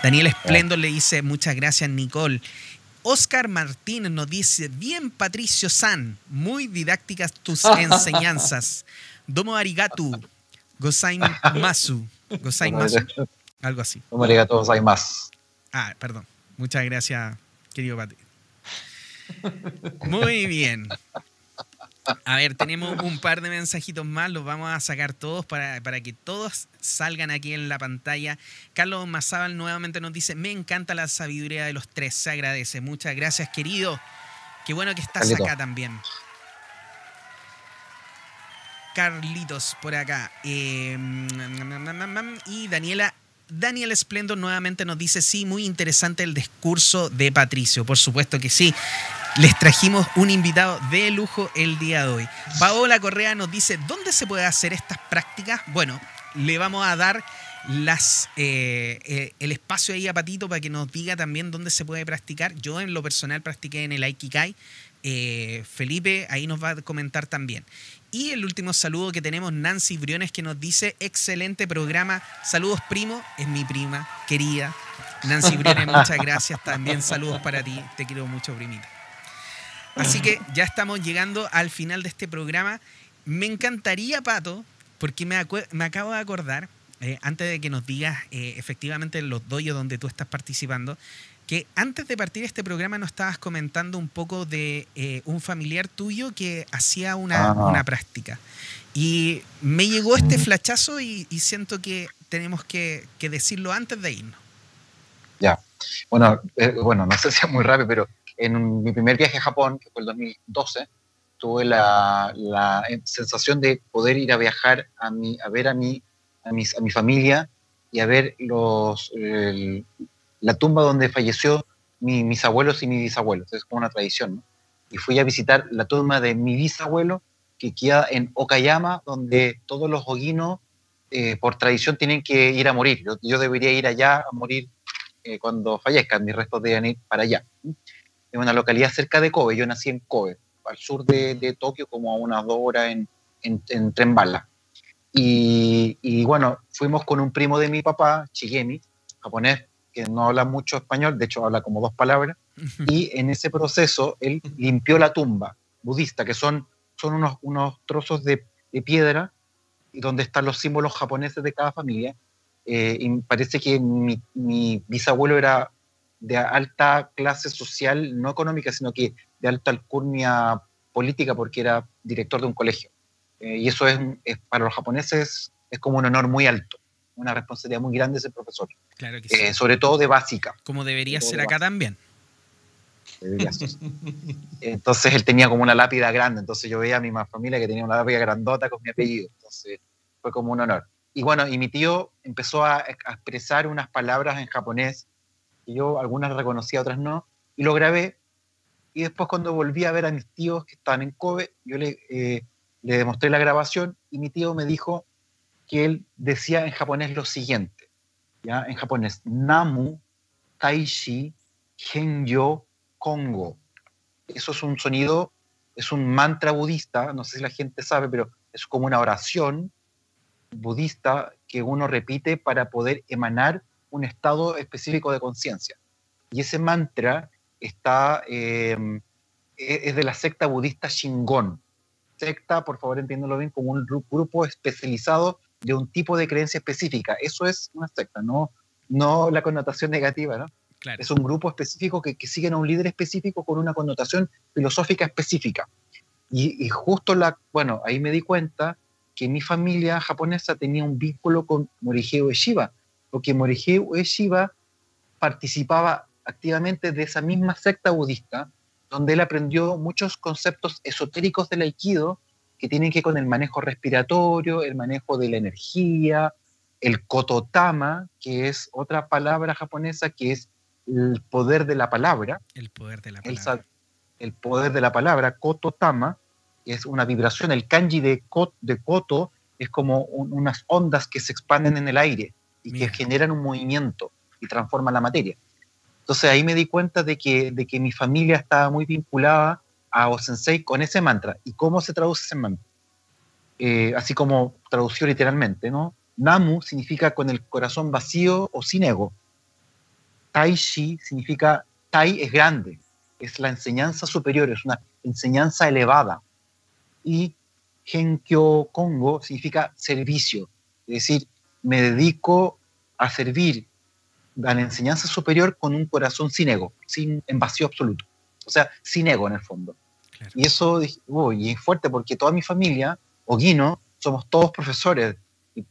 Daniel Esplendor le dice, muchas gracias Nicole. Oscar Martínez nos dice, bien Patricio San, muy didácticas tus enseñanzas. Domo arigato, gosain masu, gosain masu. Algo así. No me todos hay más. Ah, perdón. Muchas gracias, querido Pati. Muy bien. A ver, tenemos un par de mensajitos más, los vamos a sacar todos para, que todos salgan aquí en la pantalla. Carlos Mazábal nuevamente nos dice, me encanta la sabiduría de los tres, se agradece. Muchas gracias, querido. Qué bueno que estás acá también. Carlitos por acá. Eh, y Daniela Daniel Esplendor nuevamente nos dice, sí, muy interesante el discurso de Patricio. Por supuesto que sí. Les trajimos un invitado de lujo el día de hoy. Paola Correa nos dice, ¿dónde se puede hacer estas prácticas? Bueno, le vamos a dar las, eh, eh, el espacio ahí a Patito para que nos diga también dónde se puede practicar. Yo en lo personal practiqué en el Aikikai. Eh, Felipe ahí nos va a comentar también. Y el último saludo que tenemos, Nancy Briones, que nos dice, excelente programa. Saludos, primo. Es mi prima, querida. Nancy Briones, muchas gracias. También saludos para ti. Te quiero mucho, primita. Así que ya estamos llegando al final de este programa. Me encantaría, Pato, porque me, acabo de acordar, eh, antes de que nos digas eh, efectivamente los doyos donde tú estás participando, que antes de partir este programa nos estabas comentando un poco de eh, un familiar tuyo que hacía una, práctica. Y me llegó este flachazo y, siento que tenemos que, decirlo antes de irnos. Ya. Bueno, eh, bueno, no sé si es muy rápido, pero en mi primer viaje a Japón, que fue el 2012, tuve la, sensación de poder ir a viajar a, mi, a ver a mi, a, mis, a mi familia y a ver los, la tumba donde falleció mis abuelos y mis bisabuelos. Es como una tradición. Y fui a visitar la tumba de mi bisabuelo, que queda en Okayama, donde todos los hoguinos, eh, por tradición, tienen que ir a morir. Yo, debería ir allá a morir eh, cuando fallezcan, mis restos deben ir para allá. En una localidad cerca de Kobe, yo nací en Kobe, al sur de, Tokio, como a unas dos horas en, en, tren bala. Y, y, bueno, fuimos con un primo de mi papá, Chigemi, japonés, que no habla mucho español, de hecho habla como dos palabras, y en ese proceso él limpió la tumba budista, que son, son unos, unos trozos de, de piedra donde están los símbolos japoneses de cada familia. Eh, y parece que mi, mi, bisabuelo era de alta clase social, no económica, sino que de alta alcurnia política, porque era director de un colegio. Eh, y eso es, es, para los japoneses es como un honor muy alto una responsabilidad muy grande ese profesor. Claro que eh, Sobre todo de básica. Como debería ser acá también. Debería ser. entonces él tenía como una lápida grande, entonces yo veía a mi familia que tenía una lápida grandota con mi apellido, entonces fue como un honor. Y bueno, y mi tío empezó a, expresar unas palabras en japonés, que yo algunas reconocía, otras no, y lo grabé, Y después cuando volví a ver a mis tíos que estaban en Kobe, yo le, eh, le demostré la grabación y mi tío me dijo que él decía en japonés lo siguiente, ¿ya? En japonés, Namu Taishi Genyo Kongo. Eso es un sonido, es un mantra budista, no sé si la gente sabe, pero es como una oración budista que uno repite para poder emanar un estado específico de conciencia. Y ese mantra está, eh, es de la secta budista Shingon. Secta, por favor entiéndelo bien, como un grupo especializado de un tipo de creencia específica. Eso es una secta, no, no la connotación negativa, ¿no? Es un grupo específico que, que siguen a un líder específico con una connotación filosófica específica. Y, y, justo la, bueno, ahí me di cuenta que mi familia japonesa tenía un vínculo con Morihei Ueshiba, porque Morihei Ueshiba participaba activamente de esa misma secta budista, donde él aprendió muchos conceptos esotéricos del aikido que tienen que ver con el manejo respiratorio, el manejo de la energía, el kototama, que es otra palabra japonesa que es el poder de la palabra. El poder de la palabra. El, poder de la palabra, kototama, es una vibración. El kanji de, de koto es como unas ondas que se expanden en el aire y que generan un movimiento y transforman la materia. Entonces ahí me di cuenta de que, de que mi familia estaba muy vinculada a Osensei con ese mantra. ¿Y cómo se traduce ese mantra? Eh, así como tradució literalmente, ¿no? Namu significa con el corazón vacío o sin ego. Tai Shi significa, Tai es grande, es la enseñanza superior, es una enseñanza elevada. Y Genkyo Kongo significa servicio, es decir, me dedico a servir a la enseñanza superior con un corazón sin ego, sin, en vacío absoluto. O sea, sin ego en el fondo. Y eso y es fuerte porque toda mi familia, Oguino, somos todos profesores.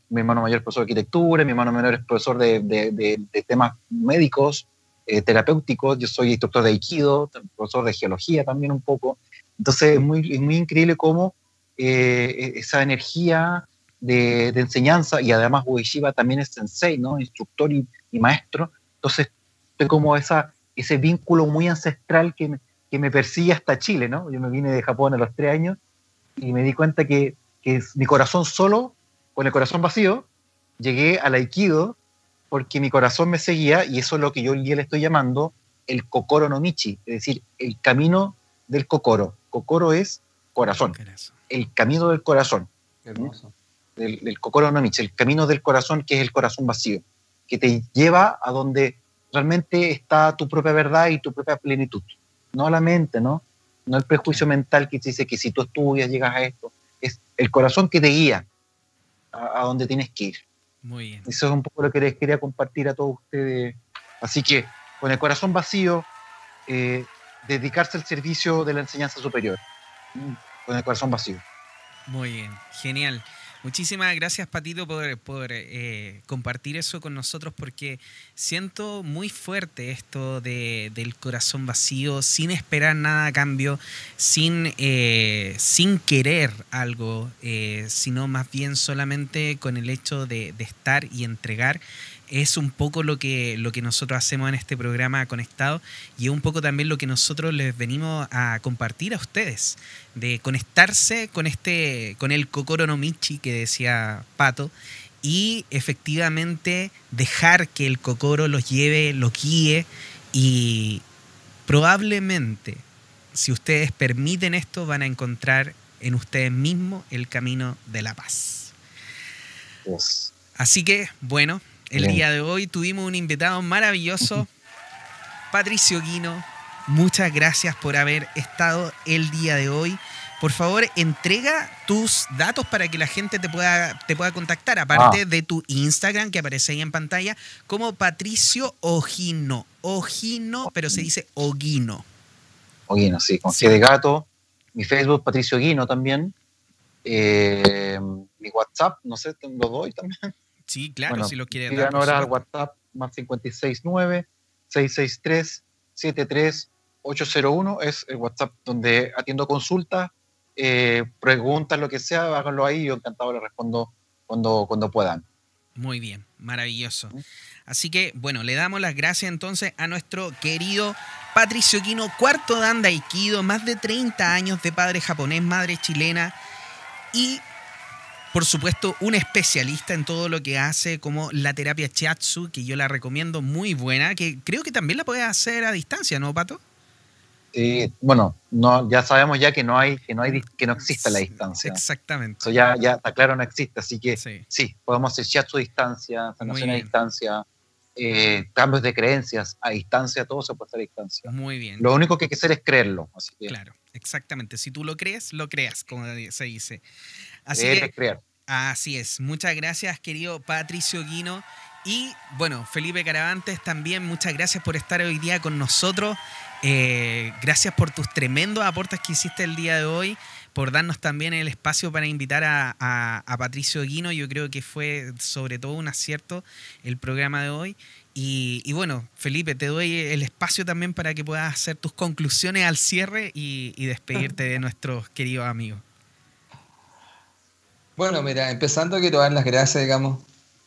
Mi hermano mayor es profesor de arquitectura, mi hermano menor es profesor de, de, temas médicos, eh, terapéuticos, yo soy instructor de Aikido, profesor de geología también un poco. Entonces es muy, es muy increíble cómo eh, esa energía de, enseñanza y además Ueshiba también es sensei, ¿no? instructor y, maestro. Entonces, tengo como esa, ese vínculo muy ancestral que que me persigue hasta Chile. ¿no? Yo me vine de Japón a los tres años y me di cuenta que, que mi corazón solo, con el corazón vacío, llegué al Aikido porque mi corazón me seguía y eso es lo que yo hoy día le estoy llamando el Kokoro no Michi, es decir, el camino del Kokoro. Kokoro es corazón, el camino del corazón. Hermoso del, del Kokoro no el camino del corazón, que es el corazón vacío, que te lleva a donde realmente está tu propia verdad y tu propia plenitud. No la mente, ¿no? No el prejuicio mental que te dice que si tú estudias llegas a esto. Es el corazón que te guía a, donde tienes que ir. Muy bien. Eso es un poco lo que les quería compartir a todos ustedes. Así que con el corazón vacío, eh, dedicarse al servicio de la enseñanza superior. Con el corazón vacío. Muy bien, genial. Muchísimas gracias, Patito, por, eh, compartir eso con nosotros, porque siento muy fuerte esto de, del corazón vacío, sin esperar nada a cambio, sin, eh, sin querer algo, eh, sino más bien solamente con el hecho de, de estar y entregar es un poco lo que, lo que nosotros hacemos en este programa conectado y es un poco también lo que nosotros les venimos a compartir a ustedes, de conectarse con este, con el Kokoro no Michi que decía Pato, y efectivamente dejar que el Kokoro los lleve, los guíe y probablemente si ustedes permiten esto van a encontrar en ustedes mismos el camino de la paz. Así que, bueno, el día de hoy tuvimos un invitado maravilloso, Patricio Guino. Muchas gracias por haber estado el día de hoy. Por favor, entrega tus datos para que la gente te pueda, te pueda contactar, aparte ah. de tu Instagram que aparece ahí en pantalla, como Patricio Ogino. Ogino, pero se dice Oguino. Oguino, sí, con C de gato. Mi Facebook, Patricio Oguino también. Eh, mi WhatsApp, no sé, lo doy también. Sí, claro, si lo quieren dar. ahora al WhatsApp más 569 663 73801 es el WhatsApp donde atiendo consultas, eh, preguntas, lo que sea, háganlo ahí, yo encantado les respondo cuando, cuando puedan. Muy bien, maravilloso. Así que, bueno, le damos las gracias entonces a nuestro querido Patricio Quino, cuarto dan Aikido, más de 30 años de padre japonés, madre chilena y, por supuesto, un especialista en todo lo que hace como la terapia Chiatsu, que yo la recomiendo muy buena, que creo que también la puedes hacer a distancia, ¿no, Pato? bueno, no, ya sabemos ya que no hay, que no hay, que no existe la distancia. Exactamente. Eso ya, ya está claro, no existe. Así que sí, podemos hacer shiatsu a distancia, sanación a distancia, eh, cambios de creencias a distancia, todo se puede hacer a distancia. Muy bien. Lo único que hay que hacer es creerlo. Claro, exactamente. Si tú lo crees, lo creas, como se dice. Así. Así es. Muchas gracias, querido Patricio Guino. Y bueno, Felipe Caravantes, también muchas gracias por estar hoy día con nosotros. Eh, gracias por tus tremendos aportes que hiciste el día de hoy, por darnos también el espacio para invitar a, Patricio Guino. Yo creo que fue sobre todo un acierto el programa de hoy. Y, bueno, Felipe, te doy el espacio también para que puedas hacer tus conclusiones al cierre y, despedirte de nuestros queridos amigos. Bueno, mira, empezando quiero dar las gracias, digamos,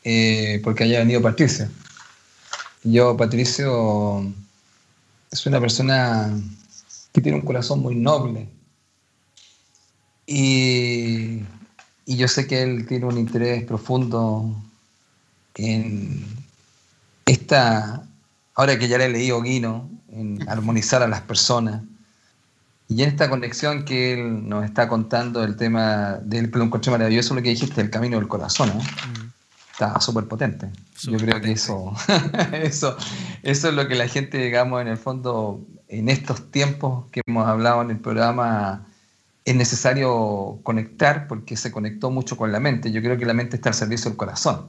eh, porque haya venido Patricio. Yo, Patricio, es una persona que tiene un corazón muy noble. Y, yo sé que él tiene un interés profundo en esta, ahora que ya le he leído Guino, en armonizar a las personas. Y en esta conexión que él nos está contando, el tema del que lo encontré maravilloso, lo que dijiste, el camino del corazón. Mm está súper potente. Yo creo que eso, eso, eso es lo que la gente, digamos, en el fondo, en estos tiempos que hemos hablado en el programa, es necesario conectar porque se conectó mucho con la mente. Yo creo que la mente está al servicio del corazón,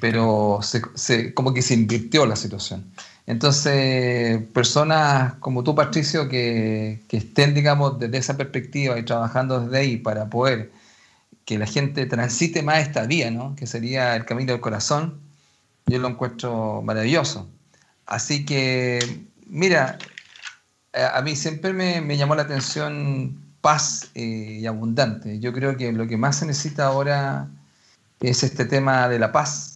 pero se, como que se invirtió la situación. Entonces, personas como tú, Patricio, que, estén, digamos, desde esa perspectiva y trabajando desde ahí para poder que la gente transite más esta vía, ¿no? que sería el camino del corazón, yo lo encuentro maravilloso. Así que, mira, a mí siempre me, llamó la atención paz eh, y abundante. Yo creo que lo que más se necesita ahora es este tema de la paz.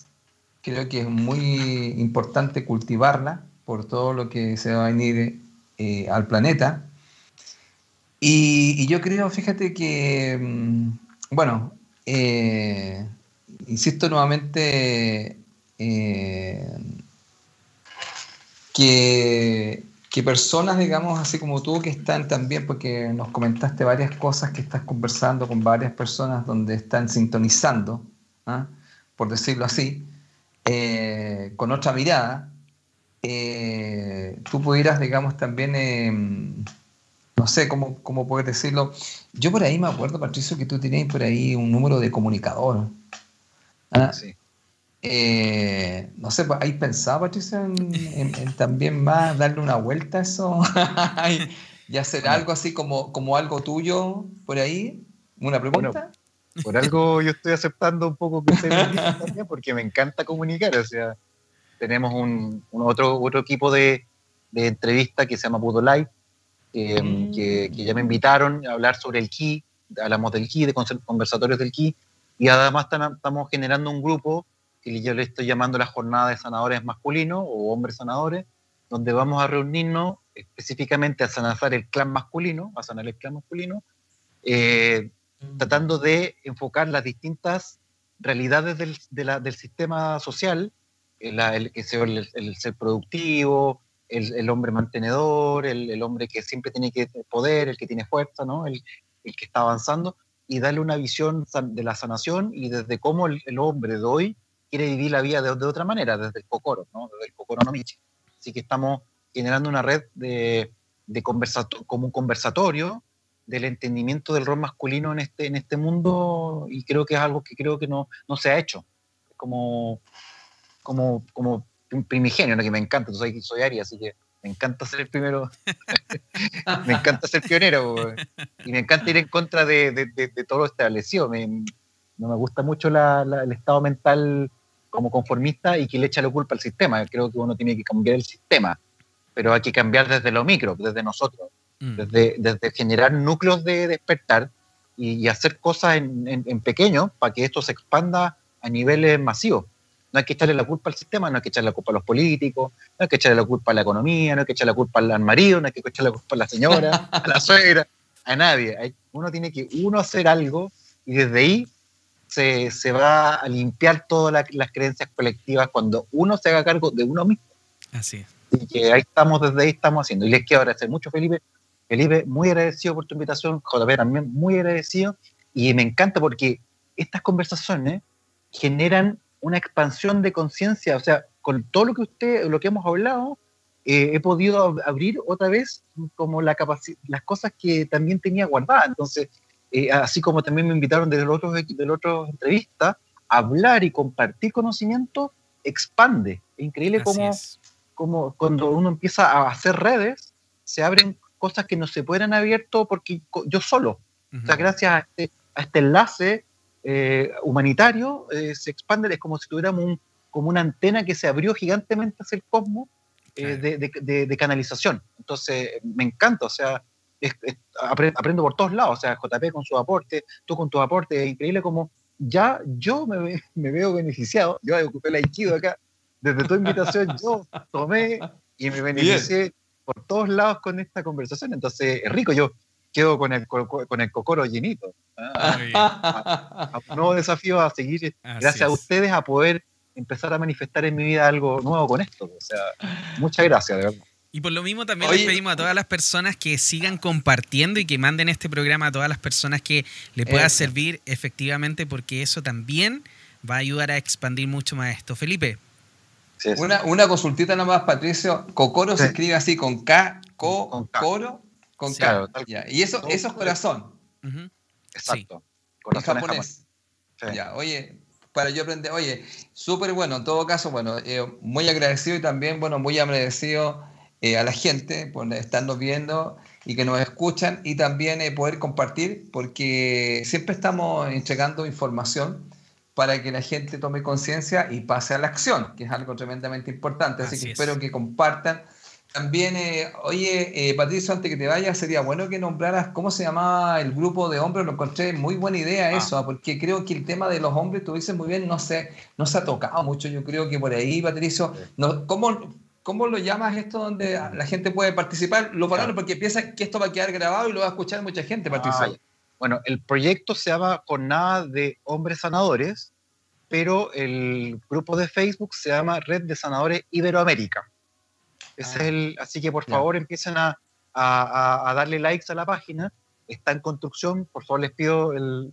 Creo que es muy importante cultivarla por todo lo que se va a venir eh, al planeta. Y, yo creo, fíjate que mm, bueno, eh, insisto nuevamente eh, que, personas, digamos, así como tú, que están también, porque nos comentaste varias cosas que estás conversando con varias personas donde están sintonizando, ¿ah? por decirlo así, eh, con otra mirada, tú pudieras, digamos, también em, no sé cómo, cómo puedes decirlo. Yo por ahí me acuerdo, Patricio, que tú tenías por ahí un número de comunicador. ¿Ah? Sí. Eh, no sé, ¿hay pensado, Patricio, en, también más darle una vuelta a eso? y hacer algo así como, como algo tuyo por ahí? ¿Una pregunta? Por algo yo estoy aceptando un poco que también porque me encanta comunicar. O sea, tenemos un, otro, otro equipo de, de entrevista que se llama Pudo Live, Mm. que, ya me invitaron a hablar sobre el ki, hablamos del ki, de conversatorios del ki, y además estamos generando un grupo que yo le estoy llamando la jornada de sanadores masculinos o hombres sanadores, donde vamos a reunirnos específicamente a sanar el clan masculino, a sanar el clan masculino, eh. Tratando de enfocar las distintas realidades del, del sistema social, el, el, el, ser productivo, el, hombre mantenedor, el, hombre que siempre tiene que poder, el que tiene fuerza, ¿no? el, que está avanzando, y darle una visión de la sanación y desde cómo el, hombre de hoy quiere vivir la vida de, otra manera, desde el Kokoro, ¿no? desde el Kokoro no Michi. Así que estamos generando una red de, de como un conversatorio del entendimiento del rol masculino en este, en este mundo y creo que es algo que creo que no, no se ha hecho. Como, como, como primigenio, que me encanta, soy, soy Ari, así que me encanta ser el primero, me encanta ser pionero, y me encanta ir en contra de, de, todo lo establecido. no me gusta mucho el estado mental como conformista y que le echa la culpa al sistema. Creo que uno tiene que cambiar el sistema, pero hay que cambiar desde lo micro, desde nosotros, mm. desde, desde, generar núcleos de despertar y, hacer cosas en, en, en pequeño para que esto se expanda a niveles masivos No hay que echarle la culpa al sistema, no hay que echarle la culpa a los políticos, no hay que echarle la culpa a la economía, no hay que echarle la culpa al marido, no hay que echarle la culpa a la señora, a la suegra, a nadie. Uno tiene que uno hacer algo y desde ahí se, se va a limpiar todas las creencias colectivas cuando uno se haga cargo de uno mismo. Así es. Y que ahí estamos, desde ahí estamos haciendo. Y les quiero agradecer mucho, Felipe. Felipe, muy agradecido por tu invitación. JP también muy agradecido. Y me encanta porque estas conversaciones generan una expansión de conciencia. O sea, con todo lo que usted, lo que hemos hablado, eh, he podido abrir otra vez como la las cosas que también tenía guardadas. Entonces, eh, así como también me invitaron de los otros de los otros entrevistas, hablar y compartir conocimiento expande. Es increíble cómo, como cuando uno empieza a hacer redes, se abren cosas que no se pueden abierto porque yo solo. O sea, gracias a este, a este enlace eh, humanitario eh, se expande, es como si tuviéramos como una antena que se abrió gigantemente hacia el cosmos eh, de, de, canalización. Entonces, me encanta, o sea, aprendo por todos lados, o sea, JP con su aporte, tú con tu aporte, es increíble como ya yo me, me veo beneficiado, yo ocupé el Aikido acá, desde tu invitación yo tomé y me beneficié por todos lados con esta conversación. Entonces, es rico, yo quedo con el, con el cocoro llenito. ¿ah? un nuevo desafío a seguir, gracias a ustedes, a poder empezar a manifestar en mi vida algo nuevo con esto. O sea, muchas gracias, de verdad. Y por lo mismo también les pedimos a todas las personas que sigan compartiendo y que manden este programa a todas las personas que le pueda servir efectivamente, porque eso también va a ayudar a expandir mucho más esto. Felipe. Una, una, consultita nomás, Patricio. Cocoro se escribe así con K, co, coro, con K. Y eso, eso es corazón. Exacto. Corazón japonés. Ya, oye, para yo aprender, oye, súper bueno, en todo caso, bueno, eh, muy agradecido y también, bueno, muy agradecido eh, a la gente por estarnos viendo y que nos escuchan y también eh, poder compartir, porque siempre estamos entregando información para que la gente tome conciencia y pase a la acción, que es algo tremendamente importante. Así, que espero que compartan. También, eh, oye, eh, Patricio, antes que te vayas, sería bueno que nombraras cómo se llamaba el grupo de hombres. Lo encontré muy buena idea ah. eso, ah, porque creo que el tema de los hombres, tú dices muy bien, no se, no se ha tocado mucho. Yo creo que por ahí, Patricio, no, ¿cómo, ¿cómo lo llamas esto donde la gente puede participar? Los varones, porque piensan que esto va a quedar grabado y lo va a escuchar mucha gente, Patricio. Bueno, el proyecto se llama Jornada de Hombres Sanadores, pero el grupo de Facebook se llama Red de Sanadores Iberoamérica. Es ah. el, así que por favor empiecen a, a, darle likes a la página. Está en construcción, por favor les pido el,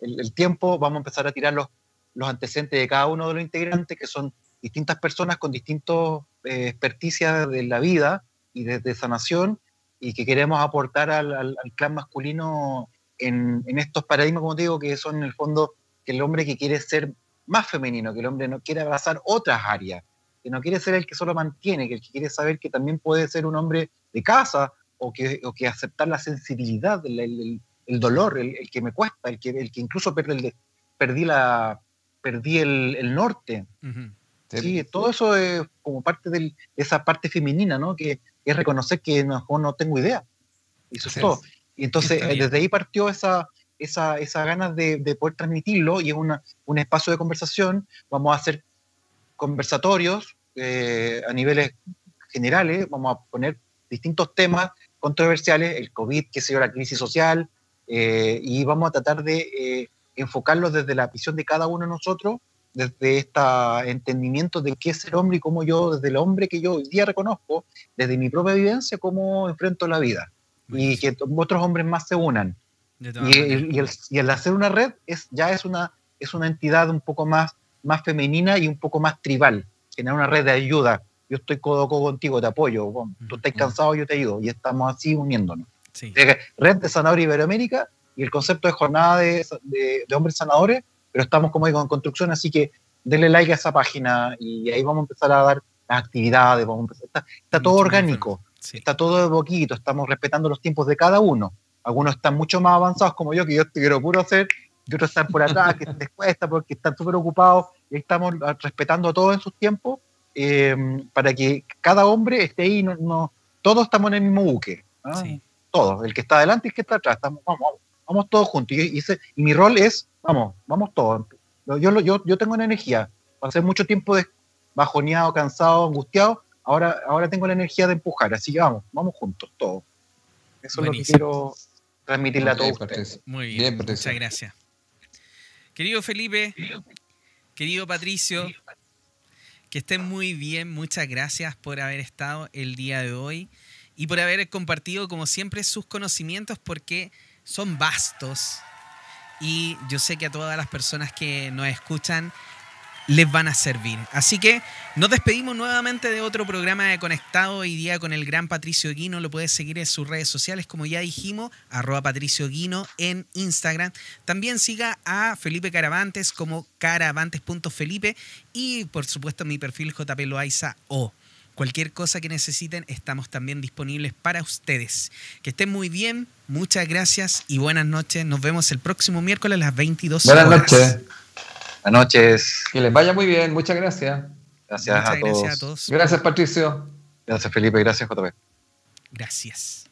el, tiempo. Vamos a empezar a tirar los, los, antecedentes de cada uno de los integrantes, que son distintas personas con distintos eh, experticias de la vida y de, de sanación y que queremos aportar al, clan masculino en, estos paradigmas, como te digo, que son en el fondo que el hombre que quiere ser más femenino, que el hombre no quiere abrazar otras áreas, que no quiere ser el que solo mantiene, que el que quiere saber que también puede ser un hombre de casa o que, que aceptar la sensibilidad, el, dolor, el, que me cuesta, el que, el que incluso perdí, perdí, la, perdí el, norte. Sí, todo eso es como parte de esa parte femenina, ¿no? Que, es reconocer que no, no tengo idea. Y eso es todo. Y entonces, desde ahí partió esa, esa, esa ganas de, de, poder transmitirlo y es una, un espacio de conversación. Vamos a hacer conversatorios eh, a niveles generales, vamos a poner distintos temas controversiales, el COVID, qué sé yo, la crisis social, eh, y vamos a tratar de eh, enfocarlos desde la visión de cada uno de nosotros desde este entendimiento de qué es ser hombre y cómo yo, desde el hombre que yo hoy día reconozco, desde mi propia vivencia, cómo enfrento la vida. Y que otros hombres más se unan. Y, el, y, el, hacer una red es, ya es una, es una entidad un poco más, más femenina y un poco más tribal. Generar una red de ayuda. Yo estoy codo a codo contigo, te apoyo. tú estás cansado, yo te ayudo. Y estamos así uniéndonos. Red de Sanador Iberoamérica y el concepto de jornada de, de, de hombres sanadores pero estamos como digo en construcción, así que denle like a esa página y ahí vamos a empezar a dar las actividades, vamos está, todo orgánico, está todo de poquito, estamos respetando los tiempos de cada uno. Algunos están mucho más avanzados como yo, que yo quiero puro hacer, y otros están por atrás, que les cuesta porque están súper ocupados, y estamos respetando todo en sus tiempos, em, para que cada hombre esté ahí, no, todos estamos en el mismo buque, ¿ah? todos, el que está adelante y el que está atrás, estamos, vamos, vamos todos juntos. Y, y mi rol es, vamos, vamos todos. Yo, yo, yo tengo una energía. pasé mucho tiempo de bajoneado, cansado, angustiado, ahora, ahora tengo la energía de empujar, así que vamos, vamos juntos, todos. Eso es lo que quiero transmitirle a todos ustedes. Muy bien, Bien, muchas gracias. Querido Felipe, querido Patricio, que estén muy bien. Muchas gracias por haber estado el día de hoy y por haber compartido, como siempre, sus conocimientos porque son vastos y yo sé que a todas las personas que nos escuchan les van a servir. Así que nos despedimos nuevamente de otro programa de Conectado hoy día con el gran Patricio Guino. Lo puedes seguir en sus redes sociales, como ya dijimos, arroba Patricio Guino en Instagram. También siga a Felipe Caravantes como caravantes.felipe y por supuesto mi perfil JP Loaiza O. Cualquier cosa que necesiten, estamos también disponibles para ustedes. Que estén muy bien, muchas gracias y buenas noches. Nos vemos el próximo miércoles a las 22 Buenas horas. noches. Buenas noches. Que les vaya muy bien. Muchas gracias. Gracias, Muchas a, todos. gracias a todos. Gracias, Patricio. Gracias, Felipe. Gracias, JP. Gracias.